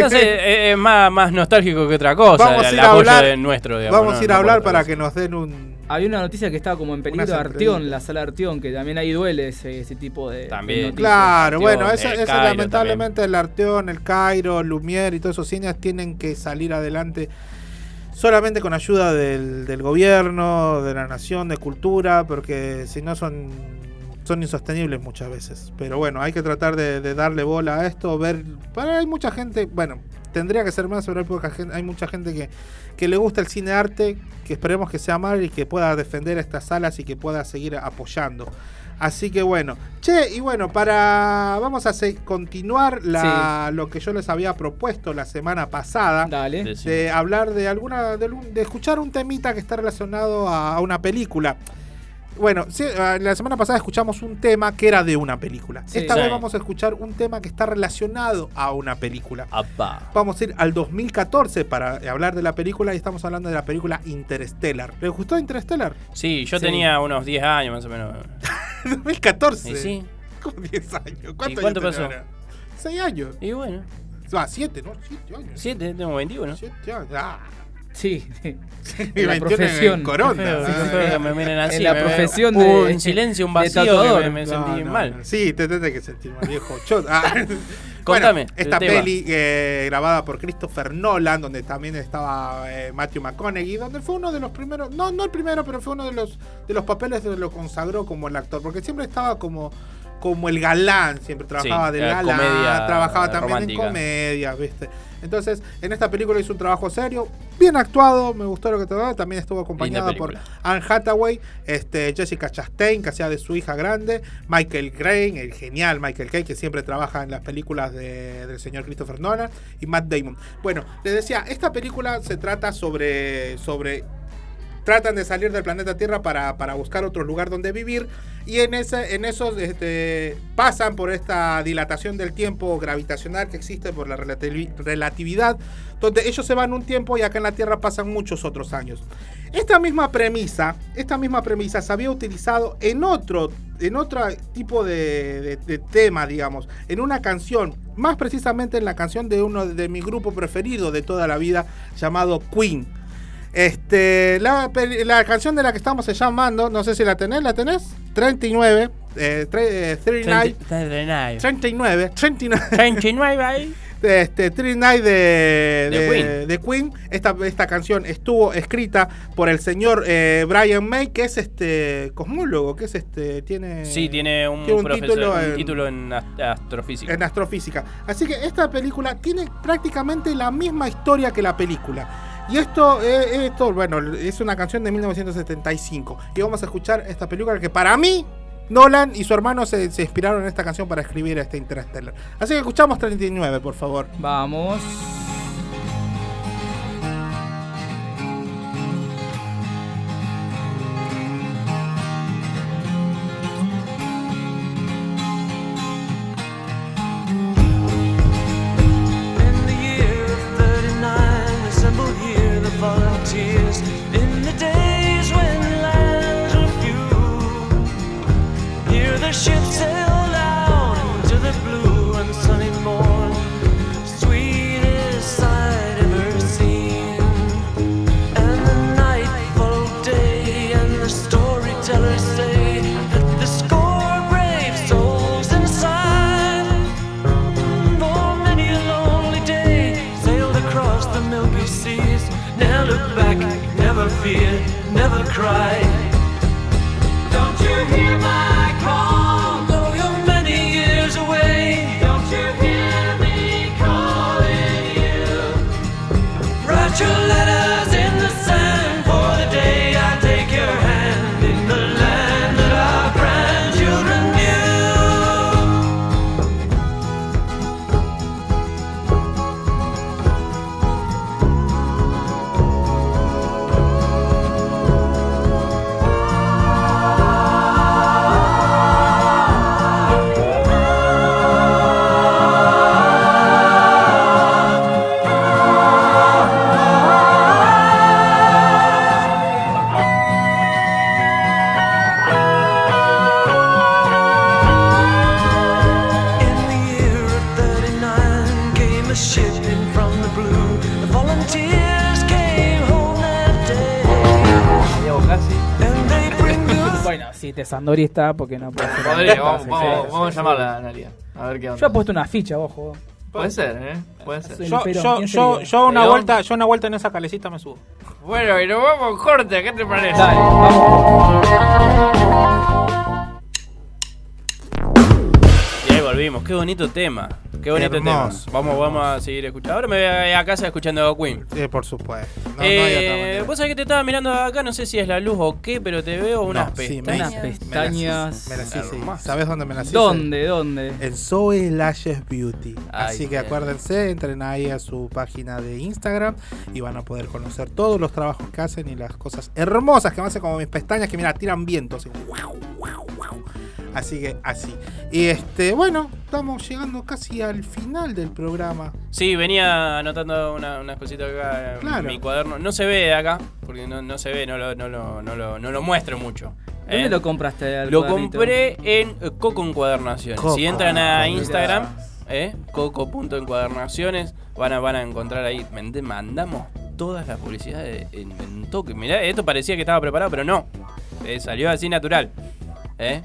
No sé, es, más, más nostálgico que otra cosa. Vamos a el ir a apoyo hablar- de nuestro, digamos, Vamos no- a ir a hablar para que nos den un... Había una noticia que estaba como en peligro Unas Arteón, la sala Arteón, que también ahí duele ese, ese tipo de, de También. noticias. Claro, bueno, eso, eso Cairo lamentablemente el Arteón, el Cairo, Lumière y todos esos cines tienen que salir adelante solamente con ayuda del, del gobierno, de la nación, de cultura, porque si no son, son insostenibles muchas veces. Pero bueno, hay que tratar de, de darle bola a esto, ver... Para, hay mucha gente, bueno, tendría que ser más, pero hay, poca gente, hay mucha gente que, que le gusta el cine arte, que esperemos que sea mal y que pueda defender estas salas y que pueda seguir apoyando. Así que bueno, che, y bueno, para vamos a se- continuar la, lo que yo les había propuesto la semana pasada, Dale. de hablar de alguna, de, escuchar un temita que está relacionado a, a una película. Bueno, sí, eh, la semana pasada escuchamos un tema que era de una película. Sí. Esta Sí. vez vamos a escuchar un tema que está relacionado a una película. Apa. Vamos a ir al 2014 para hablar de la película y estamos hablando de la película Interstellar. ¿Les gustó Interstellar? Sí, yo Sí. tenía unos 10 años más o menos. 2014. Y sí. Como 10 años. ¿Y ¿Cuánto cuánto años pasó? tenés ahora? 6 años. Y bueno, Ah, 7, ¿no? 7 años. 7, tengo 21. 7 años. Ah. Sí, sí. En la 21 en profesión. Qué feo que me miren así. En la me- profesión Uh, de- En silencio, un de vacío me, me No, sentí no, mal. no. Sí, te tendré que sentir mal, viejo. Chot. Ah. Contame, Bueno, esta peli eh, grabada por Christopher Nolan, donde también estaba eh, Matthew McConaughey, donde fue uno de los primeros, no, no el primero, pero fue uno de los, de los papeles donde lo consagró como el actor, porque siempre estaba como, como el galán, siempre trabajaba Sí, era galán, comedia trabajaba también romántica. en comedia, ¿viste? Entonces, en esta película hizo un trabajo serio, bien actuado, me gustó lo que te también estuvo acompañada por. Anne Hathaway, este, Jessica Chastain, que hacía de su hija grande, Michael Caine, el genial Michael Caine, que siempre trabaja en las películas de- del señor Christopher Nolan, y Matt Damon. Bueno, les decía, esta película se trata sobre, sobre tratan de salir del planeta Tierra para, para buscar otro lugar donde vivir. Y en ese en esos este, pasan por esta dilatación del tiempo gravitacional que existe por la relativi- relatividad donde ellos se van un tiempo y acá en la Tierra pasan muchos otros años. Esta misma premisa esta misma premisa se había utilizado en otro en otro tipo de, de- de tema digamos en una canción más precisamente en la canción de uno de mi grupo preferido de toda la vida llamado Queen este, la, la canción de la que estamos llamando, no sé si la tenés, ¿la tenés? 39, eh, tre- eh, 39, 39, 39, 39 ahí. este, 39 de, De de- Queen. de Queen. Esta, esta canción estuvo escrita por el señor eh, Brian May, que es este cosmólogo, que es este, tiene... Sí, tiene un, tiene un profesor- título un en- título en ast- astrofísica. en astrofísica. Así que esta película tiene prácticamente la misma historia que la película. Y esto, eh, esto, bueno, es una canción de 1975. Y vamos a escuchar esta película que para mí, Nolan y su hermano se, se inspiraron en esta canción para escribir este Interstellar. Así que escuchamos 39, por favor. Vamos. Bueno, si te Sandori está, porque no puede ser. Podría, vamos, Sí, vamos, sí, vamos a llamarla a Analia. A ver qué onda. Yo he puesto una ficha, ojo. Puede ser, ¿eh? Puede ser. Yo, una vuelta, yo una vuelta en esa calecita me subo. Bueno, y nos vamos corte, ¿qué te parece? Dale, Y ahí volvimos. Qué bonito tema. Qué bonito Hermoso. tema. Vamos, vamos a seguir escuchando. Ahora me voy a casa escuchando a Queen. Sí, por supuesto. No, no Eh, hay otra manera. vos sabés que te estaba mirando acá, no sé si es la luz o qué, pero te veo unas No, sí, me- pestañas. Unas pestañas. Me las hice. ¿Sabes dónde me las hice? ¿Dónde? ¿Dónde? En Zoe Lashes Beauty. Ay, Así que acuérdense, entren ahí a su página de Instagram y van a poder conocer todos los trabajos que hacen y las cosas hermosas que me hacen como mis pestañas que mira, tiran viento. Así, guau, guau. Así que así. Y este, bueno, estamos llegando casi al final del programa. Sí, venía anotando una- unas cositas acá en Claro. mi cuaderno. No se ve acá, porque no, no se ve, no lo, no lo, no lo, no lo muestro mucho. ¿Dónde ¿eh? lo compraste? Lo cuadernito? compré en Coco Encuadernaciones. Coco. Si entran a Instagram, eh, coco.encuadernaciones, van a, van a encontrar ahí. Mandamos todas las publicidades en, en toque. Mirá, esto parecía que estaba preparado, pero no. Eh, salió así natural. ¿eh?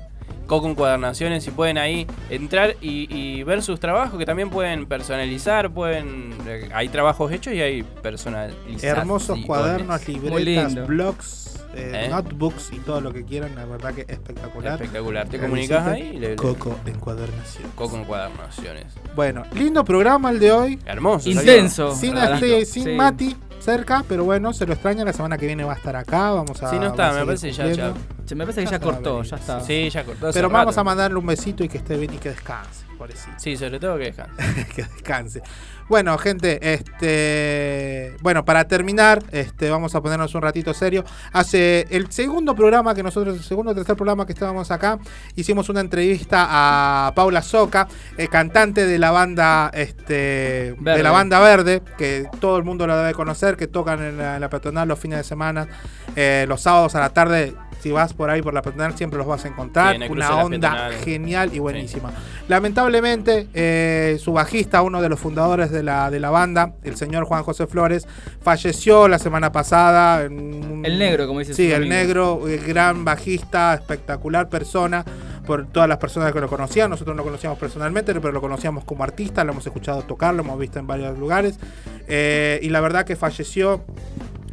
Coco Encuadernaciones, si pueden ahí entrar y, y ver sus trabajos, que también pueden personalizar, pueden hay trabajos hechos y hay personalizados. Hermosos cuadernos, libretas, blogs, eh, ¿Eh? notebooks y todo lo que quieran. La verdad que espectacular. Espectacular. Te comunicas ahí y le- Coco Encuadernaciones. Coco Encuadernaciones. Bueno, lindo programa el de hoy. Hermoso. Intenso. Sin, este- sin Sí. Mati cerca, pero bueno, se lo extraña. La semana que viene va a estar acá. Vamos a. Sí, no está, me parece ya, cumpliendo. ya. Se me parece que Ya cortó, ya está. Sí, ya cortó. Pero vamos rato. a mandarle un besito y que esté bien y que descanse. Pobrecito. Sí, sobre todo que dejan. que descanse. Bueno, gente, este. Bueno, para terminar, este, vamos a ponernos un ratito serio. Hace el segundo programa que nosotros, el segundo o tercer programa que estábamos acá, hicimos una entrevista a Paula Soca, eh, cantante de la banda, este, de Verde. la banda Verde, que todo el mundo la debe conocer, que tocan en la, en la los fines de semana, eh, los sábados a la tarde. Si vas por ahí por la peatonal siempre los vas a encontrar. Sí, una onda genial y buenísima. Lamentablemente, eh, su bajista, uno de los fundadores de la, de la banda, el señor Juan José Flores, falleció la semana pasada. en El negro, como dice Sí, el amigo. negro, eh, gran bajista, espectacular persona, por todas las personas que lo conocían. Nosotros no lo conocíamos personalmente, pero lo conocíamos como artista, lo hemos escuchado tocar, lo hemos visto en varios lugares. Eh, y la verdad que falleció.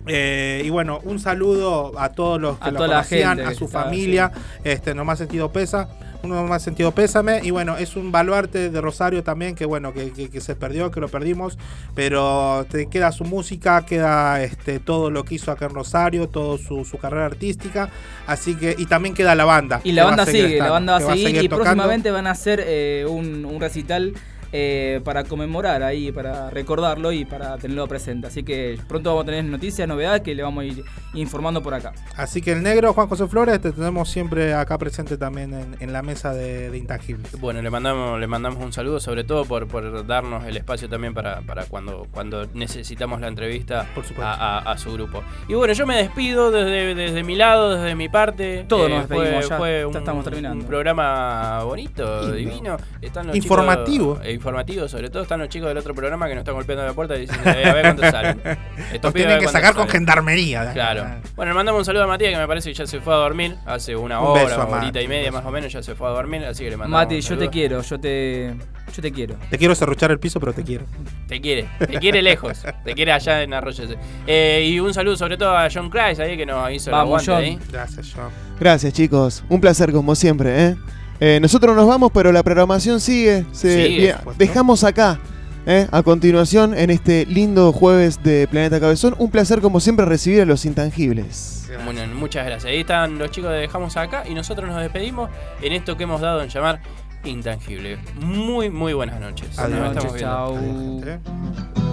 Eh, y bueno, un saludo a todos los que A lo toda la conocían, gente a su familia, este, no más sentido pesa. uno más sentido pésame. Y bueno, es un baluarte de Rosario también, que bueno, que, que- que se perdió, que lo perdimos. Pero te queda su música, queda este todo lo que hizo acá en Rosario, toda su, su carrera artística. Así que, y también queda la banda. Y la banda sigue, la banda va a seguir y tocando. próximamente van a hacer eh, un, un recital eh, para conmemorar ahí, para recordarlo y para tenerlo presente. Así que pronto vamos a tener noticias, novedades que le vamos a ir informando por acá. Así que el negro, Juan José Flores, te tenemos siempre acá presente también en, en la mesa de, de Intangibles. Bueno, le mandamos, le mandamos un saludo, sobre todo por, por darnos el espacio también para, para cuando, cuando necesitamos la entrevista a, a- a su grupo. Y bueno, yo me despido desde, desde mi lado, desde mi parte. Todos nos fue- despedimos ya, Fue ya un, estamos terminando. un programa bonito, Lindo. divino. Están los Informativo. chicos- eh, informativo, sobre todo están los chicos del otro programa que nos están golpeando la puerta diciendo, "Eh, a ver cuánto salen. Estos tienen que sacar con salen". gendarmería. Claro. Bueno, le mandamos un saludo a Matías que me parece que ya se fue a dormir hace una Un hora, beso a horita y media más o menos, ya se fue a dormir, así que le mandamos Mati, un yo te saludo. quiero, yo te, yo te quiero. Te quiero serruchar el piso, pero te quiero. Te quiere, te quiere lejos, te quiere allá en Arroyo. Eh, y un saludo sobre todo a John Christ ahí que nos hizo Vamos, el aguante John. ahí. Gracias, John. Gracias, chicos. Un placer como siempre, ¿eh? Eh, nosotros nos vamos, pero la programación sigue. Se- bien, supuesto. dejamos acá, ¿eh? a continuación, en este lindo jueves de Planeta Cabezón. Un placer, como siempre, recibir a los intangibles. Bueno, muchas gracias. Ahí están los chicos de Dejamos Acá y nosotros nos despedimos en esto que hemos dado en llamar Intangible. Muy, muy buenas noches. Viendo. chau.